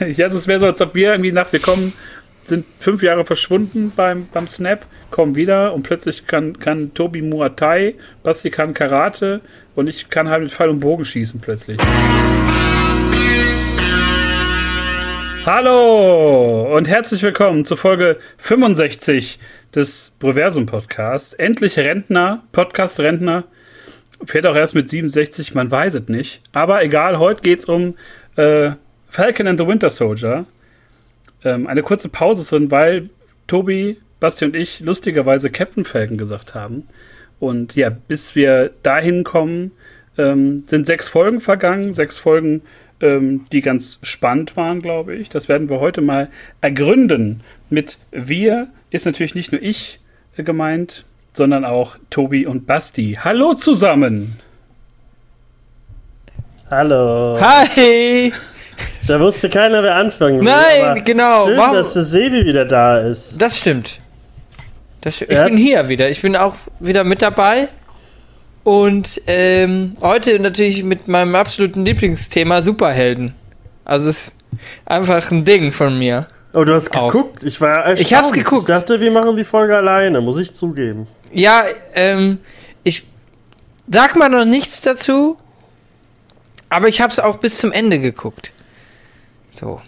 ja, also es wäre so, als ob wir irgendwie nach, wir kommen, sind fünf Jahre verschwunden beim, beim Snap, kommen wieder und plötzlich kann, kann Tobi Muay Thai, Basti kann Karate und ich kann halt mit Pfeil und Bogen schießen plötzlich. Hallo und herzlich willkommen zur Folge 65 des Proversum Podcasts. Endlich Rentner, Podcast Rentner. Fährt auch erst mit 67, man weiß es nicht. Aber egal, heute geht es um äh, Falcon and the Winter Soldier. Ähm, eine kurze Pause drin, weil Tobi, Basti und ich lustigerweise Captain Falcon gesagt haben. Und ja, bis wir dahin kommen, ähm, sind sechs Folgen vergangen. Sechs Folgen, ähm, die ganz spannend waren, glaube ich. Das werden wir heute mal ergründen. Mit wir ist natürlich nicht nur ich äh, gemeint, sondern auch Tobi und Basti. Hallo zusammen! Hallo. Hi! Da wusste keiner, wer anfangen will. Nein, genau. Schön, Warum? dass der Sevi wieder da ist. Das stimmt. Das sti- ich Ja. bin hier wieder. Ich bin auch wieder mit dabei. Und ähm, heute natürlich mit meinem absoluten Lieblingsthema Superhelden. Also es ist einfach ein Ding von mir. Oh, du hast Auch. geguckt? Ich war erstaunt. Ich hab's geguckt. Ich dachte, wir machen die Folge alleine, muss ich zugeben. Ja, ähm, ich sag mal noch nichts dazu, aber ich habe es auch bis zum Ende geguckt. So.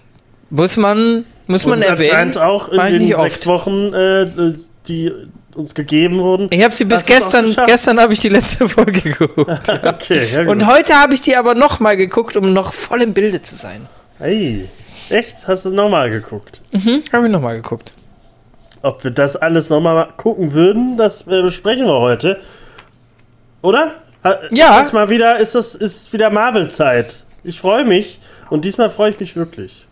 Muss man, muss man Und erwähnen. anscheinend auch in den sechs oft. Wochen, äh, die uns gegeben wurden. Ich habe sie bis Hast gestern, gestern habe ich die letzte Folge geguckt. Okay, ja gut. Und heute habe ich die aber nochmal geguckt, um noch voll im Bilde zu sein. Hey, echt? Hast du nochmal geguckt? Mhm, habe ich nochmal geguckt. Ob wir das alles nochmal gucken würden, das äh, besprechen wir heute. Oder? Ha- Ja. Mal wieder, ist das ist wieder Marvel-Zeit. Ich freue mich und diesmal freue ich mich wirklich.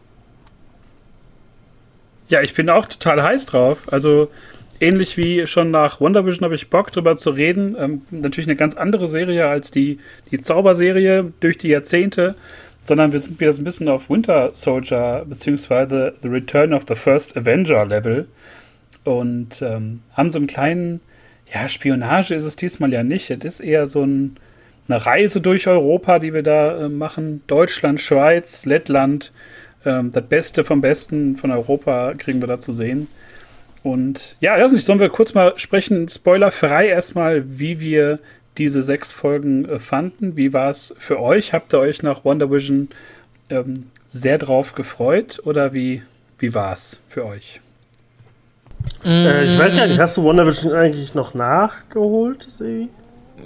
Ja, ich bin auch total heiß drauf. Also ähnlich wie schon nach Wonder Vision habe ich Bock drüber zu reden. Ähm, natürlich eine ganz andere Serie als die, die Zauberserie durch die Jahrzehnte, sondern wir sind wieder so ein bisschen auf Winter Soldier beziehungsweise The Return of the First Avenger Level und ähm, haben so einen kleinen, ja, Spionage ist es diesmal ja nicht. Es ist eher so ein, eine Reise durch Europa, die wir da äh, machen. Deutschland, Schweiz, Lettland. Ähm, das Beste vom Besten von Europa kriegen wir da zu sehen. Und ja, weiß nicht, sollen wir kurz mal sprechen, spoilerfrei erstmal, wie wir diese sechs Folgen äh, fanden. Wie war es für euch? Habt ihr euch nach Wonder Vision ähm, sehr drauf gefreut oder wie, wie war es für euch? Äh, ich weiß gar nicht, hast du Wonder Vision eigentlich noch nachgeholt, Sevi?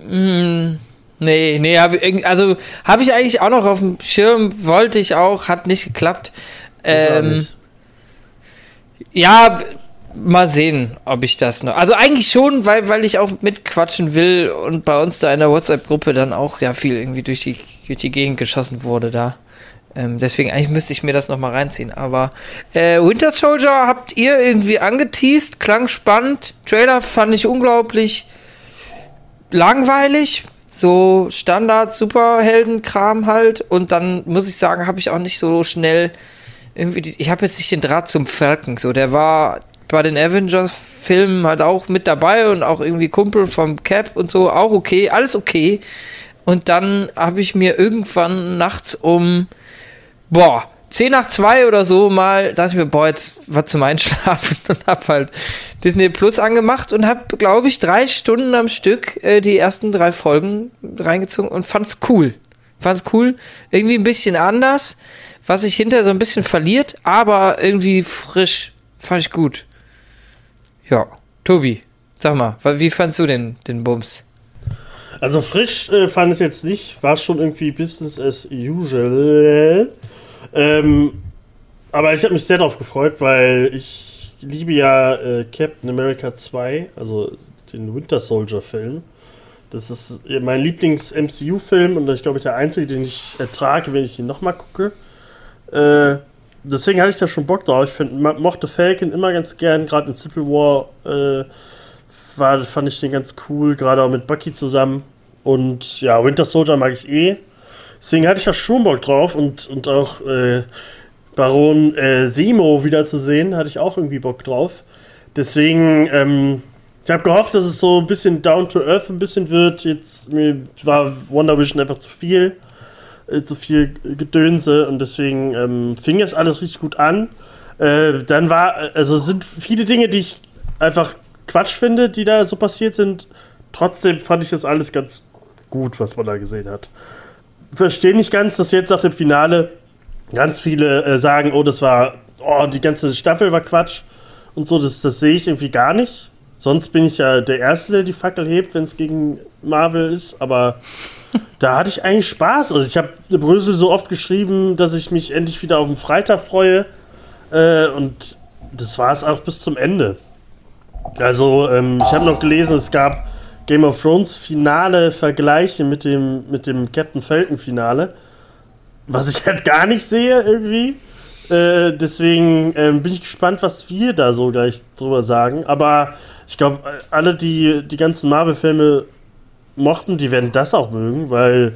Mm, nee, nee, hab, also habe ich eigentlich auch noch auf dem Schirm, wollte ich auch, hat nicht geklappt. Ähm, nicht. ja, mal sehen, ob ich das noch. Also eigentlich schon, weil, weil ich auch mitquatschen will und bei uns da in der WhatsApp-Gruppe dann auch ja viel irgendwie durch die, durch die Gegend geschossen wurde da. Ähm, deswegen eigentlich müsste ich mir das noch mal reinziehen. Aber äh, Winter Soldier habt ihr irgendwie angeteased, klang spannend. Trailer fand ich unglaublich langweilig. So Standard Superheldenkram halt. Und dann muss ich sagen, habe ich auch nicht so schnell irgendwie. Die, ich habe jetzt nicht den Draht zum Falcon. So, der war bei den Avengers-Filmen halt auch mit dabei und auch irgendwie Kumpel vom Cap und so. Auch okay, alles okay. Und dann habe ich mir irgendwann nachts um boah, 10 nach 2 oder so mal, dachte ich mir, boah, jetzt was zum Einschlafen und hab halt Disney Plus angemacht und hab, glaube ich, drei Stunden am Stück äh, die ersten drei Folgen reingezogen und fand's cool. Fand's cool. Irgendwie ein bisschen anders, was sich hinterher so ein bisschen verliert, aber irgendwie frisch. Fand ich gut. Ja, Tobi, sag mal, wie fandst du den, den Bums? Also frisch äh, fand ich jetzt nicht, war schon irgendwie Business as usual. Ähm, aber ich habe mich sehr darauf gefreut, weil ich liebe ja äh, Captain America 2, also den Winter Soldier Film. Das ist mein Lieblings-MCU-Film und ich glaube der einzige, den ich ertrage, wenn ich ihn nochmal gucke. Äh, deswegen hatte ich da schon Bock drauf. Ich find, mochte Falcon immer ganz gern, gerade in Civil War äh, war, fand ich den ganz cool, gerade auch mit Bucky zusammen. Und ja, Winter Soldier mag ich eh. Deswegen hatte ich da schon Bock drauf und, und auch äh, Baron äh, Simo wiederzusehen, hatte ich auch irgendwie Bock drauf. Deswegen, ähm, ich habe gehofft, dass es so ein bisschen down to earth ein bisschen wird. Jetzt mir war Wonder Vision einfach zu viel. äh, so viel Gedönse und deswegen ähm, fing es alles richtig gut an. Äh, dann war, also sind viele Dinge, die ich einfach Quatsch finde, die da so passiert sind. Trotzdem fand ich das alles ganz gut, was man da gesehen hat. Verstehe nicht ganz, dass jetzt nach dem Finale ganz viele äh, sagen, oh, das war, oh, die ganze Staffel war Quatsch und so, das, das sehe ich irgendwie gar nicht. Sonst bin ich ja der Erste, der die Fackel hebt, wenn es gegen Marvel ist, aber da hatte ich eigentlich Spaß. Also ich habe Brösel so oft geschrieben, dass ich mich endlich wieder auf den Freitag freue. Äh, und das war es auch bis zum Ende. Also ähm, ich habe noch gelesen, es gab Game of Thrones Finale Vergleiche mit dem, mit dem Captain Falcon Finale. Was ich halt gar nicht sehe irgendwie. Äh, deswegen äh, bin ich gespannt, was wir da so gleich drüber sagen. Aber ich glaube, alle, die die ganzen Marvel-Filme mochten, die werden das auch mögen, weil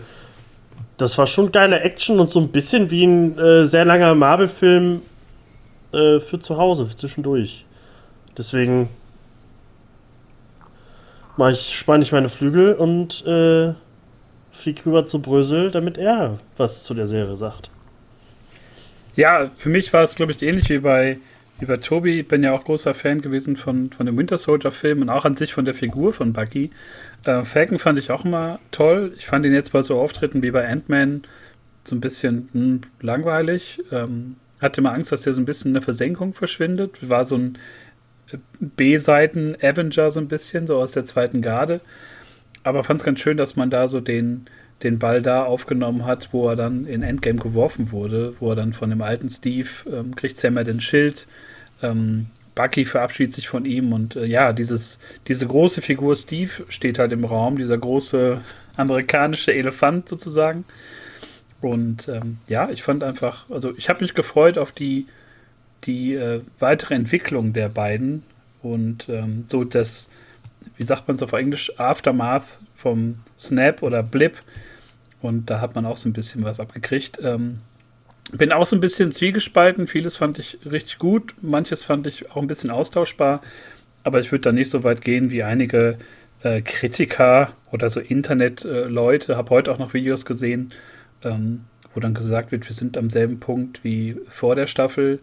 das war schon geile Action und so ein bisschen wie ein äh, sehr langer Marvel-Film äh, für zu Hause, für zwischendurch. Deswegen mache ich, spanne ich meine Flügel und äh, fliege rüber zu Brösel, damit er was zu der Serie sagt. Ja, für mich war es, glaube ich, ähnlich wie bei, wie bei Tobi. Ich bin ja auch großer Fan gewesen von, von dem Winter Soldier-Film und auch an sich von der Figur von Bucky. Äh, Falcon fand ich auch immer toll. Ich fand ihn jetzt bei so Auftritten wie bei Ant-Man so ein bisschen mh, hm, langweilig. Ähm, hatte immer Angst, dass der so ein bisschen in der Versenkung verschwindet. War so ein äh, B-Seiten-Avenger so ein bisschen, so aus der zweiten Garde. Aber fand es ganz schön, dass man da so den, den Ball da aufgenommen hat, wo er dann in Endgame geworfen wurde, wo er dann von dem alten Steve ähm, kriegt Sam ja den Schild. Ähm, Bucky verabschiedet sich von ihm und äh, ja, dieses, diese große Figur Steve steht halt im Raum, dieser große amerikanische Elefant sozusagen. Und ähm, ja, ich fand einfach, also ich habe mich gefreut auf die, die äh, weitere Entwicklung der beiden und ähm, so das, wie sagt man es auf Englisch, Aftermath vom Snap oder Blip. Und da hat man auch so ein bisschen was abgekriegt. Ähm, bin auch so ein bisschen zwiegespalten. Vieles fand ich richtig gut, manches fand ich auch ein bisschen austauschbar. Aber ich würde da nicht so weit gehen wie einige äh, Kritiker oder so Internetleute. Äh, Habe heute auch noch Videos gesehen, ähm, wo dann gesagt wird, wir sind am selben Punkt wie vor der Staffel.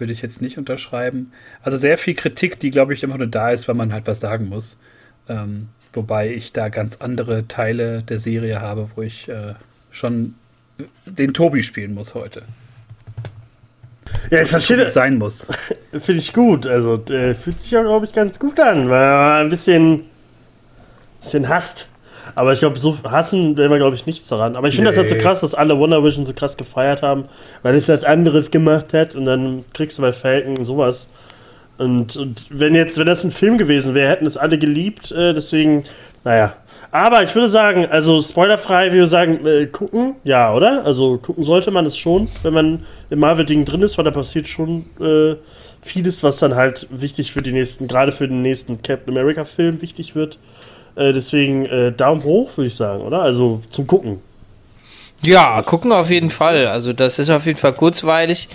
Würde ich jetzt nicht unterschreiben. Also sehr viel Kritik, die, glaube ich, einfach nur da ist, weil man halt was sagen muss. Ähm, wobei ich da ganz andere Teile der Serie habe, wo ich äh, schon den Tobi spielen muss heute. Ja, ich verstehe das. Sein muss. Finde ich gut. Also, fühlt sich ja, glaube ich, ganz gut an, weil er ein bisschen, bisschen hasst. Aber ich glaube, so hassen wäre wir, glaube ich, nichts daran. Aber ich finde nee. das halt so krass, dass alle Wonder Vision so krass gefeiert haben, weil es was anderes gemacht hat und dann kriegst du bei Falcon sowas. Und, und wenn jetzt, wenn das ein Film gewesen wäre, hätten es alle geliebt. Äh, deswegen, naja, aber ich würde sagen, also spoilerfrei, wir sagen, äh, gucken, ja, oder? Also gucken sollte man es schon, wenn man im Marvel-Ding drin ist, weil da passiert schon äh, vieles, was dann halt wichtig für die nächsten, gerade für den nächsten Captain America-Film wichtig wird. Äh, deswegen äh, Daumen hoch, würde ich sagen, oder? Also zum Gucken. Ja, gucken auf jeden Fall. Also das ist auf jeden Fall kurzweilig.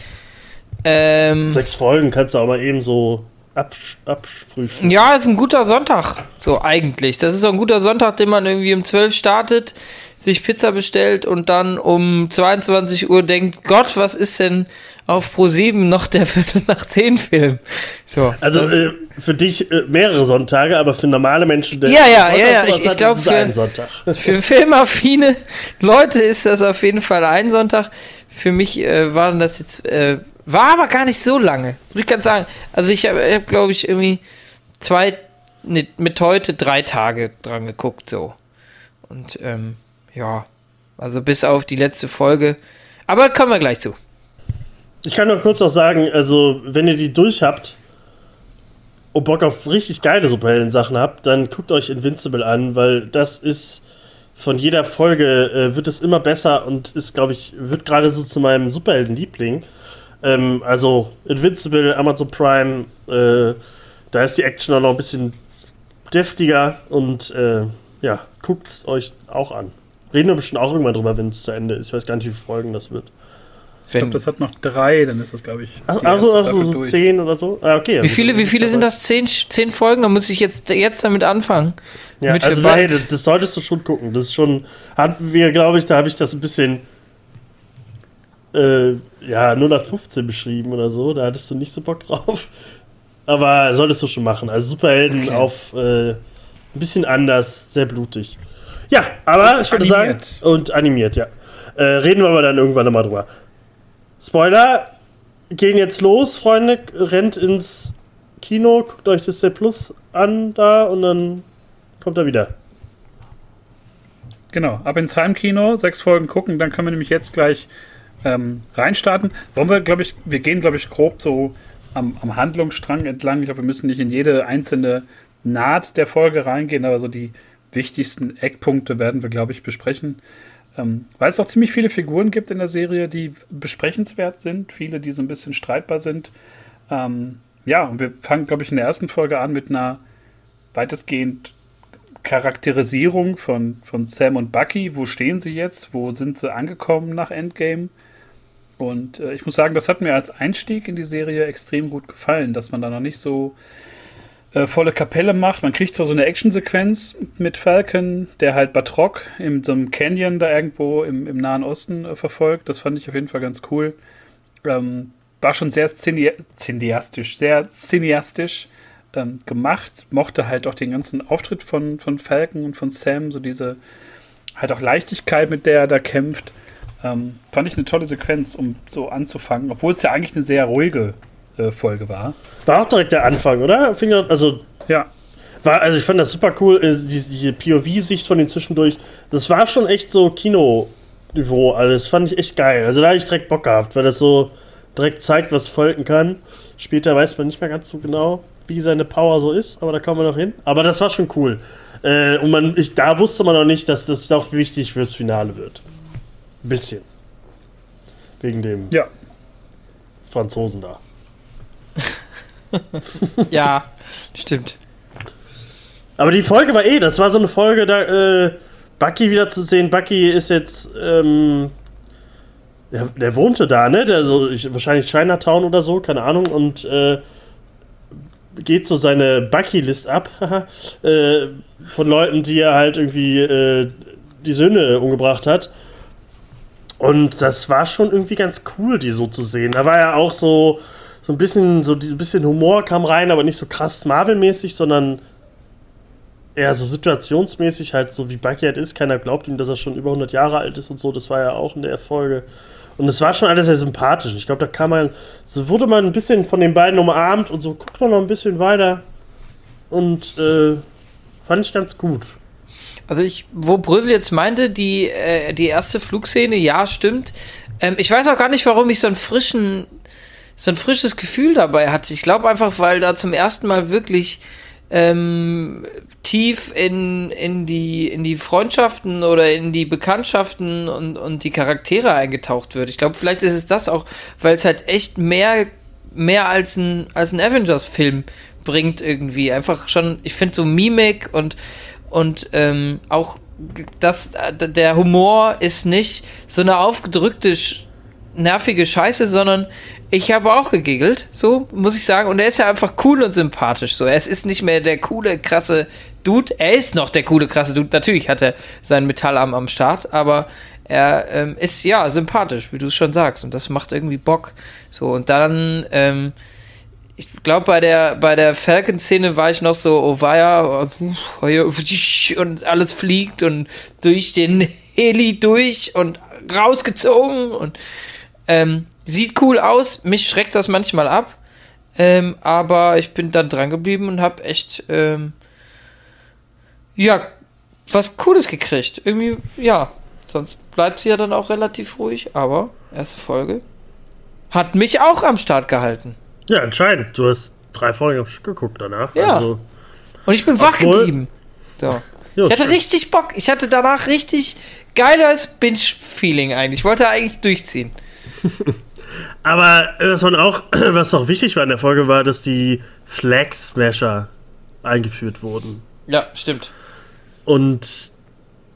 Ähm, Sechs Folgen kannst du aber eben so abfrühstücken. Ja, ist ein guter Sonntag, so eigentlich. Das ist so ein guter Sonntag, den man irgendwie um 12 startet, sich Pizza bestellt und dann um 22 Uhr denkt, Gott, was ist denn auf Pro 7 noch der Viertel nach 10 Film? So, also äh, für dich äh, mehrere Sonntage, aber für normale Menschen der Ja, ja, ja, ja. Ich, ich glaube, für, für filmaffine Leute ist das auf jeden Fall ein Sonntag. Für mich äh, waren das jetzt äh, war aber gar nicht so lange. Muss ich ganz sagen. Also ich habe, hab, glaube ich, irgendwie zwei, ne, mit heute drei Tage dran geguckt, so. Und ähm, ja, also bis auf die letzte Folge. Aber kommen wir gleich zu. Ich kann nur kurz noch sagen, also wenn ihr die durch habt und Bock auf richtig geile Superhelden-Sachen habt, dann guckt euch Invincible an, weil das ist von jeder Folge äh, wird es immer besser und ist, glaube ich, wird gerade so zu meinem Superhelden-Liebling. Ähm, also Invincible, Amazon Prime, äh, da ist die Action auch noch ein bisschen deftiger und äh, ja, guckt es euch auch an. Reden wir bestimmt auch irgendwann drüber, wenn es zu Ende ist. Ich weiß gar nicht, wie viele Folgen das wird. Ich glaube, das hat noch drei, dann ist das, glaube ich. Ach, also, also so zehn oder so? Ah, okay. Also wie viele, wie viele sind das? Zehn, zehn Folgen? Da muss ich jetzt, jetzt damit anfangen. Ja, mit also hey, das, das, solltest du schon gucken. Das ist schon, hatten wir, glaube ich, da habe ich das ein bisschen äh, ja, 015 beschrieben oder so. Da hattest du nicht so Bock drauf. Aber solltest du schon machen. Also Superhelden Okay. auf äh, ein bisschen anders, sehr blutig. Ja, aber ich würde sagen, animiert. und animiert, ja. Äh, reden wir aber dann irgendwann nochmal drüber. Spoiler, gehen jetzt los, Freunde. Rennt ins Kino, guckt euch das der Plus an da und dann kommt er wieder. Genau, ab ins Heimkino, sechs Folgen gucken, dann können wir nämlich jetzt gleich ähm, reinstarten. Wollen wir, glaube ich, wir gehen, glaube ich, grob so am, am Handlungsstrang entlang. Ich glaube, wir müssen nicht in jede einzelne Naht der Folge reingehen, aber so die wichtigsten Eckpunkte werden wir, glaube ich, besprechen. Ähm, weil es auch ziemlich viele Figuren gibt in der Serie, die besprechenswert sind, viele, die so ein bisschen streitbar sind. Ähm, ja, und wir fangen, glaube ich, in der ersten Folge an mit einer weitestgehend Charakterisierung von, von Sam und Bucky. Wo stehen sie jetzt? Wo sind sie angekommen nach Endgame? Und äh, ich muss sagen, das hat mir als Einstieg in die Serie extrem gut gefallen, dass man da noch nicht so äh, volle Kapelle macht. Man kriegt zwar so eine Actionsequenz mit Falcon, der halt Batrock in so einem Canyon da irgendwo im, im Nahen Osten äh, verfolgt. Das fand ich auf jeden Fall ganz cool. Ähm, war schon sehr cineastisch, sehr cineastisch ähm, gemacht. Mochte halt auch den ganzen Auftritt von, von Falcon und von Sam, so diese halt auch Leichtigkeit, mit der er da kämpft. Ähm, fand ich eine tolle Sequenz, um so anzufangen, obwohl es ja eigentlich eine sehr ruhige Folge war. War auch direkt der Anfang, oder? Also, Ja, war, also ich fand das super cool, äh, die, die POV-Sicht von den zwischendurch. Das war schon echt so Kino-Niveau alles. Fand ich echt geil. Also da habe ich direkt Bock gehabt, weil das so direkt zeigt, was folgen kann. Später weiß man nicht mehr ganz so genau, wie seine Power so ist, aber da kommen wir noch hin. Aber das war schon cool. Äh, und man, ich, da wusste man noch nicht, dass das doch wichtig fürs Finale wird. Ein bisschen. Wegen dem ja. Franzosen da. Ja, stimmt. Aber die Folge war eh, das war so eine Folge, da äh, Bucky wieder zu sehen. Bucky ist jetzt, ähm, der, der wohnte da, ne? Der so, ich, wahrscheinlich Chinatown oder so, keine Ahnung. Und äh, geht so seine Bucky-List ab äh, von Leuten, die er halt irgendwie äh, die Söhne umgebracht hat. Und das war schon irgendwie ganz cool, die so zu sehen. Da war ja auch so, so ein bisschen, so ein bisschen Humor kam rein, aber nicht so krass Marvel-mäßig, sondern eher so situationsmäßig, halt so wie Bucky halt ist. Keiner glaubt ihm, dass er schon über 100 Jahre alt ist und so. Das war ja auch in der Folge. Und es war schon alles sehr sympathisch. Ich glaube, da kann man, so wurde man ein bisschen von den beiden umarmt und so, guck doch noch ein bisschen weiter. Und äh, fand ich ganz gut. Also ich, wo Brödel jetzt meinte, die, äh, die erste Flugszene, ja, stimmt. Ähm, ich weiß auch gar nicht, warum ich so einen frischen, so ein frisches Gefühl dabei hatte. Ich glaube einfach, weil da zum ersten Mal wirklich ähm, tief in, in, die, in die Freundschaften oder in die Bekanntschaften und, und die Charaktere eingetaucht wird. Ich glaube, vielleicht ist es das auch, weil es halt echt mehr, mehr als ein, als ein Avengers-Film bringt irgendwie. Einfach schon, ich finde so Mimik und, und ähm, auch das, äh, der Humor ist nicht so eine aufgedrückte, nervige Scheiße, sondern ich habe auch gegiggelt, so muss ich sagen. Und er ist ja einfach cool und sympathisch. So, es ist nicht mehr der coole, krasse Dude. Er ist noch der coole, krasse Dude. Natürlich hat er seinen Metallarm am Start, aber er ähm, ist ja sympathisch, wie du es schon sagst. Und das macht irgendwie Bock. So, und dann, ähm, ich glaube, bei der, bei der Falcon-Szene war ich noch so, oh weia, und alles fliegt und durch den Heli durch und rausgezogen und ähm, sieht cool aus. Mich schreckt das manchmal ab. Ähm, aber ich bin dann dran geblieben und habe echt, ähm, ja, was Cooles gekriegt. Irgendwie, ja. Sonst bleibt sie ja dann auch relativ ruhig. Aber erste Folge hat mich auch am Start gehalten. Ja, anscheinend. Du hast drei Folgen geguckt danach. Ja. Also, Und ich bin wach geblieben. So. ja, Ich hatte schön. richtig Bock. Ich hatte danach richtig geiles Binge-Feeling eigentlich. Ich wollte eigentlich durchziehen. Aber äh, was man auch, was doch wichtig war in der Folge, war, dass die Flag Smasher eingeführt wurden. Ja, stimmt. Und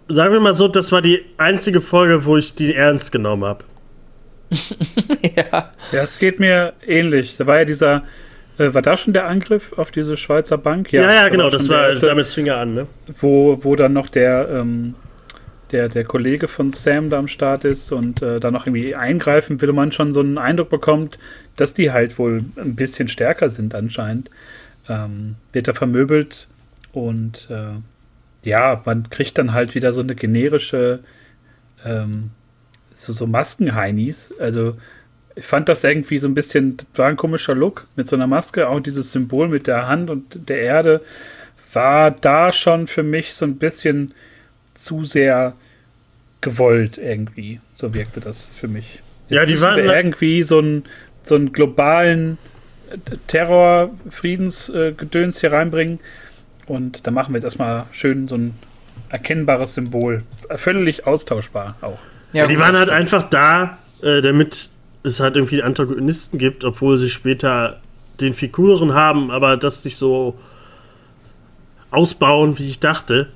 sagen wir mal so, das war die einzige Folge, wo ich die ernst genommen habe. ja. Ja, es geht mir ähnlich. Da war ja dieser, äh, war da schon der Angriff auf diese Schweizer Bank? Ja, ja, da genau, das war erste, damit fing er an, ne? wo, wo dann noch der, ähm, der, der Kollege von Sam da am Start ist und äh, da noch irgendwie eingreifen will, man schon so einen Eindruck bekommt, dass die halt wohl ein bisschen stärker sind anscheinend. Ähm, wird er vermöbelt und äh, ja, man kriegt dann halt wieder so eine generische ähm, so, so Maskenheinis. Also ich fand das irgendwie so ein bisschen, war ein komischer Look mit so einer Maske, auch dieses Symbol mit der Hand und der Erde war da schon für mich so ein bisschen zu sehr gewollt irgendwie. So wirkte das für mich. Ja, die waren irgendwie so einen so einen globalen Terror, Friedensgedöns äh, hier reinbringen. Und da machen wir jetzt erstmal schön so ein erkennbares Symbol. Völlig austauschbar auch. Ja, ja die waren halt einfach da, äh, damit es halt irgendwie Antagonisten gibt, obwohl sie später den viel cooleren haben, aber das sich so ausbauen, wie ich dachte.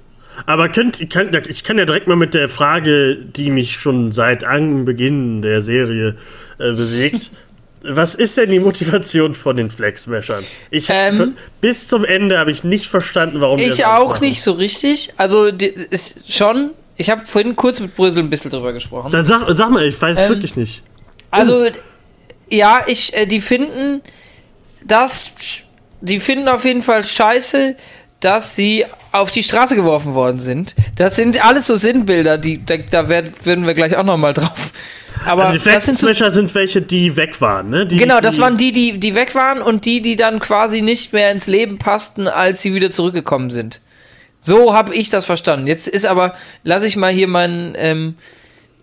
Aber könnt, ich, kann, ich kann ja direkt mal mit der Frage, die mich schon seit Anbeginn der Serie äh, bewegt. Was ist denn die Motivation von den Flexmeshern? Ich ähm, bis zum Ende habe ich nicht verstanden, warum Ich auch nicht so richtig. Also die, schon. Ich habe vorhin kurz mit Brüssel ein bisschen drüber gesprochen. Dann sag, sag mal, ich weiß ähm, wirklich nicht. Also ja, ich, äh, die finden das, die finden auf jeden Fall scheiße, dass sie auf die Straße geworfen worden sind. Das sind alles so Sinnbilder, die da, da werden wir gleich auch noch mal drauf. Aber also die das sind, so, sind welche, die weg waren, ne? Die, genau, das die, waren die, die, die weg waren und die, die dann quasi nicht mehr ins Leben passten, als sie wieder zurückgekommen sind. So habe ich das verstanden. Jetzt ist aber, lasse ich mal hier meinen, ähm,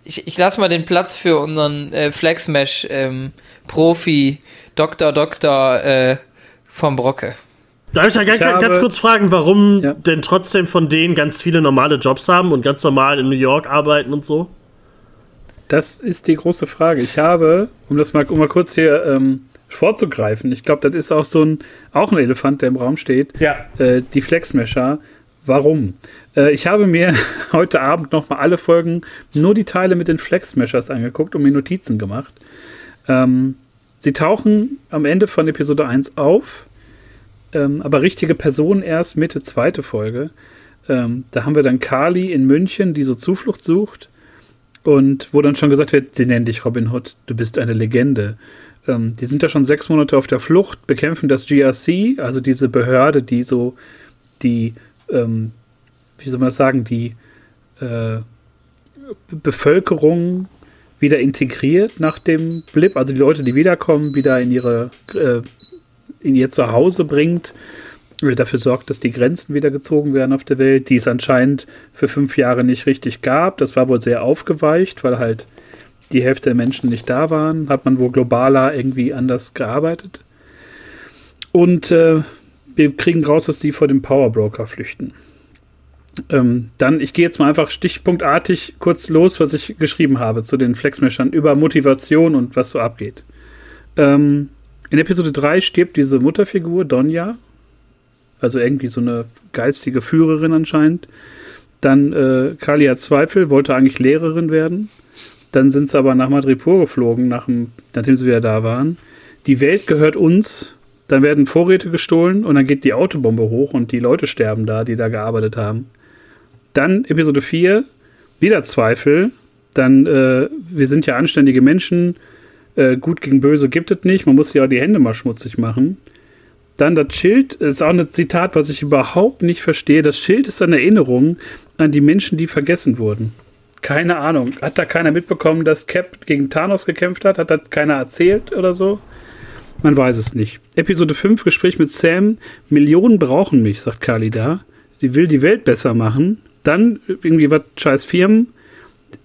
ich, ich lasse mal den Platz für unseren äh, Flexmesh ähm, Profi Dr. Dr. Äh, vom Brocke. Darf ich da ganz, habe, ganz kurz fragen, warum ja. denn trotzdem von denen ganz viele normale Jobs haben und ganz normal in New York arbeiten und so? Das ist die große Frage. Ich habe, um das mal, um mal kurz hier ähm, vorzugreifen, ich glaube, das ist auch so ein, auch ein Elefant, der im Raum steht. Ja. Äh, die Flexmesher. Warum? Äh, ich habe mir heute Abend nochmal alle Folgen, nur die Teile mit den Flexmeshers angeguckt und mir Notizen gemacht. Ähm, sie tauchen am Ende von Episode 1 auf ähm, aber richtige Person erst Mitte zweite Folge. Ähm, da haben wir dann Kali in München, die so Zuflucht sucht und wo dann schon gesagt wird, sie nennen dich Robin Hood, du bist eine Legende. Ähm, die sind ja schon sechs Monate auf der Flucht, bekämpfen das GRC, also diese Behörde, die so die, ähm, wie soll man das sagen, die äh, Bevölkerung wieder integriert nach dem Blip, also die Leute, die wiederkommen, wieder in ihre äh, in ihr Zuhause bringt, dafür sorgt, dass die Grenzen wieder gezogen werden auf der Welt, die es anscheinend für fünf Jahre nicht richtig gab. Das war wohl sehr aufgeweicht, weil halt die Hälfte der Menschen nicht da waren. Hat man wohl globaler irgendwie anders gearbeitet. Und äh, wir kriegen raus, dass die vor dem Powerbroker flüchten. Ähm, dann, ich gehe jetzt mal einfach stichpunktartig kurz los, was ich geschrieben habe zu den Flexmeshern über Motivation und was so abgeht. Ähm, in Episode 3 stirbt diese Mutterfigur, Donja. Also irgendwie so eine geistige Führerin anscheinend. Dann äh, Kalia Zweifel, wollte eigentlich Lehrerin werden. Dann sind sie aber nach Madripoor geflogen, nach dem, nachdem sie wieder da waren. Die Welt gehört uns. Dann werden Vorräte gestohlen und dann geht die Autobombe hoch und die Leute sterben da, die da gearbeitet haben. Dann Episode 4, wieder Zweifel. Dann, äh, wir sind ja anständige Menschen, äh, gut gegen böse gibt es nicht, man muss ja auch die Hände mal schmutzig machen. Dann das Schild ist auch ein Zitat, was ich überhaupt nicht verstehe. Das Schild ist eine Erinnerung an die Menschen, die vergessen wurden. Keine Ahnung. Hat da keiner mitbekommen, dass Cap gegen Thanos gekämpft hat? Hat das keiner erzählt oder so? Man weiß es nicht. Episode 5, Gespräch mit Sam. Millionen brauchen mich, sagt Kali da. Die will die Welt besser machen. Dann irgendwie was scheiß Firmen.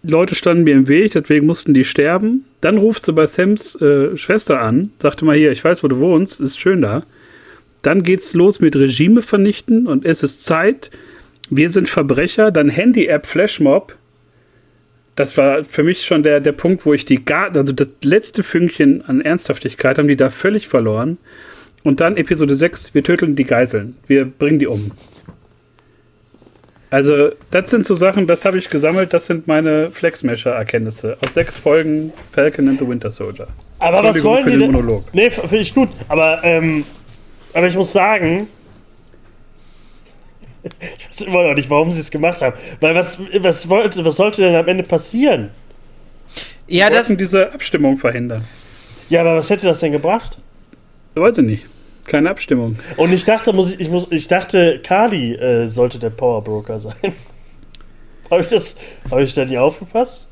Leute standen mir im Weg, deswegen mussten die sterben. Dann ruft sie bei Sams äh, Schwester an, sagte mal hier, ich weiß, wo du wohnst, ist schön da. Dann geht's los mit Regime vernichten und es ist Zeit. Wir sind Verbrecher. Dann Handy-App Flashmob. Das war für mich schon der, der Punkt, wo ich die gar, also das letzte Fünkchen an Ernsthaftigkeit haben die da völlig verloren. Und dann Episode 6, wir töten die Geiseln. Wir bringen die um. Also, das sind so Sachen, das habe ich gesammelt, das sind meine Flexmesher-Erkenntnisse. Aus sechs Folgen Falcon and the Winter Soldier. Aber was wollen für die den Monolog. Nee, finde ich gut. Aber, ähm, aber ich muss sagen, Ich weiß immer noch nicht, warum sie es gemacht haben. Weil was, was, wollte, was sollte denn am Ende passieren? Ja, Wir das, diese Abstimmung verhindern. Ja, aber was hätte das denn gebracht? Weiß ich nicht. Keine Abstimmung. Und ich dachte, muss ich, ich, muss, ich dachte, Kali äh, sollte der Powerbroker sein. Habe ich das, habe ich da nie aufgepasst?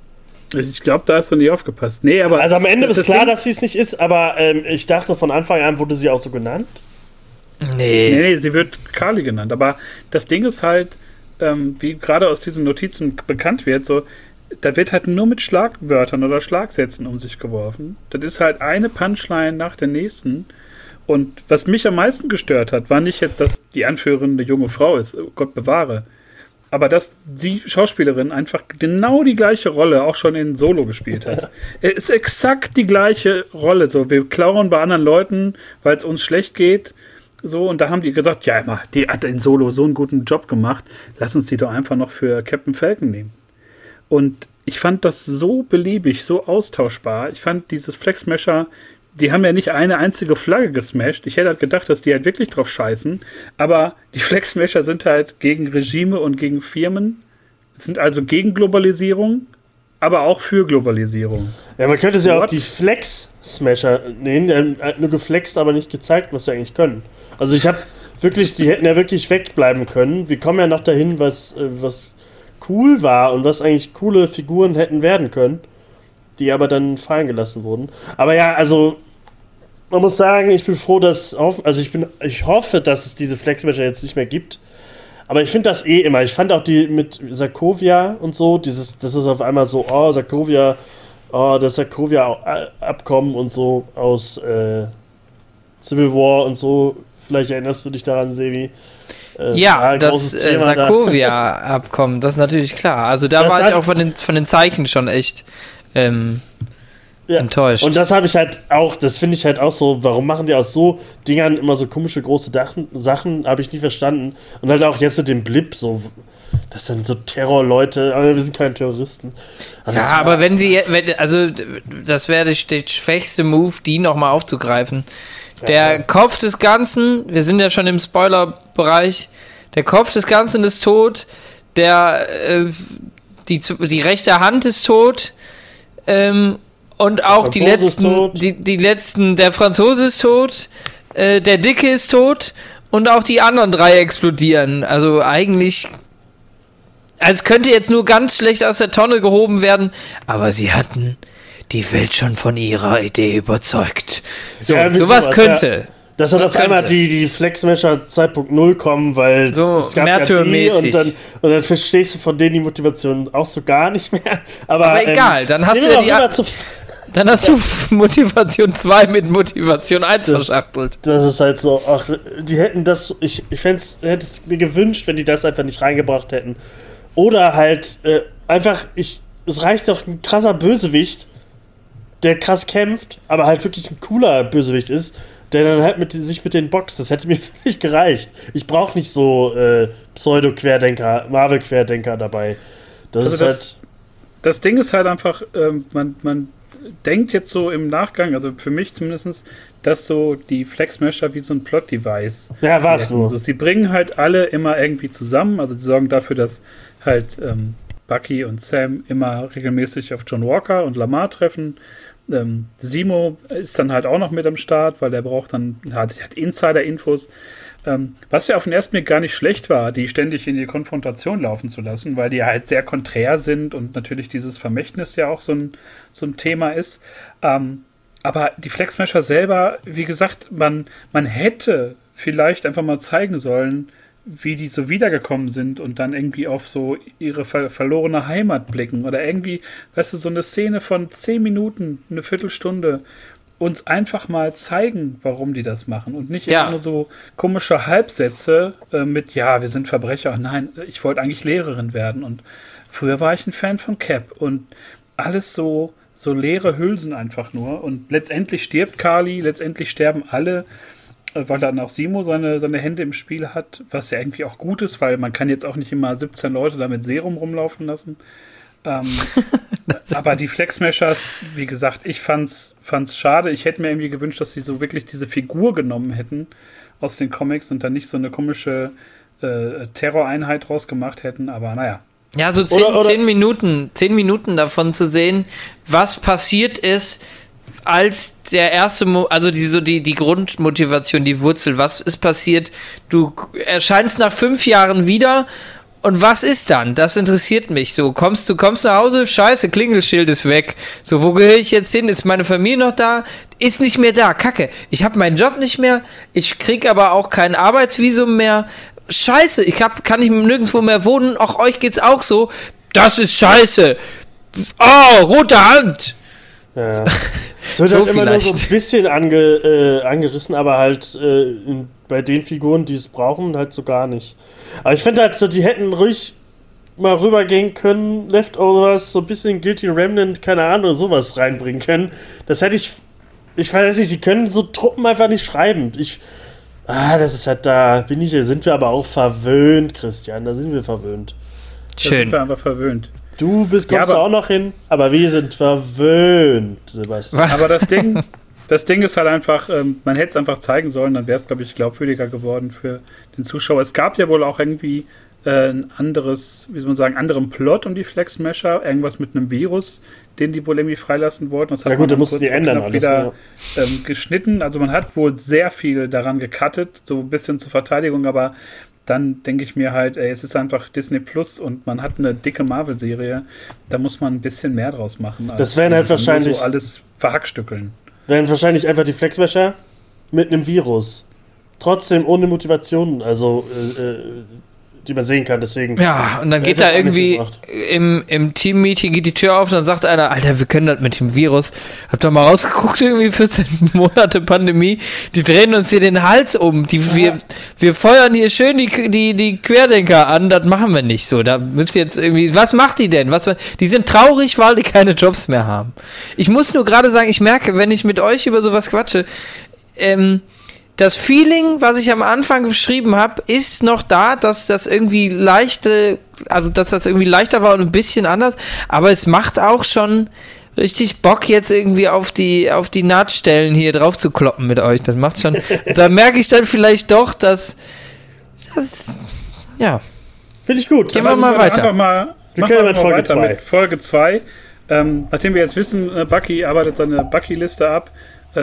Ich glaube, da hast du nicht aufgepasst. Nee, aber. Also am Ende ist das klar, Ding- dass sie es nicht ist, aber ähm, ich dachte von Anfang an wurde sie auch so genannt. Nee, nee. nee, sie wird Kali genannt. Aber das Ding ist halt, ähm, wie gerade aus diesen Notizen bekannt wird, so, da wird halt nur mit Schlagwörtern oder Schlagsätzen um sich geworfen. Das ist halt eine Punchline nach der nächsten. Und was mich am meisten gestört hat, war nicht jetzt, dass die Anführerin eine junge Frau ist, oh Gott bewahre. Aber dass die Schauspielerin einfach genau die gleiche Rolle auch schon in Solo gespielt hat. Es ist exakt die gleiche Rolle. So, wir klauen bei anderen Leuten, weil es uns schlecht geht. So, und da haben die gesagt, ja, immer, die hat in Solo so einen guten Job gemacht. Lass uns die doch einfach noch für Captain Falcon nehmen. Und ich fand das so beliebig, so austauschbar. Ich fand dieses Flexmesher, die haben ja nicht eine einzige Flagge gesmashed. Ich hätte halt gedacht, dass die halt wirklich drauf scheißen. Aber die Flexmesher sind halt gegen Regime und gegen Firmen, sind also gegen Globalisierung, aber auch für Globalisierung. Ja, man könnte sie auch What? die Flex-Smasher nennen, die haben halt nur geflext, aber nicht gezeigt, was sie eigentlich können. Also ich habe wirklich, die hätten ja wirklich wegbleiben können. Wir kommen ja noch dahin, was, äh, was cool war und was eigentlich coole Figuren hätten werden können, die aber dann fallen gelassen wurden. Aber ja, also man muss sagen, ich bin froh, dass, also ich bin, ich hoffe, dass es diese Flexmesher jetzt nicht mehr gibt. Aber ich finde das eh immer. Ich fand auch die mit Sarkovia und so, dieses, das ist auf einmal so, oh, Sarkovia, oh, das Sarkovia-Abkommen und so aus äh, Civil War und so. Vielleicht erinnerst du dich daran, Sevi. Äh, Ja, das äh. Sarkovia-Abkommen, das ist natürlich klar. Also da Das war ich auch von den, von den Zeichen schon echt ähm, Ja. enttäuscht. Und das habe ich halt auch, das finde ich halt auch so, warum machen die aus so Dingern immer so komische große Dachen, Sachen, habe ich nie verstanden. Und halt auch jetzt mit dem Blip, so, das sind so Terrorleute, aber wir sind keine Terroristen. Das ja, aber wenn sie, wenn, also das wäre der, schwächste Move, die nochmal aufzugreifen. Der Kopf des Ganzen, wir sind ja schon im Spoiler-Bereich, der Kopf des Ganzen ist tot, der, äh, die, die rechte Hand ist tot, ähm, und auch die letzten, die, die letzten, der Franzose ist tot, äh, der Dicke ist tot und auch die anderen drei explodieren. Also eigentlich als könnte jetzt nur ganz schlecht aus der Tonne gehoben werden, aber sie hatten die Welt schon von ihrer Idee überzeugt. So, Ja, sowas sowas, könnte. Dass dann Das auf einmal die, die Flexmesher 2.0 kommen, weil So, es gab ja die und dann, und dann verstehst du von denen die Motivation auch so gar nicht mehr. Aber, Aber egal, dann hast du ja die A- Dann hast du Motivation 2 mit Motivation 1 Das- verschachtelt. Das ist halt so, ach, die hätten das, ich, ich hätte es mir gewünscht, wenn die das einfach nicht reingebracht hätten. Oder halt, äh, einfach, ich, es reicht doch ein krasser Bösewicht, der krass kämpft, aber halt wirklich ein cooler Bösewicht ist, der dann halt mit, sich mit den boxt. Das hätte mir völlig gereicht. Ich brauche nicht so äh, Pseudo-Querdenker, Marvel-Querdenker dabei. Das Also ist das- halt. das Ding ist halt einfach, ähm, man, man denkt jetzt so im Nachgang, also für mich zumindest, dass so die Flexmesher wie so ein Plot-Device Ja, war es nur. So, sie bringen halt alle immer irgendwie zusammen, also sie sorgen dafür, dass halt ähm, Bucky und Sam immer regelmäßig auf John Walker und Lamar treffen. Ähm, Simo ist dann halt auch noch mit am Start, weil der braucht dann, hat, hat Insider-Infos. Ähm, was ja auf den ersten Blick gar nicht schlecht war, die ständig in die Konfrontation laufen zu lassen, weil die halt sehr konträr sind und natürlich dieses Vermächtnis ja auch so ein, so ein Thema ist. Ähm, aber die Flexmesher selber, wie gesagt, man, man hätte vielleicht einfach mal zeigen sollen, wie die so wiedergekommen sind und dann irgendwie auf so ihre ver verlorene Heimat blicken. Oder irgendwie, weißt du, so eine Szene von zehn Minuten, eine Viertelstunde uns einfach mal zeigen, warum die das machen. Und nicht Ja. immer nur so komische Halbsätze äh, mit, ja, wir sind Verbrecher. Nein, ich wollte eigentlich Lehrerin werden. Und früher war ich ein Fan von Cap. Und alles so, so leere Hülsen einfach nur. Und letztendlich stirbt Kali, letztendlich sterben alle, weil dann auch Simo seine, seine Hände im Spiel hat, was ja irgendwie auch gut ist, weil man kann jetzt auch nicht immer 17 Leute da mit Serum rumlaufen lassen. Ähm, aber die Flexmeshers, wie gesagt, ich fand's, fand's schade. Ich hätte mir irgendwie gewünscht, dass sie so wirklich diese Figur genommen hätten aus den Comics und dann nicht so eine komische äh, Terroreinheit draus gemacht hätten, aber naja. Ja, so zehn, oder, oder zehn Minuten, zehn Minuten davon zu sehen, was passiert ist, als der erste, Mo also die, so die, die Grundmotivation, die Wurzel, was ist passiert? Du erscheinst nach fünf Jahren wieder und was ist dann? Das interessiert mich. So, kommst du kommst nach Hause, scheiße, Klingelschild ist weg. So, wo gehöre ich jetzt hin? Ist meine Familie noch da? Ist nicht mehr da. Kacke. Ich habe meinen Job nicht mehr. Ich krieg aber auch kein Arbeitsvisum mehr. Scheiße, ich hab, kann ich nirgendwo mehr wohnen. Auch euch geht's auch so. Das ist scheiße. Oh, rote Hand. Ja. Es wird so halt immer vielleicht. nur so ein bisschen ange, äh, angerissen, aber halt äh, in, bei den Figuren, die es brauchen, halt so gar nicht. Aber ich finde halt so, die hätten ruhig mal rübergehen können, Leftovers, so ein bisschen Guilty Remnant, keine Ahnung, sowas reinbringen können. Das hätte ich. Ich weiß nicht, sie können so Truppen einfach nicht schreiben. Ich. Ah, das ist halt da, bin ich, sind wir aber auch verwöhnt, Christian, da sind wir verwöhnt. Schön. Da sind wir einfach verwöhnt. Du bist, kommst ja, auch noch hin, aber wir sind verwöhnt, Sebastian. Aber das Ding, das Ding ist halt einfach, ähm, man hätte es einfach zeigen sollen, dann wäre es, glaube ich, glaubwürdiger geworden für den Zuschauer. Es gab ja wohl auch irgendwie äh, ein anderes, wie soll man sagen, anderen Plot um die Flex Mesher, irgendwas mit einem Virus, den die wohl irgendwie freilassen wollten. Das ja gut, da mussten die ändern. Alles, wieder ja. ähm, geschnitten. Also man hat wohl sehr viel daran gecuttet, so ein bisschen zur Verteidigung, aber dann denke ich mir halt, ey, es ist einfach Disney Plus und man hat eine dicke Marvel-Serie, da muss man ein bisschen mehr draus machen. das wären halt wahrscheinlich. So alles verhackstückeln. Wären wahrscheinlich einfach die Flexwäscher mit einem Virus. Trotzdem ohne Motivation. Also, äh, äh die man sehen kann. Deswegen. Ja, und dann geht da irgendwie im, im Team-Meeting geht die Tür auf und dann sagt einer, Alter, wir können das mit dem Virus. Habt ihr mal rausgeguckt, irgendwie 14 Monate Pandemie. Die drehen uns hier den Hals um. Die, ja. wir, wir feuern hier schön die, die, die Querdenker an. Das machen wir nicht so. Da müsst ihr jetzt irgendwie. Was macht die denn? Was, die sind traurig, weil die keine Jobs mehr haben. Ich muss nur gerade sagen, ich merke, wenn ich mit euch über sowas quatsche, ähm, das Feeling, was ich am Anfang beschrieben habe, ist noch da, dass das irgendwie leichte, also dass das irgendwie leichter war und ein bisschen anders, aber es macht auch schon richtig Bock jetzt irgendwie auf die auf die Nahtstellen hier drauf zu kloppen mit euch. Das macht schon. da merke ich dann vielleicht doch, dass das, ja. Finde ich gut. Gehen wir mal weiter. Mal, wir können mit Folge 2. Folge 2. Ähm, nachdem wir jetzt wissen, äh, Bucky arbeitet seine Bucky-Liste ab,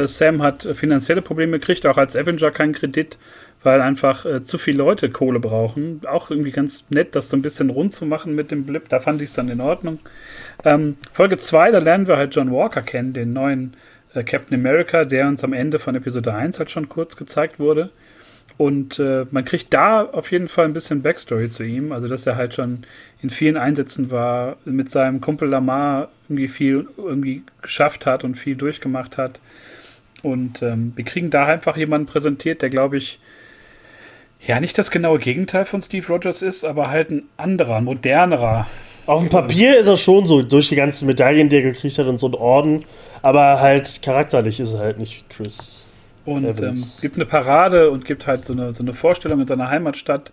Sam hat finanzielle Probleme gekriegt, auch als Avenger keinen Kredit, weil einfach äh, zu viele Leute Kohle brauchen. Auch irgendwie ganz nett, das so ein bisschen rund zu machen mit dem Blip. Da fand ich es dann in Ordnung. Ähm, Folge 2, da lernen wir halt John Walker kennen, den neuen äh, Captain America, der uns am Ende von Episode 1 halt schon kurz gezeigt wurde. Und äh, man kriegt da auf jeden Fall ein bisschen Backstory zu ihm. Also, dass er halt schon in vielen Einsätzen war, mit seinem Kumpel Lamar irgendwie viel irgendwie geschafft hat und viel durchgemacht hat. Und ähm, wir kriegen da einfach jemanden präsentiert, der, glaube ich, ja, nicht das genaue Gegenteil von Steve Rogers ist, aber halt ein anderer, modernerer. Auf dem Papier ist er schon so, durch die ganzen Medaillen, die er gekriegt hat und so ein Orden, aber halt charakterlich ist er halt nicht wie Chris. Und ähm, gibt eine Parade und gibt halt so eine, so eine Vorstellung in seiner Heimatstadt.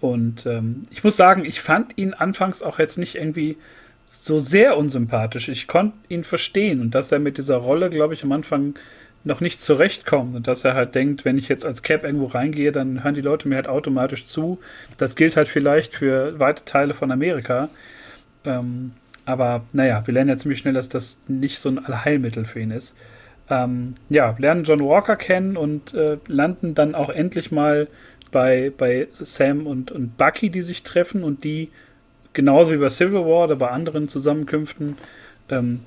Und ähm, ich muss sagen, ich fand ihn anfangs auch jetzt nicht irgendwie so sehr unsympathisch. Ich konnte ihn verstehen und dass er mit dieser Rolle, glaube ich, am Anfang noch nicht zurechtkommt und dass er halt denkt, wenn ich jetzt als Cap irgendwo reingehe, dann hören die Leute mir halt automatisch zu. Das gilt halt vielleicht für weite Teile von Amerika. Ähm, aber naja, wir lernen ja ziemlich schnell, dass das nicht so ein Allheilmittel für ihn ist. Ähm, ja, lernen John Walker kennen und äh, landen dann auch endlich mal bei, bei Sam und, und Bucky, die sich treffen und die genauso wie bei Civil War oder bei anderen Zusammenkünften ähm,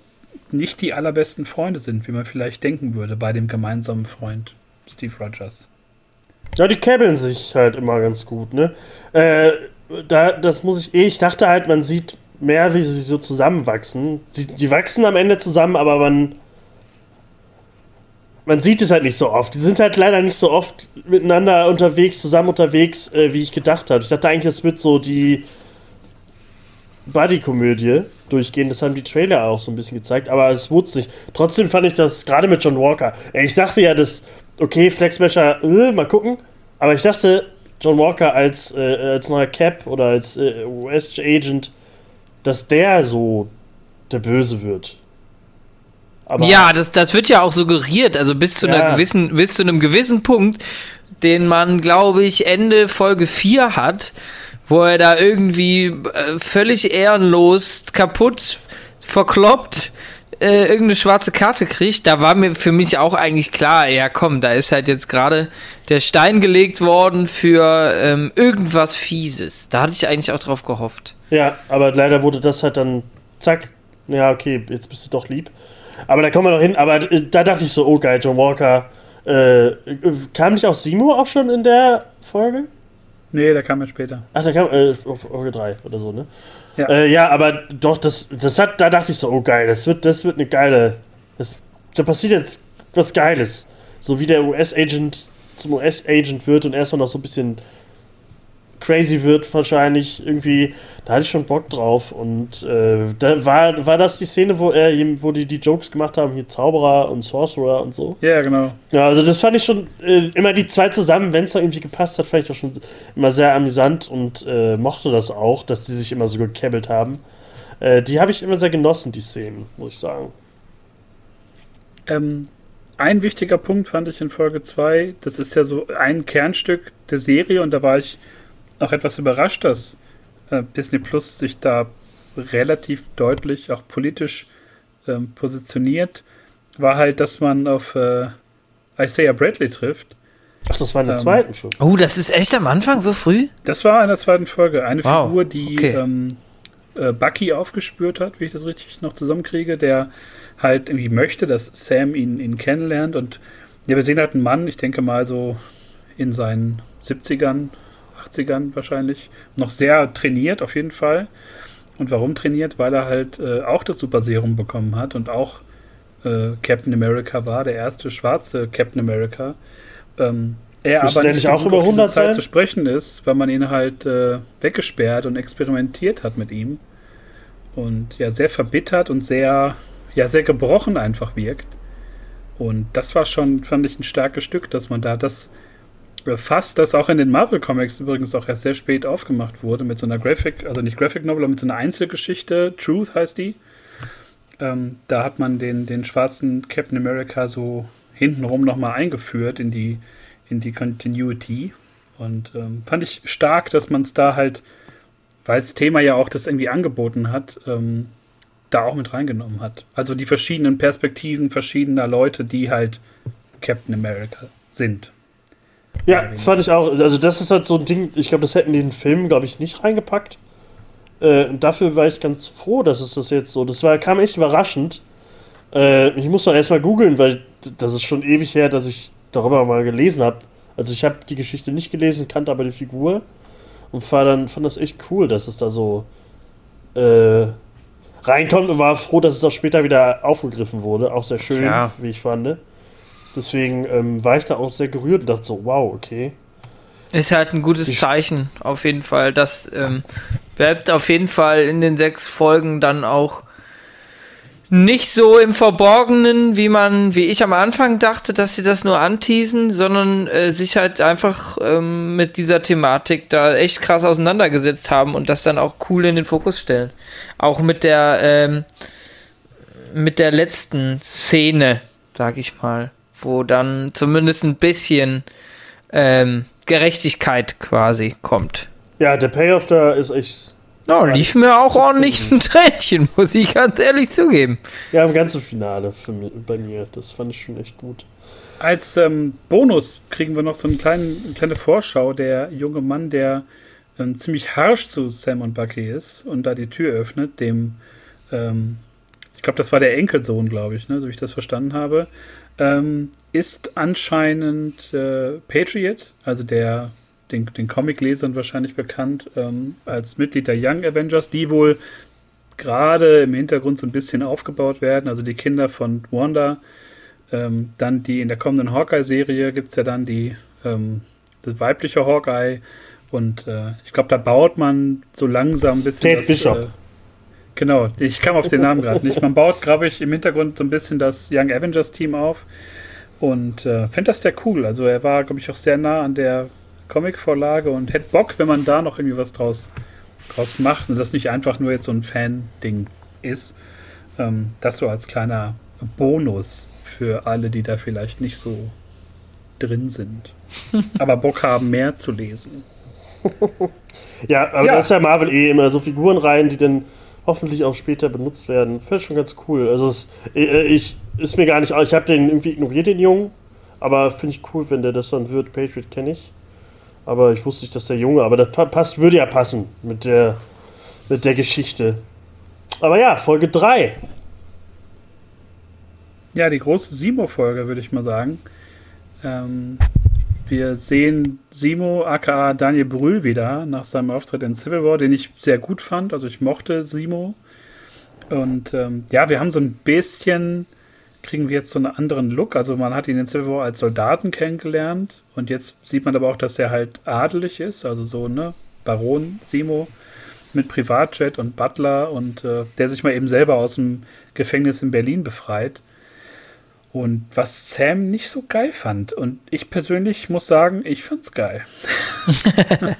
nicht die allerbesten Freunde sind, wie man vielleicht denken würde bei dem gemeinsamen Freund Steve Rogers. Ja, die käbbeln sich halt immer ganz gut, ne? Äh, da, das muss ich eh, ich dachte halt, man sieht mehr, wie sie so zusammenwachsen. Die, die wachsen am Ende zusammen, aber man man sieht es halt nicht so oft. Die sind halt leider nicht so oft miteinander unterwegs, zusammen unterwegs, äh, wie ich gedacht habe. Ich dachte eigentlich, es wird so die Buddy-Komödie durchgehen. Das haben die Trailer auch so ein bisschen gezeigt, aber es wurde nicht. Trotzdem fand ich das gerade mit John Walker. Ich dachte ja, dass, okay, Flexmasher, äh, mal gucken. Aber ich dachte, John Walker als, äh, als neuer Cap oder als äh, US-Agent, dass der so der Böse wird. Aber ja, das, das wird ja auch suggeriert. Also bis zu, ja. einer gewissen, bis zu einem gewissen Punkt den man, glaube ich, Ende Folge 4 hat, wo er da irgendwie äh, völlig ehrenlos kaputt verkloppt äh, irgendeine schwarze Karte kriegt, da war mir für mich auch eigentlich klar, ja komm, da ist halt jetzt gerade der Stein gelegt worden für ähm, irgendwas Fieses. Da hatte ich eigentlich auch drauf gehofft. Ja, aber leider wurde das halt dann, zack, ja okay, jetzt bist du doch lieb. Aber da kommen wir noch hin, aber äh, da dachte ich so, oh geil, John Walker. Äh, kam nicht auch Simo auch schon in der Folge? Nee, der kam ja später. Ach, der kam äh, auf Folge 3 oder so, ne? Ja, äh, ja aber doch, das, das hat, da dachte ich so, oh geil, das wird, das wird eine geile. Das, da passiert jetzt was Geiles. So wie der US-Agent zum US-Agent wird und erstmal noch so ein bisschen crazy wird wahrscheinlich irgendwie, da hatte ich schon Bock drauf und äh, da war, war das die Szene, wo er wo die die Jokes gemacht haben, hier Zauberer und Sorcerer und so. Ja, genau. Ja, also das fand ich schon äh, immer die zwei zusammen, wenn es da irgendwie gepasst hat, fand ich das schon immer sehr amüsant und äh, mochte das auch, dass die sich immer so gekebbelt haben. Äh, die habe ich immer sehr genossen, die Szenen, muss ich sagen. Ähm, ein wichtiger Punkt fand ich in Folge 2, das ist ja so ein Kernstück der Serie und da war ich auch etwas überrascht, dass äh, Disney Plus sich da relativ deutlich auch politisch ähm, positioniert, war halt, dass man auf äh, Isaiah Bradley trifft. Ach, das war in der ähm, zweiten schon. Oh, das ist echt am Anfang so früh? Das war in der zweiten Folge. Eine wow, Figur, die okay. ähm, äh, Bucky aufgespürt hat, wie ich das richtig noch zusammenkriege, der halt irgendwie möchte, dass Sam ihn, ihn kennenlernt. Und ja, wir sehen halt einen Mann, ich denke mal so in seinen 70ern, 80ern wahrscheinlich, noch sehr trainiert auf jeden Fall. Und warum trainiert? Weil er halt äh, auch das Super Serum bekommen hat und auch äh, Captain America war, der erste schwarze Captain America. Ähm, er aber nicht, so auch über 100 Zeit sein? zu sprechen ist, weil man ihn halt äh, weggesperrt und experimentiert hat mit ihm. Und ja, sehr verbittert und sehr, ja, sehr gebrochen einfach wirkt. Und das war schon, fand ich, ein starkes Stück, dass man da das Fass, das auch in den Marvel Comics übrigens auch erst sehr spät aufgemacht wurde, mit so einer Graphic, also nicht Graphic Novel, aber mit so einer Einzelgeschichte, Truth heißt die. Ähm, da hat man den, den schwarzen Captain America so hintenrum nochmal eingeführt in die, in die Continuity. Und ähm, fand ich stark, dass man es da halt, weil das Thema ja auch das irgendwie angeboten hat, ähm, da auch mit reingenommen hat. Also die verschiedenen Perspektiven verschiedener Leute, die halt Captain America sind. Ja, fand ich auch. Also, das ist halt so ein Ding, ich glaube, das hätten die in den Film, glaube ich, nicht reingepackt. Äh, und dafür war ich ganz froh, dass es das jetzt so. Das war, kam echt überraschend. Äh, ich muss doch erstmal googeln, weil das ist schon ewig her, dass ich darüber mal gelesen habe. Also, ich habe die Geschichte nicht gelesen, kannte aber die Figur. Und war dann, fand das echt cool, dass es da so äh, reinkommt und war froh, dass es auch später wieder aufgegriffen wurde. Auch sehr schön, ja. wie ich fand. Deswegen ähm, war ich da auch sehr gerührt und dachte so, wow, okay. Ist halt ein gutes Zeichen, auf jeden Fall. Das ähm, bleibt auf jeden Fall in den sechs Folgen dann auch nicht so im Verborgenen, wie man, wie ich am Anfang dachte, dass sie das nur anteasen, sondern äh, sich halt einfach ähm, mit dieser Thematik da echt krass auseinandergesetzt haben und das dann auch cool in den Fokus stellen. Auch mit der ähm, mit der letzten Szene, sag ich mal wo dann zumindest ein bisschen ähm, Gerechtigkeit quasi kommt. Ja, der Payoff da ist echt. No, lief mir auch ordentlich ein Tränchen, muss ich ganz ehrlich zugeben. Ja, im ganzen Finale für mich, bei mir. Das fand ich schon echt gut. Als ähm, Bonus kriegen wir noch so einen kleinen, eine kleine Vorschau. Der junge Mann, der ähm, ziemlich harsch zu Sam und Bucky ist und da die Tür öffnet, dem, ähm, ich glaube, das war der Enkelsohn, glaube ich, ne, so wie ich das verstanden habe, ähm, ist anscheinend äh, Patriot, also der den, den Comic-Lesern wahrscheinlich bekannt ähm, als Mitglied der Young Avengers, die wohl gerade im Hintergrund so ein bisschen aufgebaut werden, also die Kinder von Wanda. Ähm, dann die in der kommenden Hawkeye-Serie gibt es ja dann die ähm, das weibliche Hawkeye und äh, ich glaube, da baut man so langsam ein bisschen Kate das, Bishop. Äh, Genau, ich kam auf den Namen gerade nicht. Man baut, glaube ich, im Hintergrund so ein bisschen das Young Avengers Team auf und äh, fände das sehr cool. Also er war, glaube ich, auch sehr nah an der Comic-Vorlage und hätte Bock, wenn man da noch irgendwie was draus, draus macht und das nicht einfach nur jetzt so ein Fan-Ding ist. Ähm, das so als kleiner Bonus für alle, die da vielleicht nicht so drin sind. aber Bock haben, mehr zu lesen. ja, aber ja. da ist ja Marvel eh immer so Figuren rein, die dann hoffentlich auch später benutzt werden. Fällt schon ganz cool. Also es, äh, ich ist mir gar nicht, ich habe den irgendwie ignoriert, den Jungen, aber finde ich cool, wenn der das dann wird. Patriot kenne ich. Aber ich wusste nicht, dass der Junge, aber das passt, würde ja passen mit der, mit der Geschichte. Aber ja, Folge 3. Ja, die große Simo-Folge, würde ich mal sagen. Ähm, wir sehen Simo, aka Daniel Brühl, wieder nach seinem Auftritt in Civil War, den ich sehr gut fand. Also ich mochte Simo. Und ähm, ja, wir haben so ein bisschen kriegen wir jetzt so einen anderen Look. Also man hat ihn in Civil War als Soldaten kennengelernt und jetzt sieht man aber auch, dass er halt adelig ist, also so, ne, Baron Simo mit Privatjet und Butler und äh, der sich mal eben selber aus dem Gefängnis in Berlin befreit. Und was Sam nicht so geil fand. Und ich persönlich muss sagen, ich fand's geil.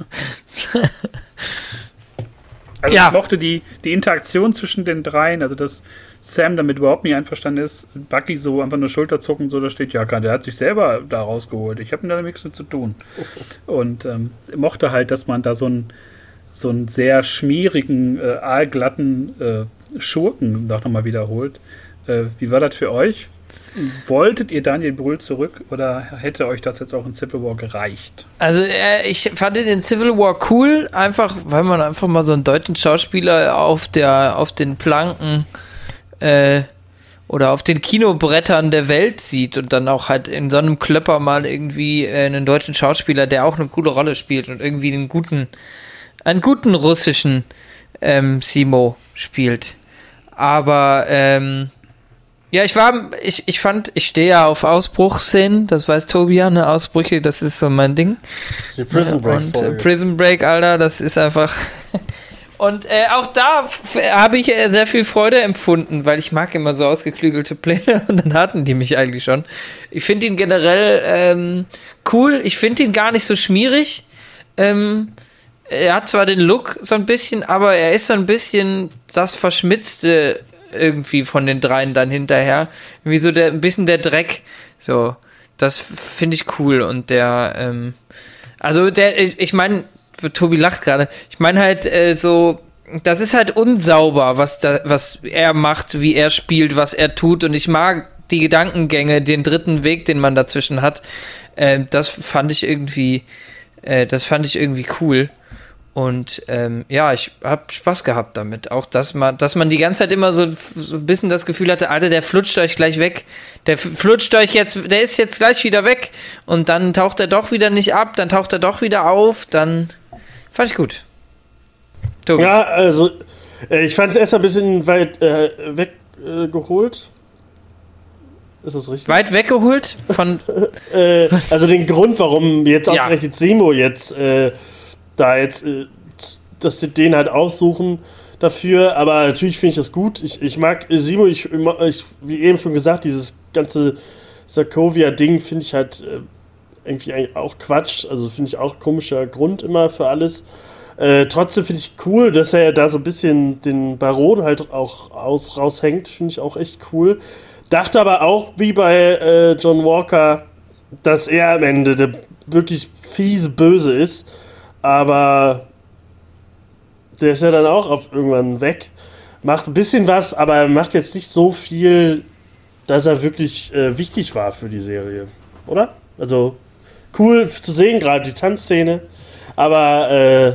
also ja. ich mochte die, die Interaktion zwischen den dreien, also das Sam damit überhaupt nicht einverstanden ist, Bucky so einfach nur Schulter zucken, so da steht, ja, der hat sich selber da rausgeholt. Ich habe da nichts mit zu tun. Und ähm, mochte halt, dass man da so einen so einen sehr schmierigen, äh, aalglatten äh, Schurken doch nochmal wiederholt. Äh, wie war das für euch? Wolltet ihr Daniel Brühl zurück oder hätte euch das jetzt auch in Civil War gereicht? Also äh, ich fand den Civil War cool, einfach weil man einfach mal so einen deutschen Schauspieler auf der auf den Planken äh, oder auf den Kinobrettern der Welt sieht und dann auch halt in so einem Klöpper mal irgendwie äh, einen deutschen Schauspieler, der auch eine coole Rolle spielt und irgendwie einen guten, einen guten russischen ähm, Simo spielt. Aber ähm, ja, ich war, ich, ich fand, ich stehe ja auf Ausbruchsszenen, das weiß Tobi ja, ne, Ausbrüche, das ist so mein Ding. Die Prison Break. Und äh, Prison Break, Alter, das ist einfach Und äh, auch da habe ich äh, sehr viel Freude empfunden, weil ich mag immer so ausgeklügelte Pläne und dann hatten die mich eigentlich schon. Ich finde ihn generell ähm, cool. Ich finde ihn gar nicht so schmierig. Ähm, er hat zwar den Look so ein bisschen, aber er ist so ein bisschen das Verschmitzte irgendwie von den dreien dann hinterher. Wie so der, ein bisschen der Dreck. So, das finde ich cool und der, ähm, also der, ich, ich meine, Tobi lacht gerade. Ich meine halt äh, so, das ist halt unsauber, was da, was er macht, wie er spielt, was er tut. Und ich mag die Gedankengänge, den dritten Weg, den man dazwischen hat. Äh, das fand ich irgendwie, äh, das fand ich irgendwie cool. Und ähm, ja, ich habe Spaß gehabt damit. Auch, dass man, dass man die ganze Zeit immer so, so ein bisschen das Gefühl hatte, Alter, der flutscht euch gleich weg. Der flutscht euch jetzt, der ist jetzt gleich wieder weg. Und dann taucht er doch wieder nicht ab, dann taucht er doch wieder auf, dann Fand ich gut. Tobi. Ja, also äh, ich fand es erst ein bisschen weit äh, weggeholt. Äh, ist das richtig? Weit weggeholt von. äh, also den Grund, warum jetzt ausgerechnet ja. Simo jetzt äh, da jetzt, äh, dass sie den halt aussuchen dafür. Aber natürlich finde ich das gut. Ich, ich mag Simo, ich, ich, wie eben schon gesagt, dieses ganze Sarkovia-Ding finde ich halt irgendwie auch Quatsch. Also finde ich auch komischer Grund immer für alles. Äh, trotzdem finde ich cool, dass er da so ein bisschen den Baron halt auch aus, raushängt. Finde ich auch echt cool. Dachte aber auch, wie bei äh, John Walker, dass er am Ende der wirklich fiese Böse ist. Aber der ist ja dann auch auf irgendwann weg. Macht ein bisschen was, aber macht jetzt nicht so viel, dass er wirklich äh, wichtig war für die Serie. Oder? Also, cool zu sehen, gerade die Tanzszene. Aber äh,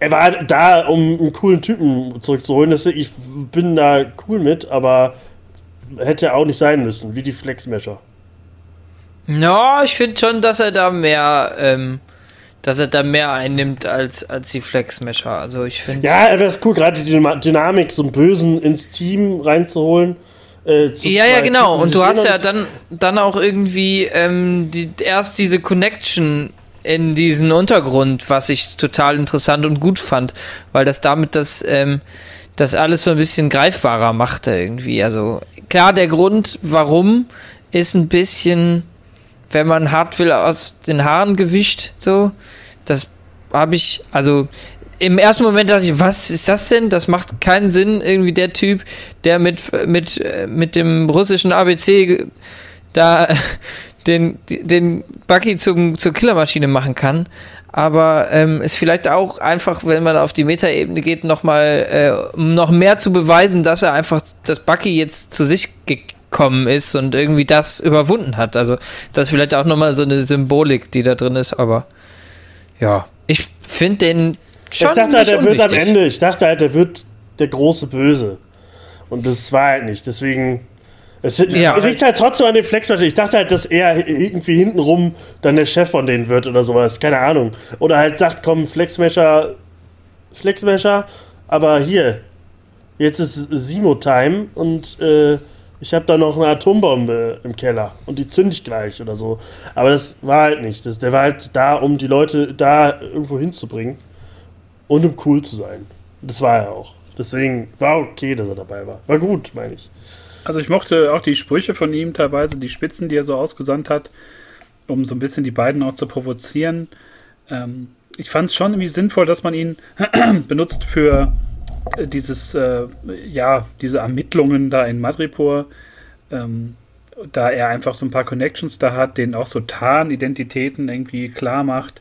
er war da, um einen coolen Typen zurückzuholen. Das, ich bin da cool mit, aber hätte auch nicht sein müssen, wie die Flexmesher. Ja, ich finde schon, dass er da mehr, ähm, dass er da mehr einnimmt als, als die Flexmesher. Also ich finde. Ja, er wäre es cool, gerade die Dynamik, so einen Bösen ins Team reinzuholen. Äh, ja, ja, genau. Und du hast ja dann, dann auch irgendwie ähm, die, erst diese Connection in diesen Untergrund, was ich total interessant und gut fand, weil das damit das, ähm, das alles so ein bisschen greifbarer machte irgendwie. Also klar, der Grund, warum, ist ein bisschen, wenn man hart will, aus den Haaren gewischt. So, das habe ich, also im ersten Moment dachte ich, was ist das denn? Das macht keinen Sinn. Irgendwie der Typ, der mit, mit, mit dem russischen ABC da den, den Bucky zum, zur Killermaschine machen kann. Aber ähm, ist vielleicht auch einfach, wenn man auf die Metaebene geht, nochmal, äh, noch mehr zu beweisen, dass er einfach, dass Bucky jetzt zu sich gekommen ist und irgendwie das überwunden hat. Also, das ist vielleicht auch nochmal so eine Symbolik, die da drin ist, aber ja, ich finde den schon. Ich dachte halt, er wird am Ende, ich dachte halt, er wird der große Böse. Und das war halt nicht. Deswegen es ja. liegt halt trotzdem an dem Flexmatch. Ich dachte halt, dass er irgendwie hintenrum dann der Chef von denen wird oder sowas. Keine Ahnung. Oder halt sagt, komm, Flexmasher, Flexmasher, aber hier, jetzt ist Simo-Time und äh, ich habe da noch eine Atombombe im Keller und die zünde ich gleich oder so. Aber das war halt nicht. Das, der war halt da, um die Leute da irgendwo hinzubringen und um cool zu sein. Das war er auch. Deswegen war okay, dass er dabei war. War gut, meine ich. Also ich mochte auch die Sprüche von ihm teilweise, die Spitzen, die er so ausgesandt hat, um so ein bisschen die beiden auch zu provozieren. Ähm, ich fand es schon irgendwie sinnvoll, dass man ihn benutzt für dieses, äh, ja, diese Ermittlungen da in Madripoor, ähm, da er einfach so ein paar Connections da hat, den auch so Tarnidentitäten irgendwie klar macht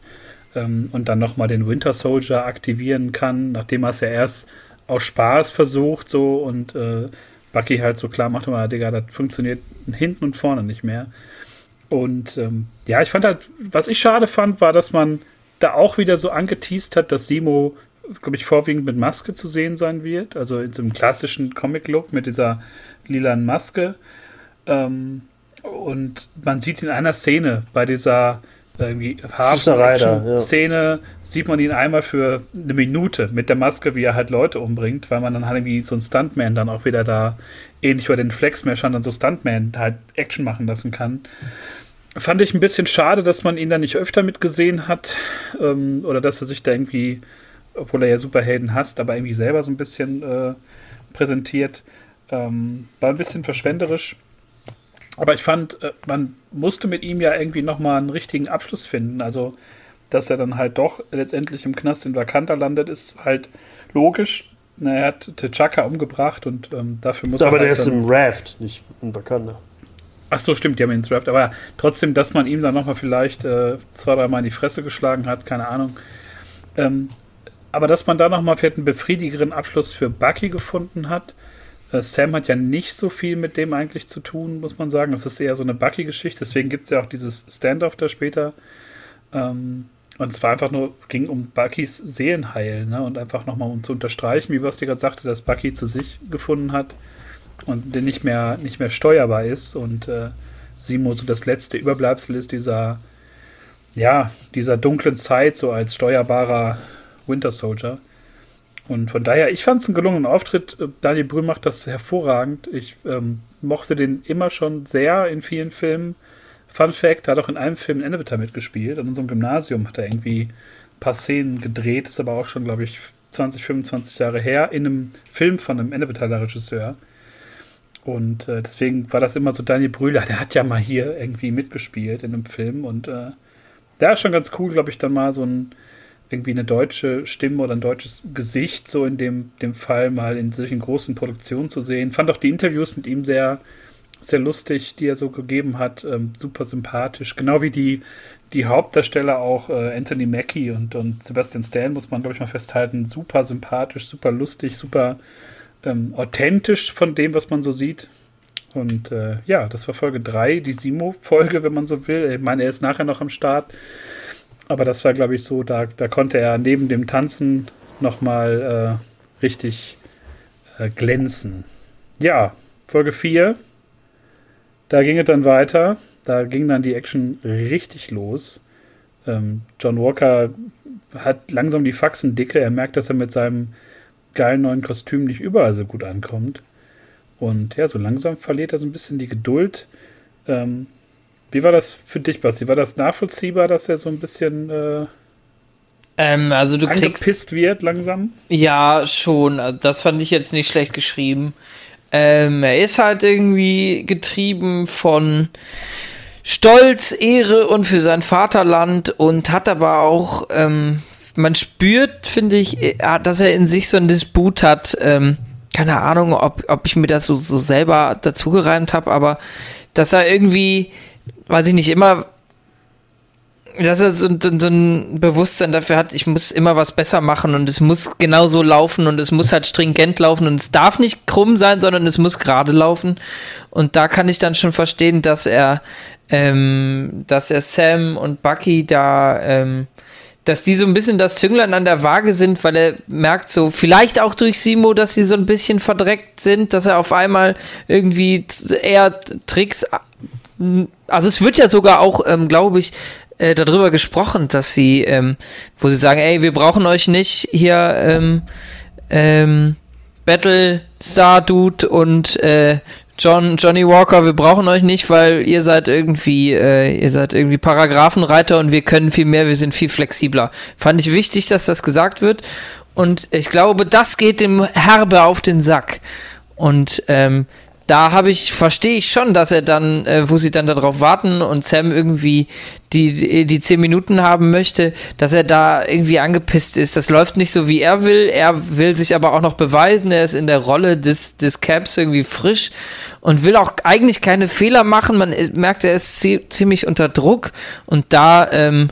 ähm, und dann nochmal den Winter Soldier aktivieren kann, nachdem er es ja erst aus Spaß versucht so und äh, Bucky halt so klar macht, immer, Digga, das funktioniert hinten und vorne nicht mehr. Und ähm, ja, ich fand halt, was ich schade fand, war, dass man da auch wieder so angeteased hat, dass Simo, glaube ich, vorwiegend mit Maske zu sehen sein wird. Also in so einem klassischen Comic-Look mit dieser lilanen Maske. Ähm, und man sieht in einer Szene bei dieser irgendwie Hafen-Szene ja. sieht man ihn einmal für eine Minute mit der Maske, wie er halt Leute umbringt, weil man dann halt irgendwie so einen Stuntman dann auch wieder da, ähnlich bei den Flexmashern, dann so Stuntman halt Action machen lassen kann. Fand ich ein bisschen schade, dass man ihn da nicht öfter mitgesehen hat ähm, oder dass er sich da irgendwie, obwohl er ja Superhelden hasst, aber irgendwie selber so ein bisschen äh, präsentiert. Ähm, war ein bisschen verschwenderisch. Aber ich fand, äh, man musste mit ihm ja irgendwie nochmal einen richtigen Abschluss finden. Also, dass er dann halt doch letztendlich im Knast in Wakanda landet, ist halt logisch. Na, er hat T'Chaka umgebracht und ähm, dafür muss aber er. Aber halt der ist im Raft, nicht in Wakanda. Ach so, stimmt, die haben ihn ins Raft. Aber trotzdem, dass man ihm dann nochmal vielleicht äh, zwei, dreimal in die Fresse geschlagen hat, keine Ahnung. Ähm, aber dass man da nochmal vielleicht einen befriedigeren Abschluss für Bucky gefunden hat, äh, Sam hat ja nicht so viel mit dem eigentlich zu tun, muss man sagen. Das ist eher so eine Bucky-Geschichte. Deswegen gibt es ja auch dieses Standoff da später. Ähm, und es war einfach nur, ging um Buckys Seelenheil, ne? Und einfach nochmal um zu unterstreichen, wie Basti gerade sagte, dass Bucky zu sich gefunden hat und der nicht mehr, nicht mehr steuerbar ist und äh, Simo so das letzte Überbleibsel ist dieser, ja, dieser dunklen Zeit, so als steuerbarer Winter Soldier. Und von daher, ich fand es einen gelungenen Auftritt. Daniel Brühl macht das hervorragend. Ich ähm, mochte den immer schon sehr in vielen Filmen. Fun Fact, hat auch in einem Film in mitgespielt. An unserem Gymnasium hat er irgendwie ein paar Szenen gedreht. Ist aber auch schon, glaube ich, 20, 25 Jahre her. In einem Film von einem Ennebetaler Regisseur. Und äh, deswegen war das immer so Daniel Brühler, der hat ja mal hier irgendwie mitgespielt in einem Film. Und äh, der ist schon ganz cool, glaube ich, dann mal so ein irgendwie eine deutsche Stimme oder ein deutsches Gesicht so in dem, dem Fall mal in solchen großen Produktionen zu sehen. Fand auch die Interviews mit ihm sehr, sehr lustig, die er so gegeben hat, ähm, super sympathisch. Genau wie die, die Hauptdarsteller auch äh, Anthony Mackie und, und Sebastian Stan, muss man glaube ich mal festhalten, super sympathisch, super lustig, super ähm, authentisch von dem, was man so sieht. Und äh, ja, das war Folge 3, die Simo-Folge, wenn man so will. Ich meine, er ist nachher noch am Start. Aber das war, glaube ich, so, da, da konnte er neben dem Tanzen nochmal äh, richtig äh, glänzen. Ja, Folge 4. Da ging es dann weiter. Da ging dann die Action richtig los. Ähm, John Walker hat langsam die Faxen dicke. Er merkt, dass er mit seinem geilen neuen Kostüm nicht überall so gut ankommt. Und ja, so langsam verliert er so ein bisschen die Geduld. Ähm, wie war das für dich, Basti? War das nachvollziehbar, dass er so ein bisschen äh, ähm, also du angepisst kriegst, wird langsam? Ja, schon. Also das fand ich jetzt nicht schlecht geschrieben. Ähm, er ist halt irgendwie getrieben von Stolz, Ehre und für sein Vaterland und hat aber auch, ähm, man spürt, finde ich, äh, dass er in sich so einen Disput hat. Ähm, keine Ahnung, ob, ob ich mir das so, so selber dazugereimt habe, aber dass er irgendwie weiß ich nicht, immer dass er so, so, so, ein Bewusstsein dafür hat, ich muss immer was besser machen und es muss genauso laufen und es muss halt stringent laufen und es darf nicht krumm sein, sondern es muss gerade laufen. Und da kann ich dann schon verstehen, dass er, ähm, dass er Sam und Bucky da, ähm, dass die so ein bisschen das Zünglein an der Waage sind, weil er merkt so, vielleicht auch durch Simo, dass sie so ein bisschen verdreckt sind, dass er auf einmal irgendwie eher Tricks also es wird ja sogar auch, ähm, glaube ich, äh, darüber gesprochen, dass sie, ähm, wo sie sagen, ey, wir brauchen euch nicht hier, ähm, ähm, Battlestar Dude und äh, John Johnny Walker, wir brauchen euch nicht, weil ihr seid irgendwie äh, ihr seid irgendwie Paragraphenreiter und wir können viel mehr, wir sind viel flexibler. Fand ich wichtig, dass das gesagt wird und ich glaube, das geht dem Herbe auf den Sack und ähm, da habe ich, verstehe ich schon, dass er dann, äh, wo sie dann darauf warten und Sam irgendwie die, die zehn Minuten haben möchte, dass er da irgendwie angepisst ist. Das läuft nicht so, wie er will. Er will sich aber auch noch beweisen. Er ist in der Rolle des, des Caps irgendwie frisch und will auch eigentlich keine Fehler machen. Man merkt, er ist ziemlich unter Druck und da, ähm,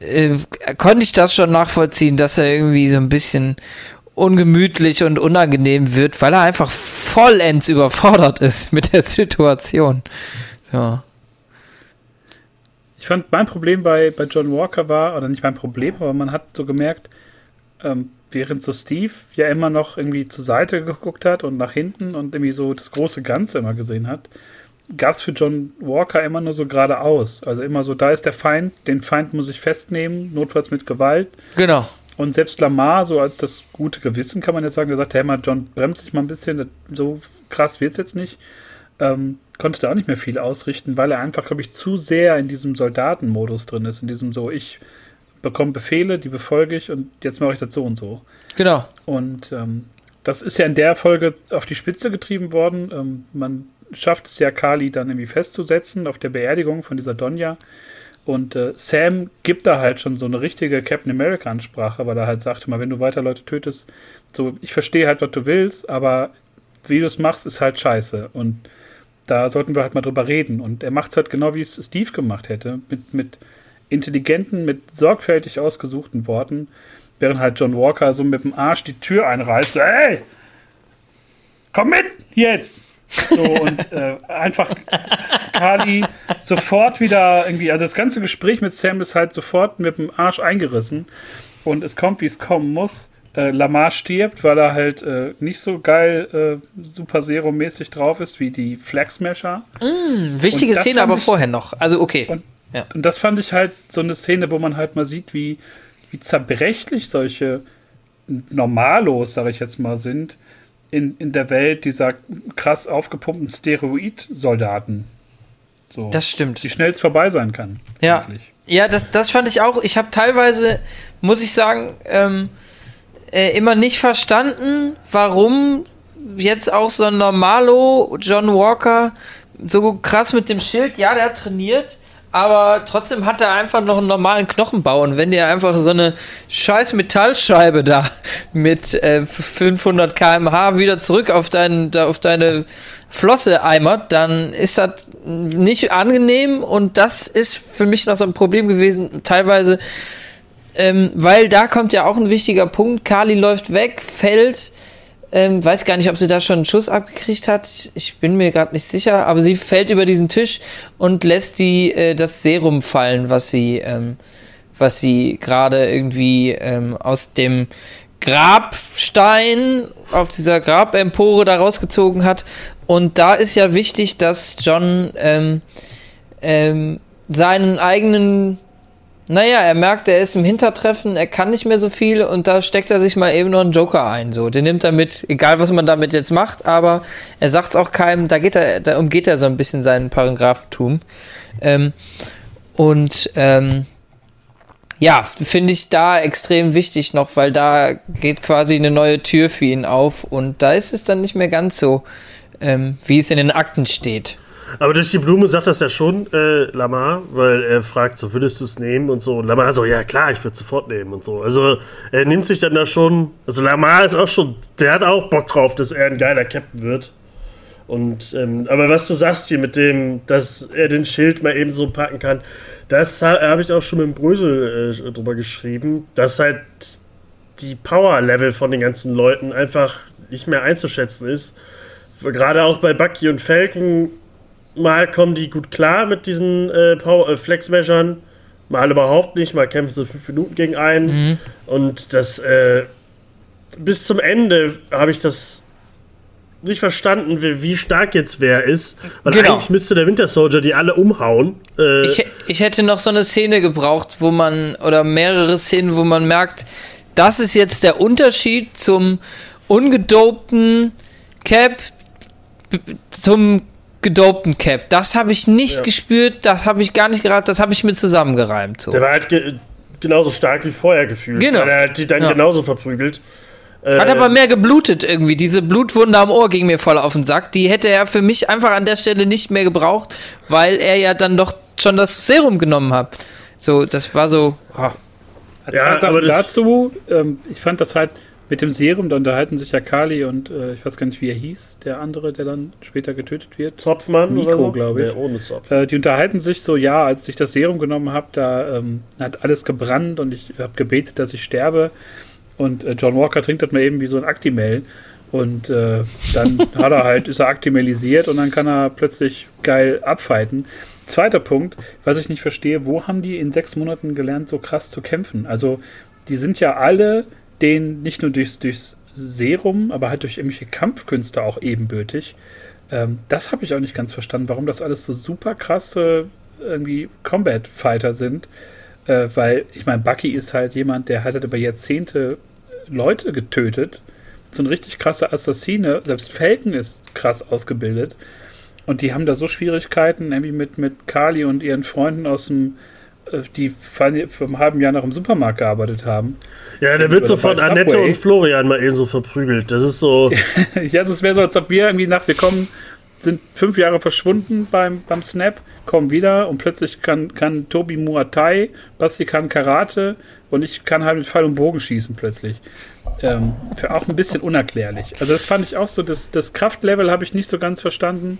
äh, konnte ich das schon nachvollziehen, dass er irgendwie so ein bisschen ungemütlich und unangenehm wird, weil er einfach vollends überfordert ist mit der Situation. Ja. Ich fand, mein Problem bei, bei John Walker war, oder nicht mein Problem, aber man hat so gemerkt, ähm, während so Steve ja immer noch irgendwie zur Seite geguckt hat und nach hinten und irgendwie so das große Ganze immer gesehen hat, gab es für John Walker immer nur so geradeaus. Also immer so, da ist der Feind, den Feind muss ich festnehmen, notfalls mit Gewalt. Genau. Und selbst Lamar, so als das gute Gewissen, kann man jetzt sagen, gesagt, hey mal, John, bremst dich mal ein bisschen, so krass wird es jetzt nicht. Ähm, konnte da auch nicht mehr viel ausrichten, weil er einfach, glaube ich, zu sehr in diesem Soldatenmodus drin ist, in diesem so, ich bekomme Befehle, die befolge ich und jetzt mache ich das so und so. Genau. Und ähm, das ist ja in der Folge auf die Spitze getrieben worden. Ähm, man schafft es ja, Kali dann irgendwie festzusetzen auf der Beerdigung von dieser Donja. Und äh, Sam gibt da halt schon so eine richtige Captain America-Ansprache, weil er halt sagt, mal, wenn du weiter Leute tötest, so, ich verstehe halt, was du willst, aber wie du es machst, ist halt scheiße. Und da sollten wir halt mal drüber reden. Und er macht es halt genau, wie es Steve gemacht hätte, mit, mit intelligenten, mit sorgfältig ausgesuchten Worten, während halt John Walker so mit dem Arsch die Tür einreißt, ey, komm mit, jetzt! So, und äh, einfach Kali sofort wieder irgendwie, also das ganze Gespräch mit Sam ist halt sofort mit dem Arsch eingerissen. Und es kommt, wie es kommen muss. Äh, Lamar stirbt, weil er halt äh, nicht so geil äh, Super Serum-mäßig drauf ist wie die Flag Smasher. Mm, wichtige Szene aber ich, vorher noch. Also okay. Und, ja. und das fand ich halt so eine Szene, wo man halt mal sieht, wie, wie zerbrechlich solche Normalos, sag ich jetzt mal, sind in, in der Welt dieser krass aufgepumpten Steroid-Soldaten. So, das stimmt. Die schnell vorbei sein kann. Ja, eigentlich. ja das, das fand ich auch. Ich habe teilweise, muss ich sagen, ähm, äh, immer nicht verstanden, warum jetzt auch so ein Normalo John Walker so krass mit dem Schild, ja, der hat trainiert, aber trotzdem hat er einfach noch einen normalen Knochenbau. Und wenn dir einfach so eine scheiß Metallscheibe da mit äh, 500 km/h wieder zurück auf, dein, auf deine Flosse eimert, dann ist das nicht angenehm. Und das ist für mich noch so ein Problem gewesen, teilweise, ähm, weil da kommt ja auch ein wichtiger Punkt. Kali läuft weg, fällt ähm, weiß gar nicht, ob sie da schon einen Schuss abgekriegt hat. Ich bin mir gerade nicht sicher. Aber sie fällt über diesen Tisch und lässt die äh, das Serum fallen, was sie, ähm, was sie gerade irgendwie ähm, aus dem Grabstein auf dieser Grabempore da rausgezogen hat. Und da ist ja wichtig, dass John ähm, ähm, seinen eigenen naja, er merkt, er ist im Hintertreffen, er kann nicht mehr so viel und da steckt er sich mal eben noch einen Joker ein. So, den nimmt er mit, egal was man damit jetzt macht, aber er sagt es auch keinem, da geht er, da umgeht er so ein bisschen seinen Paragraphentum. Ähm, und ähm, ja, finde ich da extrem wichtig noch, weil da geht quasi eine neue Tür für ihn auf und da ist es dann nicht mehr ganz so, ähm, wie es in den Akten steht. Aber durch die Blume sagt das ja schon, äh, Lamar, weil er fragt so, würdest du es nehmen und so. Und Lamar so, ja klar, ich würde es sofort nehmen und so. Also er nimmt sich dann da schon, also Lamar ist auch schon, der hat auch Bock drauf, dass er ein geiler Captain wird. Und, ähm, aber was du sagst hier mit dem, dass er den Schild mal eben so packen kann, das ha habe ich auch schon mit Brösel äh, drüber geschrieben, dass halt die Power-Level von den ganzen Leuten einfach nicht mehr einzuschätzen ist. Gerade auch bei Bucky und Falcon, mal kommen die gut klar mit diesen äh, äh, Flex-Measures, mal überhaupt nicht, mal kämpfen sie fünf Minuten gegen einen. Mhm. Und das äh, bis zum Ende habe ich das nicht verstanden, wie, wie, stark jetzt wer ist. Weil genau. eigentlich müsste der Winter Soldier die alle umhauen. Äh ich, ich hätte noch so eine Szene gebraucht, wo man, oder mehrere Szenen, wo man merkt, das ist jetzt der Unterschied zum ungedopten Cap zum gedopten Cap. Das habe ich nicht ja. gespürt, das habe ich gar nicht geraten, das habe ich mir zusammengereimt. So. Der war halt ge genauso stark wie vorher gefühlt. Genau. Weil er hat die dann ja. genauso verprügelt. Hat aber mehr geblutet irgendwie. Diese Blutwunde am Ohr ging mir voll auf den Sack. Die hätte er für mich einfach an der Stelle nicht mehr gebraucht, weil er ja dann doch schon das Serum genommen hat. So, das war so. Oh. Als ja, aber dazu, ähm, ich fand das halt mit dem Serum, da unterhalten sich ja Kali und äh, ich weiß gar nicht, wie er hieß, der andere, der dann später getötet wird. Zopfmann? Nico, glaube ich. Nee, ohne Zopf. Äh, die unterhalten sich so, ja, als ich das Serum genommen habe, da ähm, hat alles gebrannt und ich habe gebetet, dass ich sterbe. Und äh, John Walker trinkt das mal eben wie so ein Actimel. Und äh, dann hat er halt, ist er aktimelisiert und dann kann er plötzlich geil abfighten. Zweiter Punkt, was ich nicht verstehe, wo haben die in sechs Monaten gelernt, so krass zu kämpfen? Also, die sind ja alle denen nicht nur durchs, durchs Serum, aber halt durch irgendwelche Kampfkünste auch ebenbürtig. Ähm, das habe ich auch nicht ganz verstanden, warum das alles so super krasse irgendwie Combat-Fighter sind. Äh, weil, ich meine, Bucky ist halt jemand, der hat halt über Jahrzehnte Leute getötet. So ein richtig krasser Assassine. Selbst Falcon ist krass ausgebildet. Und die haben da so Schwierigkeiten, irgendwie mit, mit Kali und ihren Freunden aus dem, die vor einem halben Jahr noch im Supermarkt gearbeitet haben. Ja, der wird so von Annette und Florian mal eben so verprügelt. Das ist so. ja, also es wäre so, als ob wir irgendwie nach, wir kommen, sind fünf Jahre verschwunden beim, beim Snap, kommen wieder und plötzlich kann, kann Tobi Muay Thai, Basti kann Karate und ich kann halt mit Pfeil und Bogen schießen plötzlich. Ähm, für auch ein bisschen unerklärlich. Also das fand ich auch so, das, das Kraftlevel habe ich nicht so ganz verstanden.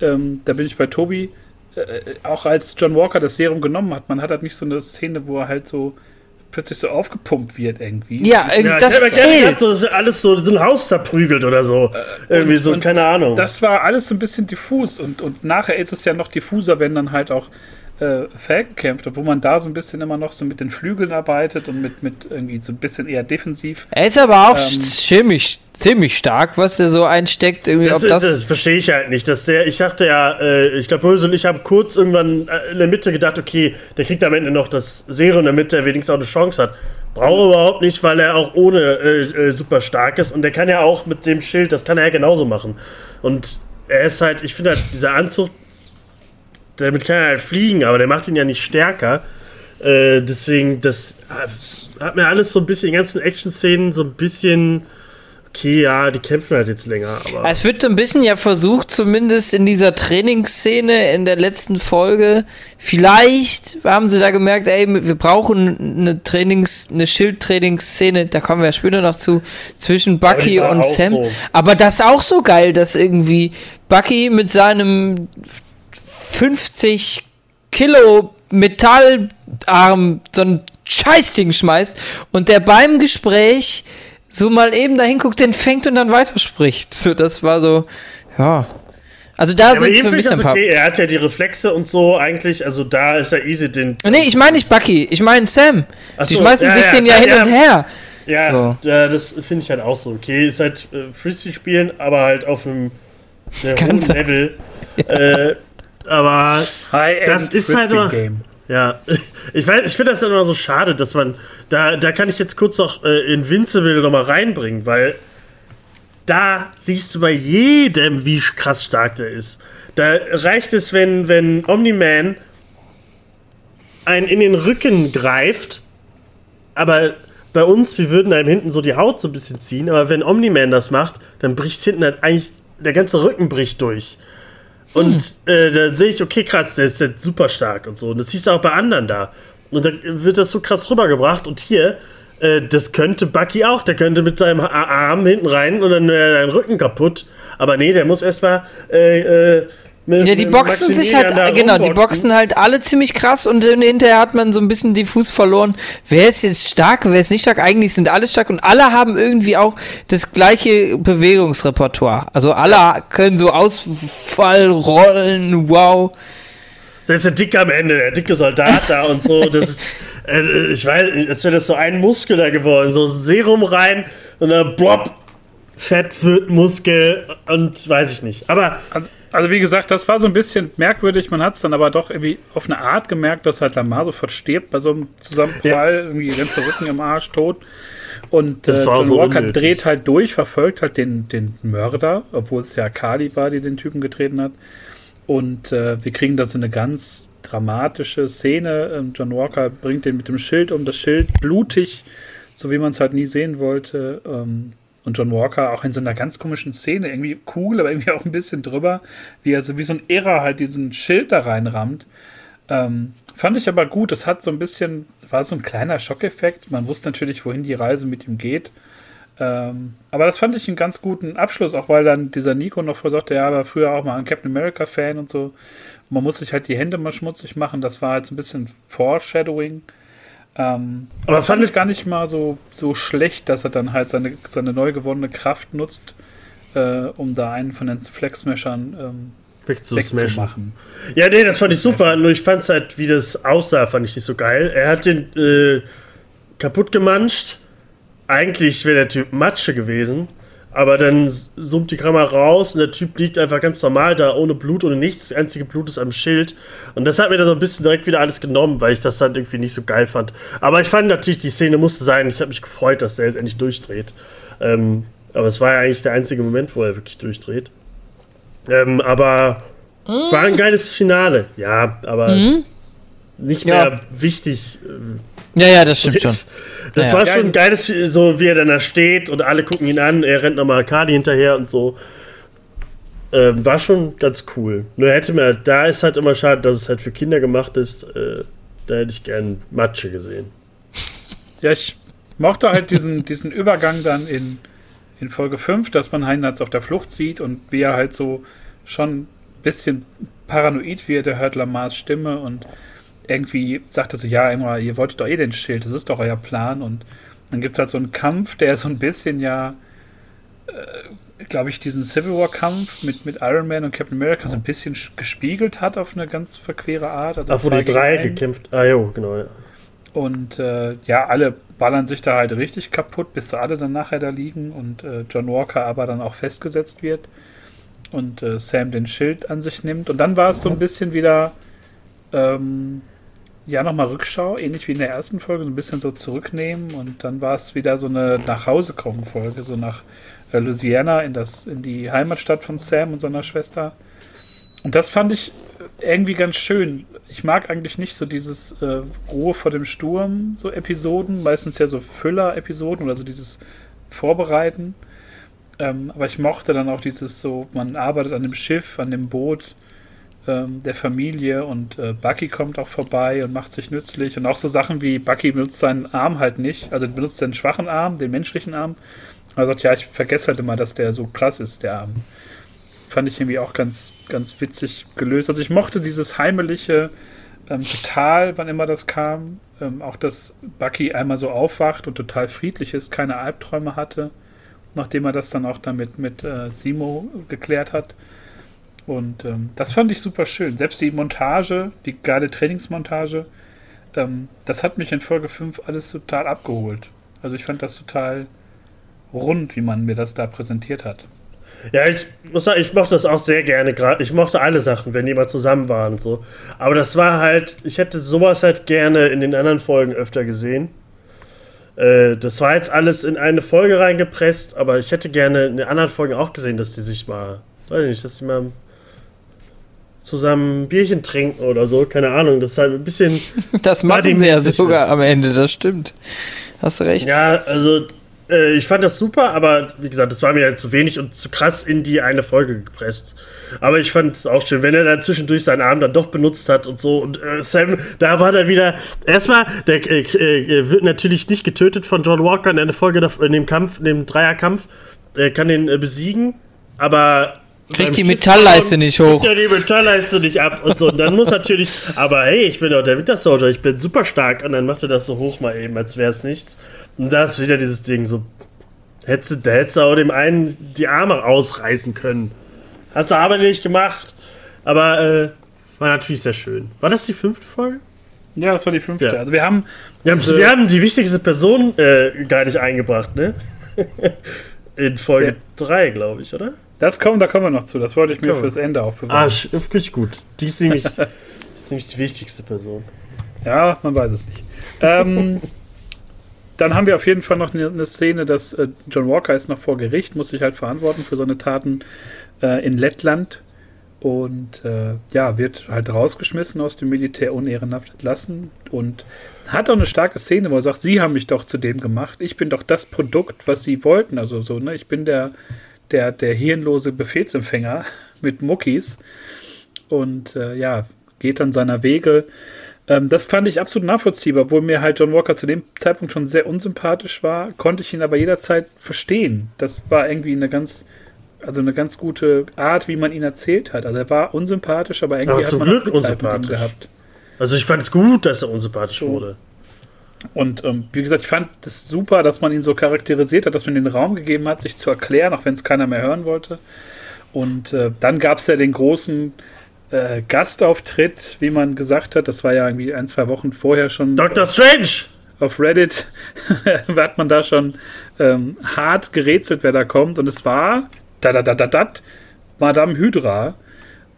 Ähm, da bin ich bei Tobi. Äh, äh, auch als John Walker das Serum genommen hat, man hat halt nicht so eine Szene, wo er halt so plötzlich so aufgepumpt wird irgendwie. Ja, irgendwie ja, das ich fehlt. so, das alles so, so ein Haus zerprügelt oder so. Äh, irgendwie und, so, keine Ahnung. Das war alles so ein bisschen diffus und, und nachher ist es ja noch diffuser, wenn dann halt auch äh, Falcon kämpft, wo man da so ein bisschen immer noch so mit den Flügeln arbeitet und mit, mit irgendwie so ein bisschen eher defensiv. Er ist aber auch ähm, ziemlich, ziemlich stark, was der so einsteckt. Irgendwie, das, ob das, das verstehe ich halt nicht. Dass der, ich dachte ja, äh, ich glaube, Böse und ich haben kurz irgendwann äh, in der Mitte gedacht, okay, der kriegt am Ende noch das Serum in der Mitte, der wenigstens auch eine Chance hat. Brauche überhaupt nicht, weil er auch ohne äh, äh, super stark ist und der kann ja auch mit dem Schild, das kann er ja genauso machen. Und er ist halt, ich finde halt, dieser Anzug damit kann er halt fliegen, aber der macht ihn ja nicht stärker. Äh, deswegen, das hat mir alles so ein bisschen, die ganzen Action-Szenen so ein bisschen. Okay, ja, die kämpfen halt jetzt länger. Aber es wird so ein bisschen ja versucht, zumindest in dieser Trainingsszene in der letzten Folge. Vielleicht haben sie da gemerkt, ey, wir brauchen eine Trainings, eine Schildtrainingsszene, da kommen wir später noch zu, zwischen Bucky und Sam. So. Aber das ist auch so geil, dass irgendwie Bucky mit seinem 50 Kilo Metallarm so ein Scheißding schmeißt und der beim Gespräch so mal eben dahin guckt, den fängt und dann weiterspricht. So, das war so, ja. Also da ja, sind für mich ein paar. Okay. Er hat ja die Reflexe und so eigentlich, also da ist er easy den. Nee, ich meine nicht Bucky, ich meine Sam. So, die schmeißen ja, sich ja, den ja, hin und her. Ja, so. ja das finde ich halt auch so. Okay, ist halt äh, Frisbee spielen, aber halt auf einem sehr hohen Level. Äh, aber das ist halt immer. Ja, ich weiß, ich finde das immer so schade, dass man da, da kann ich jetzt kurz noch äh, Invincible noch mal reinbringen, weil da siehst du bei jedem, wie krass stark der ist. Da reicht es, wenn, wenn Omni-Man einen in den Rücken greift, aber bei uns, wir würden einem hinten so die Haut so ein bisschen ziehen, aber wenn Omni-Man das macht, dann bricht hinten halt eigentlich der ganze Rücken bricht durch. Und hm. äh, da sehe ich, okay, krass, der ist jetzt super stark und so. Und das siehst du auch bei anderen da. Und dann wird das so krass rübergebracht. Und hier äh, das könnte Bucky auch. Der könnte mit seinem Arm hinten rein und dann wäre sein Rücken kaputt. Aber nee, der muss erstmal. Äh, äh, mit, ja, die boxen sich halt, genau, die boxen halt alle ziemlich krass und hinterher hat man so ein bisschen diffus verloren. Wer ist jetzt stark, wer ist nicht stark? Eigentlich sind alle stark und alle haben irgendwie auch das gleiche Bewegungsrepertoire. Also alle können so Ausfallrollen, wow. Selbst der Dicke am Ende, der dicke Soldat da und so, das ist, äh, ich weiß, als wäre das so ein Muskel da geworden, so Serum rein und dann blopp, Fett wird Muskel und weiß ich nicht. Aber. Also, also, wie gesagt, das war so ein bisschen merkwürdig. Man hat es dann aber doch irgendwie auf eine Art gemerkt, dass halt Lamar sofort stirbt bei so einem Zusammenprall. Ja. Irgendwie ganze Rücken im Arsch tot. Und äh, John so Walker unnötig. dreht halt durch, verfolgt halt den, den Mörder, obwohl es ja Kali war, die den Typen getreten hat. Und äh, wir kriegen da so eine ganz dramatische Szene. Ähm, John Walker bringt den mit dem Schild um, das Schild blutig, so wie man es halt nie sehen wollte. Ähm, und John Walker auch in so einer ganz komischen Szene, irgendwie cool, aber irgendwie auch ein bisschen drüber, wie er so wie so ein Irrer halt diesen Schild da reinrammt. Ähm, fand ich aber gut. Es hat so ein bisschen, war so ein kleiner Schockeffekt. Man wusste natürlich, wohin die Reise mit ihm geht. Ähm, aber das fand ich einen ganz guten Abschluss, auch weil dann dieser Nico noch vorher sagte, ja, war früher auch mal ein Captain America-Fan und so. Man muss sich halt die Hände mal schmutzig machen. Das war halt so ein bisschen Foreshadowing. Ähm, aber fand ich gar nicht mal so, so schlecht, dass er dann halt seine, seine neu gewonnene Kraft nutzt, äh, um da einen von den Flex-Smashern ähm, wegzumachen. Ja, nee, das fand ich super. Nur ich fand es halt, wie das aussah, fand ich nicht so geil. Er hat den äh, kaputt gemanscht. Eigentlich wäre der Typ Matsche gewesen. Aber dann zoomt die Kamera raus und der Typ liegt einfach ganz normal da, ohne Blut, ohne nichts. Das einzige Blut ist am Schild. Und das hat mir dann so ein bisschen direkt wieder alles genommen, weil ich das dann irgendwie nicht so geil fand. Aber ich fand natürlich, die Szene musste sein. Ich habe mich gefreut, dass der jetzt endlich durchdreht. Ähm, aber es war ja eigentlich der einzige Moment, wo er wirklich durchdreht. Ähm, aber war ein geiles Finale. Ja, aber mhm. Nicht mehr ja. wichtig. Äh, ja, ja, das stimmt schon. Das ja, war schon ein geiles, so wie er dann da steht und alle gucken ihn an, er rennt nochmal Kali hinterher und so. Ähm, war schon ganz cool. Nur hätte mir, da ist halt immer schade, dass es halt für Kinder gemacht ist. Äh, da hätte ich gern Matsche gesehen. Ja, ich mochte halt diesen, diesen Übergang dann in, in Folge 5, dass man Heinz auf der Flucht sieht und wie er halt so schon ein bisschen paranoid wird, er hört Lamars Stimme und irgendwie sagt er so, ja, immer, ihr wolltet doch eh den Schild, das ist doch euer Plan. Und dann gibt es halt so einen Kampf, der so ein bisschen ja, äh, glaube ich, diesen Civil War-Kampf mit, mit Iron Man und Captain America so ein bisschen gespiegelt hat auf eine ganz verquere Art. Also Ach, wo die drei gekämpft, ah jo, genau, ja. Und äh, ja, alle ballern sich da halt richtig kaputt, bis alle dann nachher da liegen und äh, John Walker aber dann auch festgesetzt wird und äh, Sam den Schild an sich nimmt. Und dann war es so ein bisschen wieder ähm, ja, nochmal Rückschau, ähnlich wie in der ersten Folge, so ein bisschen so zurücknehmen und dann war es wieder so eine nach Hause kommen Folge, so nach äh, Louisiana in das in die Heimatstadt von Sam und seiner Schwester. Und das fand ich irgendwie ganz schön. Ich mag eigentlich nicht so dieses äh, Ruhe vor dem Sturm, so Episoden, meistens ja so Füller-Episoden oder so dieses Vorbereiten. Ähm, aber ich mochte dann auch dieses so, man arbeitet an dem Schiff, an dem Boot ähm, der Familie und äh, Bucky kommt auch vorbei und macht sich nützlich und auch so Sachen wie Bucky benutzt seinen Arm halt nicht, also benutzt seinen schwachen Arm, den menschlichen Arm. Er sagt, ja, ich vergesse halt immer, dass der so krass ist, der Arm. Fand ich irgendwie auch ganz, ganz witzig gelöst. Also ich mochte dieses heimelige ähm, total, wann immer das kam. Ähm, auch, dass Bucky einmal so aufwacht und total friedlich ist, keine Albträume hatte, nachdem er das dann auch damit mit äh, Simo geklärt hat. Und ähm, das fand ich super schön. Selbst die Montage, die geile Trainingsmontage, ähm, das hat mich in Folge 5 alles total abgeholt. Also ich fand das total rund, wie man mir das da präsentiert hat. Ja, ich muss sagen, ich mochte das auch sehr gerne. Gerade ich mochte alle Sachen, wenn die mal zusammen waren und so. Aber das war halt, ich hätte sowas halt gerne in den anderen Folgen öfter gesehen. Äh, das war jetzt alles in eine Folge reingepresst, aber ich hätte gerne in den anderen Folgen auch gesehen, dass die sich mal, weiß nicht, dass die mal zusammen ein Bierchen trinken oder so, keine Ahnung. Das ist halt ein bisschen. Das machen sie ja sogar am Ende, das stimmt. Hast du recht. Ja, also äh, ich fand das super, aber wie gesagt, das war mir halt zu wenig und zu krass in die eine Folge gepresst. Aber ich fand es auch schön, wenn er dann zwischendurch seinen Arm dann doch benutzt hat und so. Und äh, Sam, da war dann wieder. Erstmal, der äh, äh, wird natürlich nicht getötet von John Walker in der Folge, in dem Kampf, in dem Dreierkampf. Er kann den äh, besiegen, aber Kriegt die Metallleiste nicht hoch. Ja, die Metallleiste nicht ab und so. Und dann muss natürlich, aber hey, ich bin doch der Winter Soldier, ich bin super stark. Und dann macht er das so hoch mal eben, als wäre es nichts. Und da ist wieder dieses Ding so. Hättest du, da hättest du auch dem einen die Arme rausreißen können. Hast du aber nicht gemacht. Aber äh, war natürlich sehr schön. War das die fünfte Folge? Ja, das war die fünfte. Ja. Also wir haben. Wir haben, diese- wir haben die wichtigste Person äh, gar nicht eingebracht, ne? In Folge 3, glaube ich, oder? Das kommt, da kommen wir noch zu. Das wollte ich mir wir. fürs Ende aufbewahren. Ah, sch- richtig gut. Die ist nämlich, die ist nämlich die wichtigste Person. Ja, man weiß es nicht. Ähm, dann haben wir auf jeden Fall noch eine, eine Szene, dass äh, John Walker ist noch vor Gericht, muss sich halt verantworten für seine Taten äh, in Lettland und äh, ja, wird halt rausgeschmissen aus dem Militär, unehrenhaft entlassen und hat auch eine starke Szene, wo er sagt, Sie haben mich doch zu dem gemacht, ich bin doch das Produkt, was Sie wollten, also so, ne, ich bin der, der, der hirnlose Befehlsempfänger mit Muckis und äh, ja, geht dann seiner Wege. Ähm, das fand ich absolut nachvollziehbar, obwohl mir halt John Walker zu dem Zeitpunkt schon sehr unsympathisch war, konnte ich ihn aber jederzeit verstehen. Das war irgendwie eine ganz, also eine ganz gute Art, wie man ihn erzählt hat. Also er war unsympathisch, aber irgendwie Aber hat zum man Glück unsympathisch. gehabt. Also ich fand es gut, dass er unsympathisch So. wurde. Und ähm, wie gesagt, ich fand es super, dass man ihn so charakterisiert hat, dass man den Raum gegeben hat, sich zu erklären, auch wenn es keiner mehr hören wollte. Und äh, dann gab es ja den großen äh, Gastauftritt, wie man gesagt hat. Das war ja irgendwie ein, zwei Wochen vorher schon Dr. Strange! auf Reddit. hat man da schon ähm, hart gerätselt, wer da kommt. Und es war da da da da da Madame Hydra.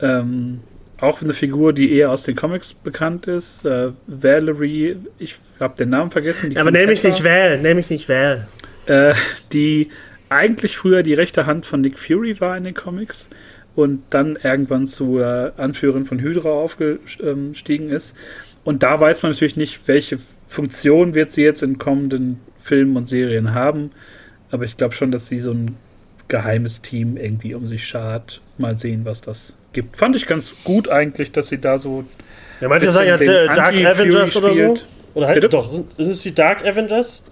Ähm, auch eine Figur, die eher aus den Comics bekannt ist. Äh, Valerie, ich habe den Namen vergessen. die Aber mich Contessa nicht Val, nenn mich nicht Val. äh, die eigentlich früher die rechte Hand von Nick Fury war in den Comics und dann irgendwann zur Anführerin von Hydra aufgestiegen ist. Und da weiß man natürlich nicht, welche Funktion wird sie jetzt in kommenden Filmen und Serien haben. Aber ich glaube schon, dass sie so ein geheimes Team irgendwie um sich schart. Mal sehen, was das gibt. Fand ich ganz gut eigentlich, dass sie da so Ja, manche sagen ja Dark Avengers oder so. Oder halt, Bitte? doch, ist es die Dark Avengers?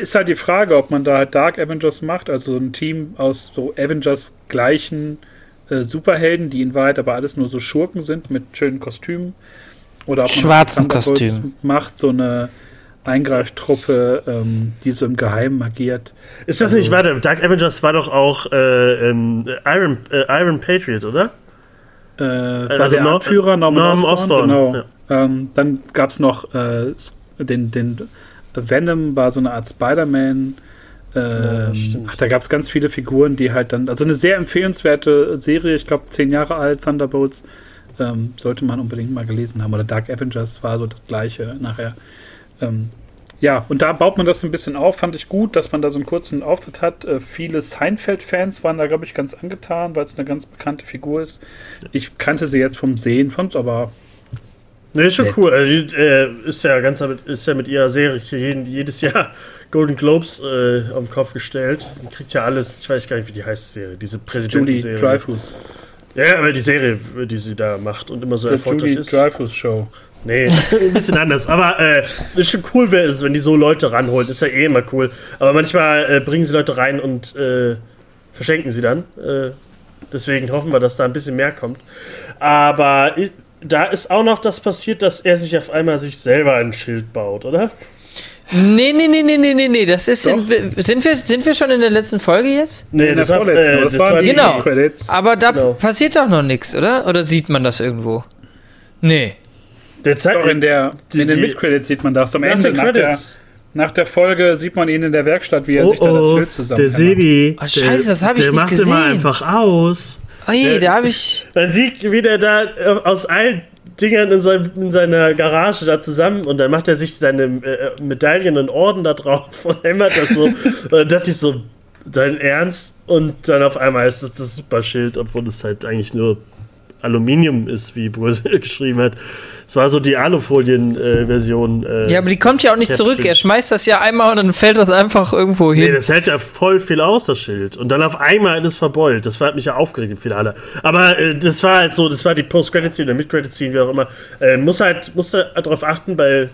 ist halt die Frage, ob man da halt Dark Avengers macht, also ein Team aus so Avengers gleichen äh, Superhelden, die in Wahrheit aber alles nur so Schurken sind mit schönen Kostümen. Oder ob man Schwarzen Kostümen. macht, so eine Eingreiftruppe, ähm, die so im Geheimen agiert. Ist das Also- nicht, warte, Dark Avengers war doch auch äh, ähm, Iron, äh, Iron Patriot, oder? Äh, war Also der Anführer Norman, Norman Osborn, genau. Ähm, dann gab es noch äh, den, den Venom, war so eine Art Spider-Man. Ja, Ähm, ach, da gab es ganz viele Figuren, die halt dann, also eine sehr empfehlenswerte Serie, ich glaube zehn Jahre alt, Thunderbolts, ähm, sollte man unbedingt mal gelesen haben. Oder Dark Avengers war so das gleiche nachher. Ähm, ja, und da baut man das ein bisschen auf, fand ich gut, dass man da so einen kurzen Auftritt hat. Äh, viele Seinfeld-Fans waren da, glaube ich, ganz angetan, weil es eine ganz bekannte Figur ist. Ich kannte sie jetzt vom Sehen, fand es aber Ne, ist schon Nett. cool. Also, äh, ist ja ganz ist ja mit ihrer Serie jeden, jedes Jahr Golden Globes äh, am Kopf gestellt. Die kriegt ja alles, ich weiß gar nicht, wie die heißt, die Serie, diese Julie Präsidentenserie. Dreyfus. Ja, aber die Serie, die sie da macht und immer so Die erfolgreich Julie ist. Dreyfus Show. Nee, ein bisschen anders. Aber äh, ist schon cool, wenn es- wenn die so Leute ranholen. Ist ja eh immer cool. Aber manchmal äh, bringen sie Leute rein und äh, verschenken sie dann. Äh, deswegen hoffen wir, dass da ein bisschen mehr kommt. Aber i- da ist auch noch das passiert, dass er sich auf einmal sich selber ein Schild baut, oder? Nee, nee, nee, nee, nee, nee, nee. Das ist. In, sind, wir, sind wir schon in der letzten Folge jetzt? Nee, In der vorletzten, aber das waren die Genau. Credits. Aber da Genau. passiert doch noch nichts, oder? Oder sieht man das irgendwo? Nee. Der zeigt Doch, in, der, Die- in den Mid-Credits sieht man das. Am nach Ende, nach der, nach der Folge, sieht man ihn in der Werkstatt, wie er sich da das Schild zusammen der Sebi. Oh, scheiße, das hab ich der nicht macht immer gesehen. einfach aus. Oh je, Ja. da habe ich. Man sieht, wie der da äh, aus allen Dingern in, seinem, in seiner Garage da zusammen und dann macht er sich seine äh, Medaillen und Orden da drauf und hämmert das so. und dann dachte ich so, dein Ernst? Und dann auf einmal ist es das Superschild, obwohl es halt eigentlich nur Aluminium ist, wie Brösel geschrieben hat. Das war so die Alufolien-Version. Äh, Ja, aber die kommt ja auch nicht zurück. Er schmeißt das ja einmal und dann fällt das einfach irgendwo Nee, hin. das hält ja voll viel aus, das Schild. Und dann auf einmal ist es verbeult. Das hat mich ja aufgeregt im Finale. Aber äh, das war halt so, das war die Post-Credit-Scene oder Mid-Credit-Scene, wie auch immer. Äh, muss halt, muss halt darauf achten, weil.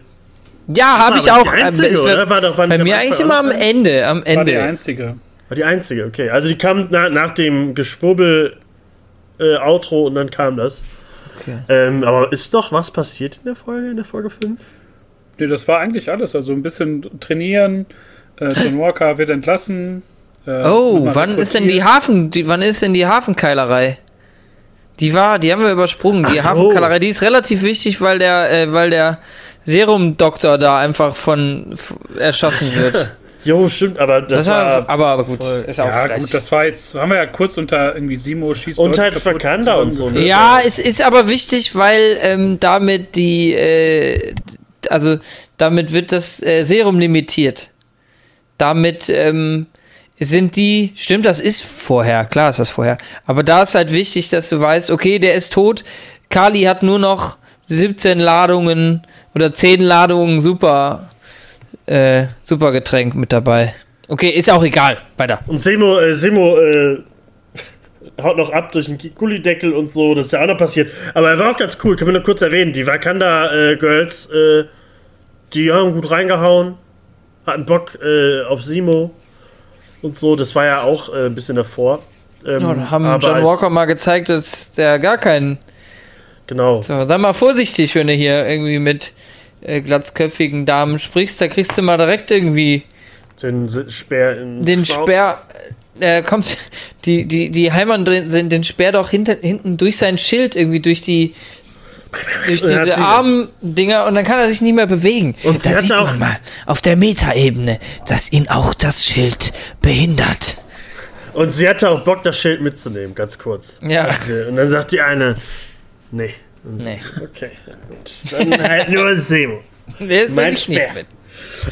Ja, habe ich auch. einzige, äh, es oder? War doch- war nicht bei am mir Anfang eigentlich immer am Ende. Am War die Ende. einzige. War die einzige, okay. Also die kam na, nach dem Geschwurbel äh, Outro und dann kam das. Okay. Ähm, aber ist doch was passiert in der Folge, in der Folge 5? Nee, das war eigentlich alles. Also ein bisschen trainieren. Äh, John Walker wird entlassen. Äh, Oh, wann ist denn die. Hafen, die, wann ist denn die Hafenkeilerei? Die war, die haben wir übersprungen. Die Ach, Hafenkeilerei, die ist relativ wichtig, weil der, äh, weil der Serumdoktor da einfach von erschossen wird. Jo, stimmt, aber das, Das war, war. aber, aber gut, ist auch Ja, gut, das war jetzt, haben wir ja kurz unter irgendwie Simo schießt Und halt Wakanda und so, ne? Ja, es ist aber wichtig, weil ähm, damit die, äh, also damit wird das äh, Serum limitiert. Damit ähm, sind die, stimmt, das ist vorher, klar ist das vorher. Aber da ist halt wichtig, dass du weißt, okay, der ist tot. Kali hat nur noch 17 Ladungen oder 10 Ladungen super, äh, super Getränk mit dabei. Okay, ist auch egal. Weiter. Und Semo, äh, Semo äh, haut noch ab durch den Gullideckel und so, das ist ja auch noch passiert. Aber er war auch ganz cool, können wir nur kurz erwähnen. Die Wakanda-Girls, äh, die haben gut reingehauen, hatten Bock äh, auf Simo und so. Das war ja auch äh, ein bisschen davor. Ähm, Ja, da haben John Walker mal gezeigt, dass der gar keinen Genau. So, sei mal vorsichtig, wenn du hier irgendwie mit äh, glatzköpfigen Damen sprichst, da kriegst du mal direkt irgendwie Den Speer in den Schnauz. Speer. Äh, kommt, die, die, die Heimann sind den Speer doch hinter, hinten durch sein Schild irgendwie durch die durch diese sie- Armdinger und dann kann er sich nicht mehr bewegen. Und da sieht auch- man mal auf der Metaebene, dass ihn auch das Schild behindert. Und sie hatte auch Bock, das Schild mitzunehmen, ganz kurz. Ja. Und dann sagt die eine, nee. Nee. Okay, gut. Dann halt nur Semo. Der Mein ich nicht Speer. mit.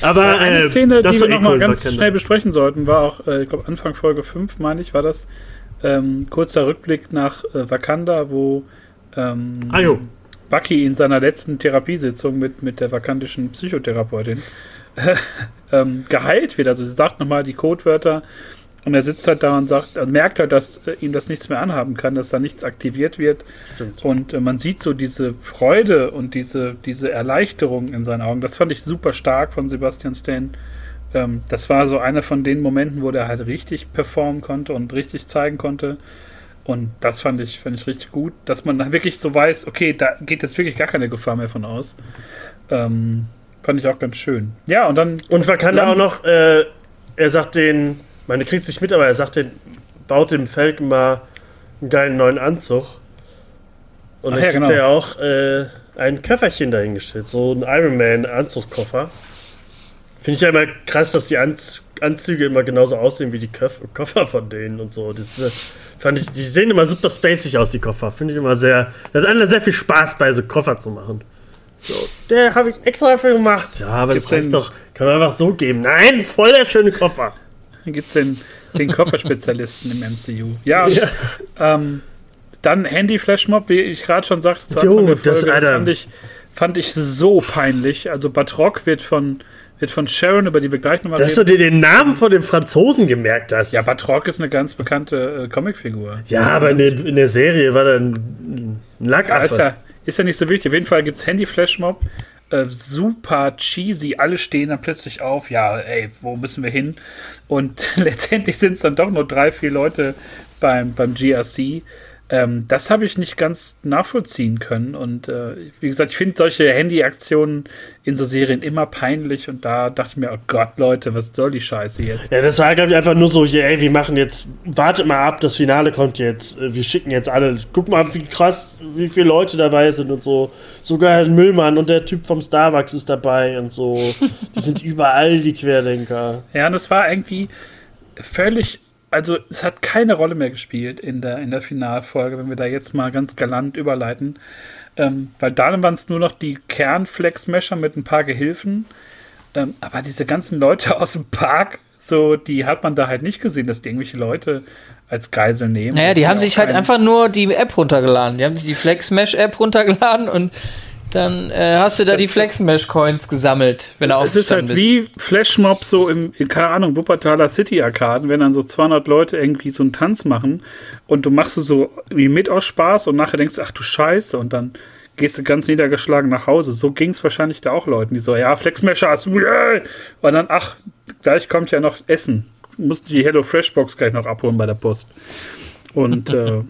Aber Eine äh, Szene, die wir eh nochmal cool, ganz schnell besprechen sollten, war auch, äh, ich glaube, Anfang Folge 5, meine ich, war das. Ähm, kurzer Rückblick nach äh, Wakanda, wo ähm, Ah. Bucky in seiner letzten Therapiesitzung mit, mit der vakantischen Psychotherapeutin ähm, geheilt wird. Also sie sagt nochmal die Codewörter und er sitzt halt da und sagt, er merkt halt, dass äh, ihm das nichts mehr anhaben kann, dass da nichts aktiviert wird. Stimmt. Und äh, man sieht so diese Freude und diese, diese Erleichterung in seinen Augen. Das fand ich super stark von Sebastian Stan. Ähm, das war so einer von den Momenten, wo der halt richtig performen konnte und richtig zeigen konnte. Und das fand ich, fand ich richtig gut, dass man dann wirklich so weiß, okay, da geht jetzt wirklich gar keine Gefahr mehr von aus. Ähm, fand ich auch ganz schön. Ja, und dann Und Wakanda Lam- auch noch, äh, er sagt den, meine kriegt es nicht mit, aber er sagt den, baut dem Falcon mal einen geilen neuen Anzug. Und Ach dann ja, kriegt genau. er auch äh, ein Köfferchen dahingestellt, so ein Iron Man Anzugkoffer. Finde ich ja immer krass, dass die Anz Anzüge immer genauso aussehen wie die Köf Koffer von denen und so. Das äh, fand ich, die sehen immer super spacig aus, die Koffer. Finde ich immer sehr, da hat einer sehr viel Spaß bei, so Koffer zu machen. So, der habe ich extra dafür gemacht. Ja, aber Gibt's das reicht doch. Kann man einfach so geben. Nein, voll der schöne Koffer. Gibt es den, den Kofferspezialisten im MCU. Ja, Ja. Ähm, dann Handy-Flashmob, wie ich gerade schon sagte, zu Jo, das, Folge, Alter. fand, ich, fand ich so peinlich. Also Batrock wird von, wird von Sharon, über die wir gleich nochmal Dass du dir den Namen von dem Franzosen gemerkt hast. Ja, Batrock ist eine ganz bekannte äh, Comicfigur. Ja, aber in der, in der Serie war da ein, ein Ja, ist, Lackaffe. ja, ist ja nicht so wichtig. Auf jeden Fall gibt es Handy-Flashmob. Äh, super cheesy. Alle stehen dann plötzlich auf. Ja, ey, wo müssen wir hin? Und letztendlich sind es dann doch nur drei, vier Leute beim, beim GRC. Ähm, das habe ich nicht ganz nachvollziehen können. Und äh, wie gesagt, ich finde solche Handy-Aktionen in so Serien immer peinlich. Und da dachte ich mir, oh Gott, Leute, was soll die Scheiße jetzt? Ja, das war, glaube ich, einfach nur so, hier, ey, wir machen jetzt, wartet mal ab, das Finale kommt jetzt, äh, wir schicken jetzt alle, guck mal, wie krass, wie viele Leute dabei sind und so. Sogar ein Müllmann und der Typ vom Starbucks ist dabei und so. Die sind überall, die Querdenker. Ja, und es war irgendwie völlig, also es hat keine Rolle mehr gespielt in der, in der Finalfolge, wenn wir da jetzt mal ganz galant überleiten. Ähm, weil dann waren es nur noch die Kernflex-Mesher mit ein paar Gehilfen. Ähm, aber diese ganzen Leute aus dem Park, so, die hat man da halt nicht gesehen, dass die irgendwelche Leute als Geisel nehmen. Naja, die haben sich halt einfach nur die App runtergeladen. Die haben sich die Flex Mesh App runtergeladen und dann äh, hast du da die Flexmesh-Coins gesammelt, wenn er Es ist halt bist. wie Flashmob so im, in, keine Ahnung, Wuppertaler City-Arkaden, wenn dann so 200 Leute irgendwie so einen Tanz machen und du machst es so wie mit aus Spaß und nachher denkst du, ach du Scheiße, und dann gehst du ganz niedergeschlagen nach Hause. So ging es wahrscheinlich da auch Leuten, die so, ja, Flexmeshers, yeah! und dann, ach, gleich kommt ja noch Essen. Musst die Hello Fresh Box gleich noch abholen bei der Post. Und äh,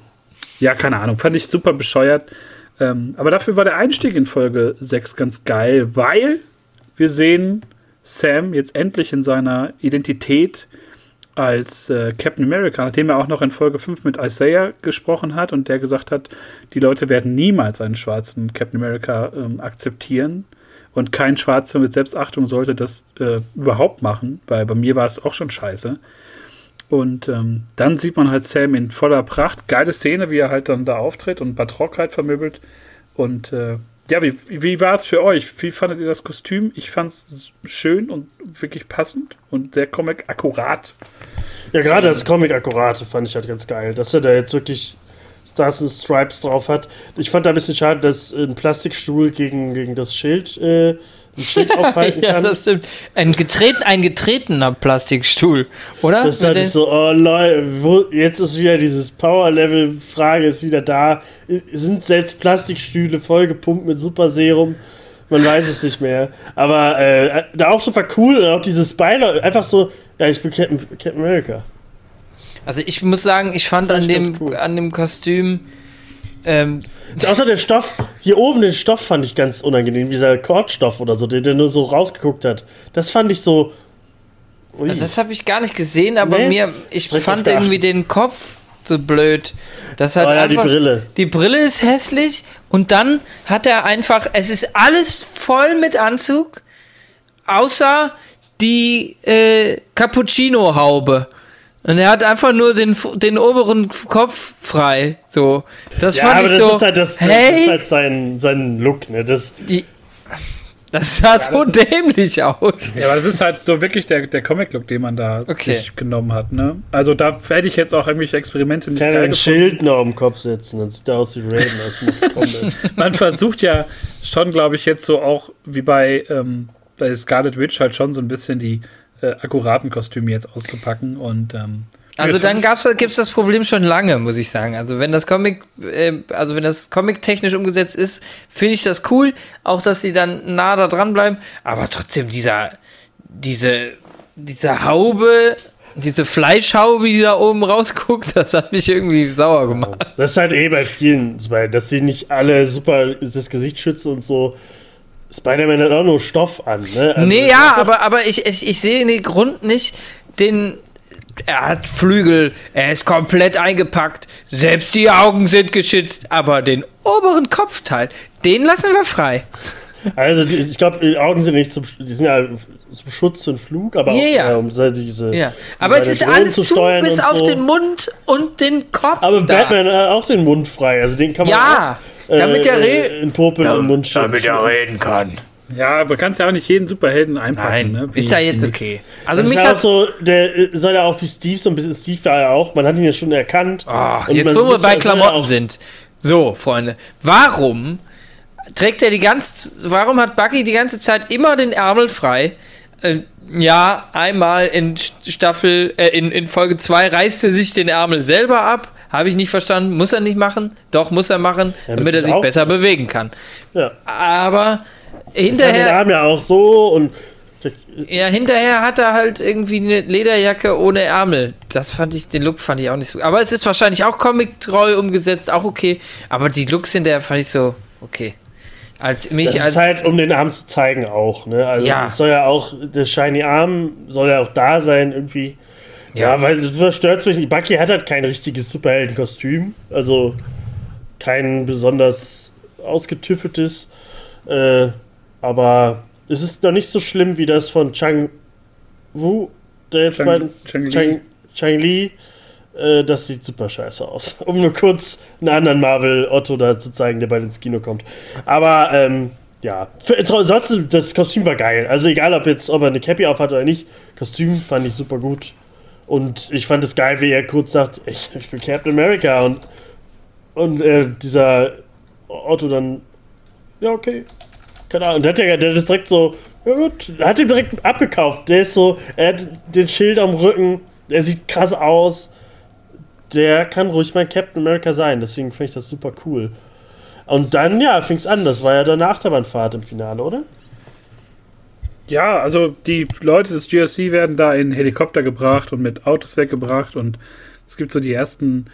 ja, keine Ahnung, fand ich super bescheuert. Ähm, aber dafür war der Einstieg in Folge 6 ganz geil, weil wir sehen Sam jetzt endlich in seiner Identität als äh, Captain America, nachdem er auch noch in Folge 5 mit Isaiah gesprochen hat und der gesagt hat, die Leute werden niemals einen schwarzen Captain America ähm, akzeptieren und kein Schwarzer mit Selbstachtung sollte das äh, überhaupt machen, weil bei mir war es auch schon scheiße. Und ähm, dann sieht man halt Sam in voller Pracht. Geile Szene, wie er halt dann da auftritt und Batrockheit vermöbelt. Und äh, ja, wie, wie war es für euch? Wie fandet ihr das Kostüm? Ich fand es schön und wirklich passend und sehr comic-akkurat. Ja, gerade das Comic-Akkurate fand ich halt ganz geil, dass er da jetzt wirklich Stars und Stripes drauf hat. Ich fand da ein bisschen schade, dass ein Plastikstuhl gegen, gegen das Schild äh, ein Schild aufhalten ja, kann. das stimmt. Ein, getreten, ein getretener Plastikstuhl, oder? Das ist halt so, oh Leute, wo, jetzt ist wieder dieses Power-Level-Frage ist wieder da. Sind selbst Plastikstühle vollgepumpt mit Superserum? Man weiß es nicht mehr. Aber äh, der Auftritt war cool und auch dieses Beile, einfach so, ja, ich bin Captain, Captain America. Also ich muss sagen, ich fand Fand an ich dem, cool. an dem Kostüm ähm, Außer der Stoff, hier oben den Stoff fand ich ganz unangenehm, dieser Kordstoff oder so, der, der nur so rausgeguckt hat. Das fand ich so. Ui. Also das habe ich gar nicht gesehen, aber Nee. mir, ich Direkt fand irgendwie den Kopf so blöd. Das hat Oh ja, die einfach, Brille. Die Brille ist hässlich und dann hat er einfach, es ist alles voll mit Anzug, außer die äh, Cappuccino-Haube. Und er hat einfach nur den, den oberen Kopf frei. So, das ja, fand aber ich das so. ist halt, das, das hey, ist halt sein, sein Look, ne? Das, die, das sah so dämlich aus. Ja, aber das ist halt so wirklich der, der Comic-Look, den man da Okay. sich genommen hat. Ne? Also da hätte ich jetzt auch irgendwelche Experimente nicht kann er ein gefunden. Schild noch am Kopf setzen, dann sieht er aus wie Raiden aus dem. Man versucht ja schon, glaube ich, jetzt so auch wie bei, ähm, bei Scarlet Witch halt schon so ein bisschen die äh, akkuraten Kostüme jetzt auszupacken und ähm, Also dann gab's, gibt's das Problem schon lange, muss ich sagen. Also wenn das Comic, äh, also wenn das Comic technisch umgesetzt ist, finde ich das cool. Auch, dass sie dann nah da dran bleiben. Aber trotzdem dieser, diese, diese Haube, diese Fleischhaube, die da oben rausguckt, das hat mich irgendwie sauer gemacht. Das ist halt eh bei vielen, Spider- dass sie nicht alle super das Gesicht schützen und so. Spider-Man hat auch nur Stoff an, ne? Also nee, ja, aber, aber ich, ich, ich sehe den Grund nicht, den. Er hat Flügel, er ist komplett eingepackt, selbst die Augen sind geschützt, aber den oberen Kopfteil, den lassen wir frei. Also ich glaube, die Augen sind nicht zum, die sind ja zum Schutz für den Flug, aber auch ja. äh, um so diese. Ja, um aber es ist Drohnen alles zu, steuern bis und auf so. den Mund und den Kopf. Aber da. Batman hat auch den Mund frei, also den kann man Ja, auch, damit der Re äh, in Popel im Mund damit er reden kann. ja, aber kannst ja auch nicht jeden Superhelden einpacken. Nein, ne? Wie- ist ja jetzt okay. Also Das ist mich ja auch hat so, der äh, soll ja auch wie Steve so ein bisschen, Steve war ja auch, man hat ihn ja schon erkannt. Ach, Und jetzt wo wir bei ja Klamotten sind. So, Freunde, warum trägt er die ganze warum hat Bucky die ganze Zeit immer den Ärmel frei? Äh, ja, einmal in St- Staffel, äh, in, in Folge 2 reißt er sich den Ärmel selber ab. Habe ich nicht verstanden. Muss er nicht machen? Doch, muss er machen, Ja, damit er sich besser bewegen kann. Ja. Aber Er kann den hinterher, Arm ja auch so und ja, hinterher hat er halt irgendwie eine Lederjacke ohne Ärmel. Das fand ich, den Look fand ich auch nicht so. Aber es ist wahrscheinlich auch comic-treu umgesetzt, auch okay. Aber die Looks hinterher fand ich so, okay. Als mich das als. ist halt, um den Arm zu zeigen auch, ne? Also Ja. soll ja auch, der shiny Arm soll ja auch da sein irgendwie. Ja, weil es stört mich nicht. Bucky hat halt kein richtiges Superheldenkostüm. Also kein besonders ausgetüffeltes. Äh, aber es ist noch nicht so schlimm wie das von Chang Wu, der jetzt Chang- bei Chang Li. Chang, Chang Li. Äh, das sieht super scheiße aus. Um nur kurz einen anderen Marvel Otto da zu zeigen, der bald ins Kino kommt. Aber ähm, ja, Für- trotzdem, das Kostüm war geil. Also egal, ob jetzt, ob er eine Cappy aufhat oder nicht, Kostüm fand ich super gut. Und ich fand es geil, wie er kurz sagt, ich, ich bin Captain America und, und äh, dieser Otto dann ja, okay. Keine Ahnung. Und der hat ja der ist direkt so, ja gut, hat ihn direkt abgekauft. Der ist so, er hat den Schild am Rücken, er sieht krass aus. Der kann ruhig mein Captain America sein, deswegen finde ich das super cool. Und dann, ja, fing es an. Das war ja dann eine Achterbahnfahrt im Finale, oder? Ja, also die Leute des GSC werden da in Helikopter gebracht und mit Autos weggebracht und es gibt so die ersten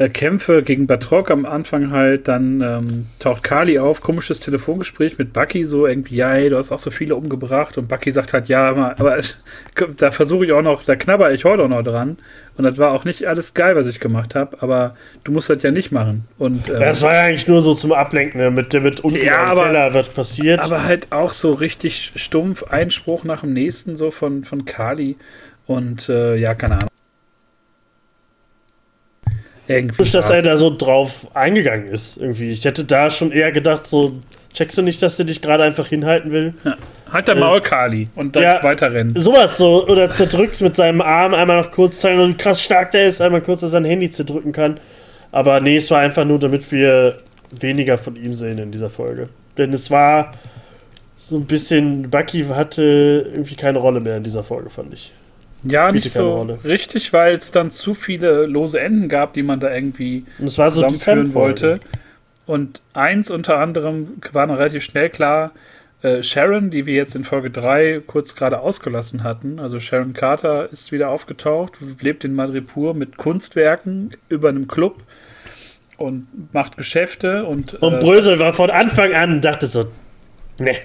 äh, Kämpfe gegen Batrock am Anfang halt, dann ähm, taucht Kali auf, komisches Telefongespräch mit Bucky, so irgendwie, ja, ey, du hast auch so viele umgebracht und Bucky sagt halt, ja, aber, aber da versuche ich auch noch, da knabber ich heute auch noch dran und das war auch nicht alles geil, was ich gemacht habe, aber du musst das ja nicht machen. Und, ähm, das war ja eigentlich nur so zum Ablenken, damit der mit unten ja, aber, Keller wird passiert. Aber halt auch so richtig stumpf, Einspruch nach dem nächsten so von, von Kali und äh, ja, keine Ahnung. Irgendwie dass er da so drauf eingegangen ist. Irgendwie. Ich hätte da schon eher gedacht, so, checkst du nicht, dass der dich gerade einfach hinhalten will? Ja. Halt der äh, Maul, Kali, und dann ja, weiterrennen. Sowas so. Oder zerdrückt mit seinem Arm einmal noch kurz zeigen, wie krass stark der ist, einmal kurz sein Handy zerdrücken kann. Aber nee, es war einfach nur, damit wir weniger von ihm sehen in dieser Folge. Denn es war so ein bisschen, Bucky hatte irgendwie keine Rolle mehr in dieser Folge, fand ich. Ja, nicht so Rolle. richtig, weil es dann zu viele lose Enden gab, die man da irgendwie zusammenführen so wollte. Und eins unter anderem war noch relativ schnell klar, äh, Sharon, die wir jetzt in Folge 3 kurz gerade ausgelassen hatten, also Sharon Carter ist wieder aufgetaucht, lebt in Madripur mit Kunstwerken über einem Club und macht Geschäfte und. Und äh, Brösel war von Anfang an, dachte so, ne,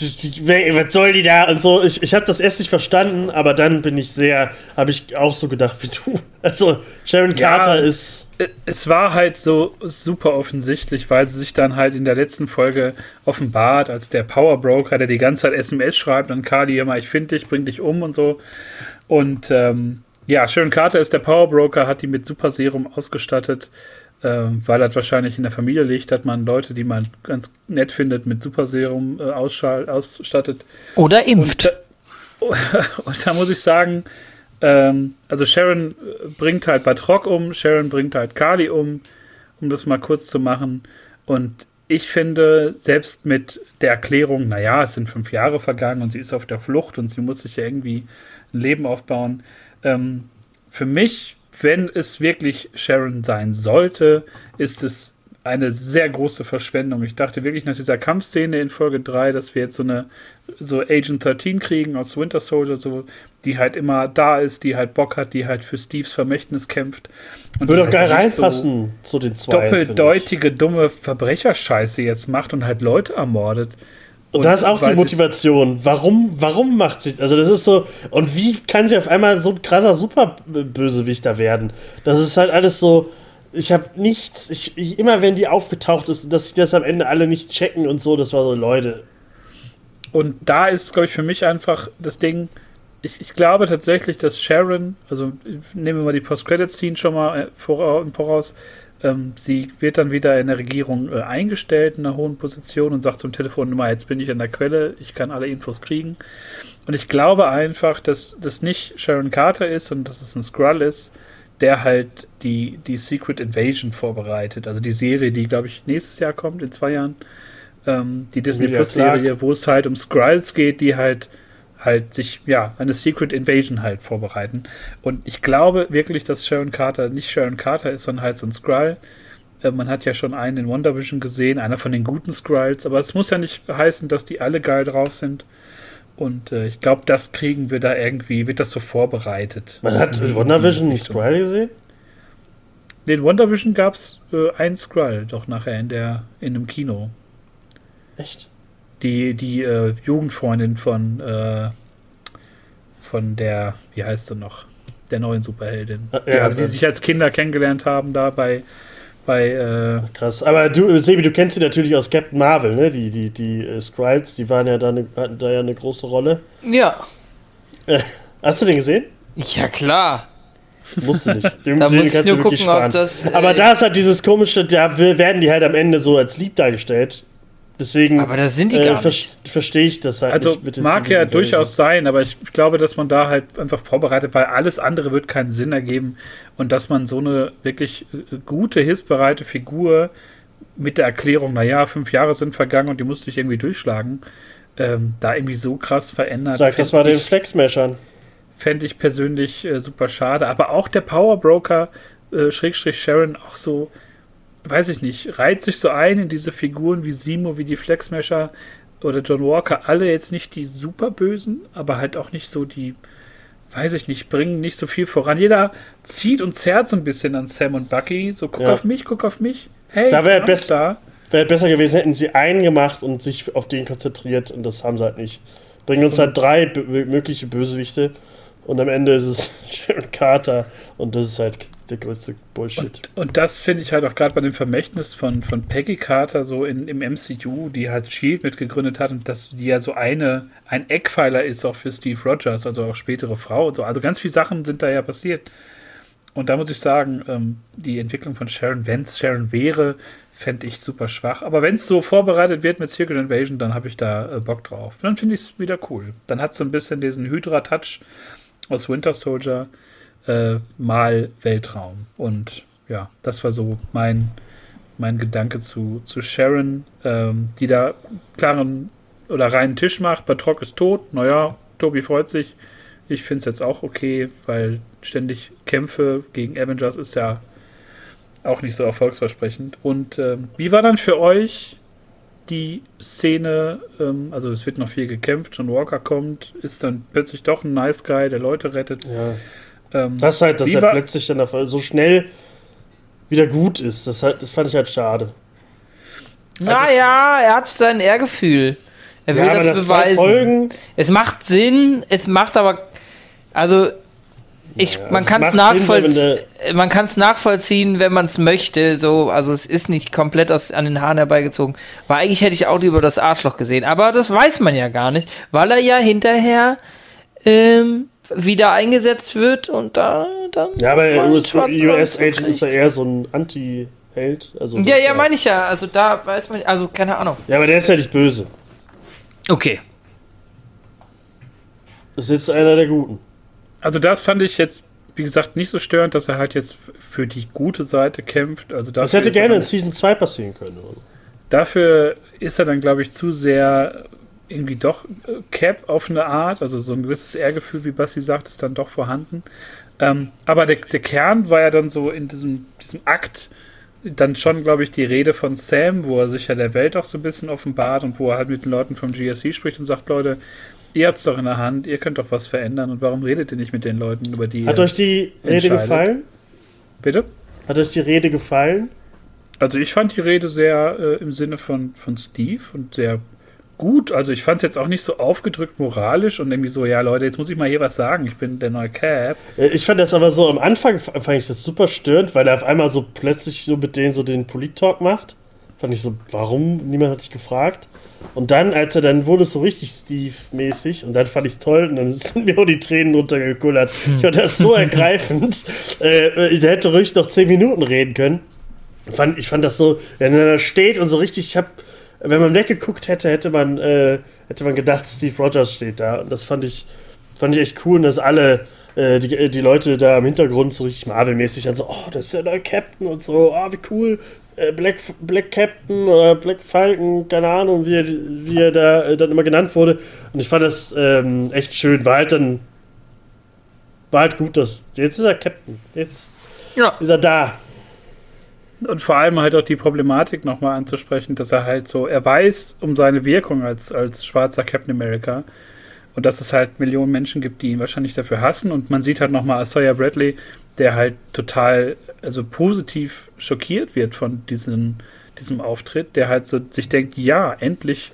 was soll die da und so. Ich, ich habe das erst nicht verstanden, aber dann bin ich sehr, habe ich auch so gedacht wie du. Also Sharon Carter ja, ist. Es war halt so super offensichtlich, weil sie sich dann halt in der letzten Folge offenbart als der Power Broker, der die ganze Zeit SMS schreibt an Carly immer, ich finde dich, bring dich um und so. Und ähm, ja, Sharon Carter ist der Power Broker, hat die mit Super Serum ausgestattet ähm, weil das wahrscheinlich in der Familie liegt, dass man Leute, die man ganz nett findet, mit Superserum äh, ausstattet. Oder impft. Und, äh, und da muss ich sagen, ähm, also Sharon äh, bringt halt Batrock um, Sharon bringt halt Kali um, um das mal kurz zu machen. Und ich finde, selbst mit der Erklärung, naja, es sind fünf Jahre vergangen und sie ist auf der Flucht und sie muss sich ja irgendwie ein Leben aufbauen. Ähm, für mich wenn es wirklich Sharon sein sollte, ist es eine sehr große Verschwendung. Ich dachte wirklich nach dieser Kampfszene in Folge 3, dass wir jetzt so eine so Agent 13 kriegen aus Winter Soldier, so, die halt immer da ist, die halt Bock hat, die halt für Steves Vermächtnis kämpft. Und Würde doch halt geil reinpassen so zu den zwei. Doppeldeutige, dumme Verbrecherscheiße jetzt macht und halt Leute ermordet. Und, da ist auch die Motivation. Warum, warum macht sie. Also, das ist so. Und wie kann sie auf einmal so ein krasser Superbösewichter werden? Das ist halt alles so. Ich habe nichts. Ich, ich, immer wenn die aufgetaucht ist, dass sie das am Ende alle nicht checken und so, das war so, Leute. Und da ist, glaube ich, für mich einfach das Ding. Ich, ich glaube tatsächlich, dass Sharon, also nehmen wir mal die Post-Credit-Scene schon mal äh, voraus, ähm, sie wird dann wieder in der Regierung äh, eingestellt in einer hohen Position und sagt zum Telefon immer, jetzt bin ich an der Quelle, ich kann alle Infos kriegen. Und ich glaube einfach, dass das nicht Sharon Carter ist und dass es ein Skrull ist, der halt die, die Secret Invasion vorbereitet. Also die Serie, die, glaube ich, nächstes Jahr kommt, in zwei Jahren. Ähm, die Disney Plus-Serie, wo es halt um Skrulls geht, die halt halt sich, ja, eine Secret Invasion halt vorbereiten. Und ich glaube wirklich, dass Sharon Carter nicht Sharon Carter ist, sondern halt so ein Skrull. Äh, man hat ja schon einen in Wonder Vision gesehen, einer von den guten Skrulls, aber es muss ja nicht heißen, dass die alle geil drauf sind. Und äh, ich glaube, das kriegen wir da irgendwie, wird das so vorbereitet. Man hat in Wonder Vision einen Skrull gesehen? In Wonder Vision gab es äh, einen Skrull, doch nachher in der in einem Kino. Echt? Die, die äh, Jugendfreundin von, äh, von der, wie heißt sie noch, der neuen Superheldin. Ja, die, also die sich als Kinder kennengelernt haben da bei, bei äh Krass, aber du, Sebi, du kennst sie natürlich aus Captain Marvel, ne? Die, die, die äh, Skrulls, die waren ja da eine, hatten da ja eine große Rolle. Ja. Äh, hast du den gesehen? Ja, klar. Musst du nicht. Den, da den muss ich nur gucken, sparen. ob das. Aber da ist halt dieses komische, da werden die halt am Ende so als lieb dargestellt. Deswegen aber das sind die äh, gar ver verstehe ich das halt also nicht. mag ja durchaus sein, aber ich glaube, dass man da halt einfach vorbereitet, weil alles andere wird keinen Sinn ergeben und dass man so eine wirklich äh, gute, hilfsbereite Figur mit der Erklärung, naja, fünf Jahre sind vergangen und die musste ich irgendwie durchschlagen, ähm, da irgendwie so krass verändert. Sag das mal den Flexmeshern. Fände ich persönlich äh, super schade. Aber auch der Power Broker, äh, Schrägstrich Sharon, auch so, weiß ich nicht, reiht sich so ein in diese Figuren wie Simo, wie die Flexmesher oder John Walker. Alle jetzt nicht die super bösen, aber halt auch nicht so die, weiß ich nicht, bringen nicht so viel voran. Jeder zieht und zerrt so ein bisschen an Sam und Bucky. So, guck Ja. auf mich, guck auf mich. Hey, Da wäre best- da. Wäre besser gewesen, hätten sie einen gemacht und sich auf den konzentriert und das haben sie halt nicht. Bringen uns halt drei bö- mögliche Bösewichte und am Ende ist es Sharon Carter und das ist halt der größte Bullshit. Und, und das finde ich halt auch gerade bei dem Vermächtnis von, von Peggy Carter so in, im MCU, die halt Shield mitgegründet hat und dass die ja so eine, ein Eckpfeiler ist auch für Steve Rogers, also auch spätere Frau und so. Also ganz viele Sachen sind da ja passiert. Und da muss ich sagen, ähm, die Entwicklung von Sharon, wenn es Sharon wäre, fände ich super schwach. Aber wenn es so vorbereitet wird mit Circle Invasion, dann habe ich da äh, Bock drauf. Dann finde ich es wieder cool. Dann hat es so ein bisschen diesen Hydra-Touch aus Winter Soldier äh, mal Weltraum. Und ja, das war so mein, mein Gedanke zu, zu Sharon, ähm, die da klaren oder reinen Tisch macht. Batrock ist tot. Naja, Tobi freut sich. Ich finde es jetzt auch okay, weil ständig Kämpfe gegen Avengers ist ja auch nicht so erfolgsversprechend. Und ähm, wie war dann für euch die Szene? Ähm, also es wird noch viel gekämpft. John Walker kommt, ist dann plötzlich doch ein Nice Guy, der Leute rettet. Ja. Ähm, Das ist halt, dass er war- plötzlich dann so schnell wieder gut ist. Das, halt, das fand ich halt schade. Naja, er hat sein Ehrgefühl. Er will ja, das beweisen. Folgen, Es macht Sinn, es macht aber. Also, ich, Ja, man kann es nachvollziehen, wenn man kann es nachvollziehen, wenn man es möchte. So, also es ist nicht komplett aus, an den Haaren herbeigezogen. Weil eigentlich hätte ich auch lieber das Arschloch gesehen. Aber das weiß man ja gar nicht, weil er ja hinterher ähm, wieder eingesetzt wird und da dann. ja, aber US, Mann US-Agent ist ja eher so ein Anti-Held. Also Ja, ja, meine ich ja. Also da weiß man, also keine Ahnung. Ja, aber der ist ja nicht böse. Okay. Das ist jetzt einer der Guten. Also das fand ich jetzt, wie gesagt, nicht so störend, dass er halt jetzt für die gute Seite kämpft. Also Das hätte er gerne in Season 2 passieren können. Oder? Dafür ist er dann, glaube ich, zu sehr irgendwie doch äh, Cap auf eine Art. Also so ein gewisses Ehrgefühl, wie Basti sagt, ist dann doch vorhanden. Ähm, aber der, der Kern war ja dann so in diesem, diesem Akt dann schon, glaube ich, die Rede von Sam, wo er sich ja der Welt auch so ein bisschen offenbart und wo er halt mit den Leuten vom GSC spricht und sagt, Leute, ihr habt es doch in der Hand, ihr könnt doch was verändern und warum redet ihr nicht mit den Leuten, über die Hat euch die Rede gefallen? Bitte? Hat euch die Rede gefallen? Also ich fand die Rede sehr äh, im Sinne von, von Steve und sehr gut. Also ich fand es jetzt auch nicht so aufgedrückt moralisch und irgendwie so, ja Leute, jetzt muss ich mal hier was sagen, ich bin der neue Cap. Äh, Ich fand das aber so am Anfang fand ich das super störend, weil er auf einmal so plötzlich so mit denen so den Polit-Talk macht. Fand ich so, warum? Niemand hat dich gefragt. Und dann, als er dann wurde es so richtig Steve-mäßig und dann fand ich es toll und dann sind mir auch die Tränen runtergekullert. Ich fand das so ergreifend. Äh, der hätte ruhig noch zehn Minuten reden können. Fand, ich fand das so, wenn er da steht und so richtig, ich hab, wenn man weggeguckt hätte, hätte man, äh, hätte man gedacht, Steve Rogers steht da. Und das fand ich, fand ich echt cool, und dass alle äh, die, die Leute da im Hintergrund so richtig Marvel-mäßig dann so, oh, das ist der neue Captain und so, oh, wie cool. Äh, Black, Black Captain oder Black Falcon, keine Ahnung, wie er, wie er da äh, dann immer genannt wurde. Und ich fand das ähm, echt schön. War halt dann, war halt gut, dass, jetzt ist er Captain. Jetzt Ja. ist er da. Und vor allem halt auch die Problematik nochmal anzusprechen, dass er halt so, er weiß um seine Wirkung als, als schwarzer Captain America und dass es halt Millionen Menschen gibt, die ihn wahrscheinlich dafür hassen. Und man sieht halt nochmal Sawyer Bradley, der halt total, also positiv schockiert wird von diesem, diesem Auftritt, der halt so sich denkt, ja, endlich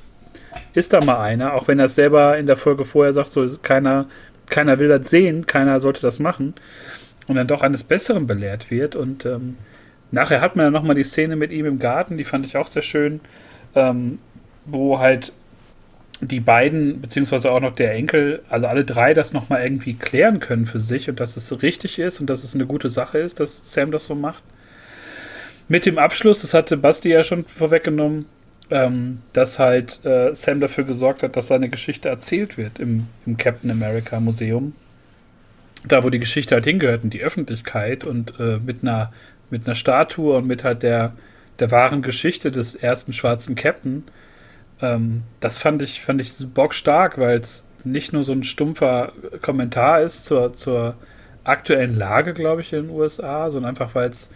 ist da mal einer, auch wenn er es selber in der Folge vorher sagt, so keiner, keiner will das sehen, keiner sollte das machen. Und dann doch eines Besseren belehrt wird. Und ähm, Nachher hat man dann nochmal die Szene mit ihm im Garten, die fand ich auch sehr schön, ähm, wo halt die beiden, beziehungsweise auch noch der Enkel, also alle drei das nochmal irgendwie klären können für sich und dass es richtig ist und dass es eine gute Sache ist, dass Sam das so macht. Mit dem Abschluss, das hatte Basti ja schon vorweggenommen, ähm, dass halt äh, Sam dafür gesorgt hat, dass seine Geschichte erzählt wird im, im Captain America Museum. Da, wo die Geschichte halt hingehört, in die Öffentlichkeit und äh, mit einer mit einer Statue und mit halt der, der wahren Geschichte des ersten schwarzen Captain. Ähm, das fand ich, fand ich bockstark, weil es nicht nur so ein stumpfer Kommentar ist zur, zur aktuellen Lage, glaube ich, in den USA, sondern einfach, weil es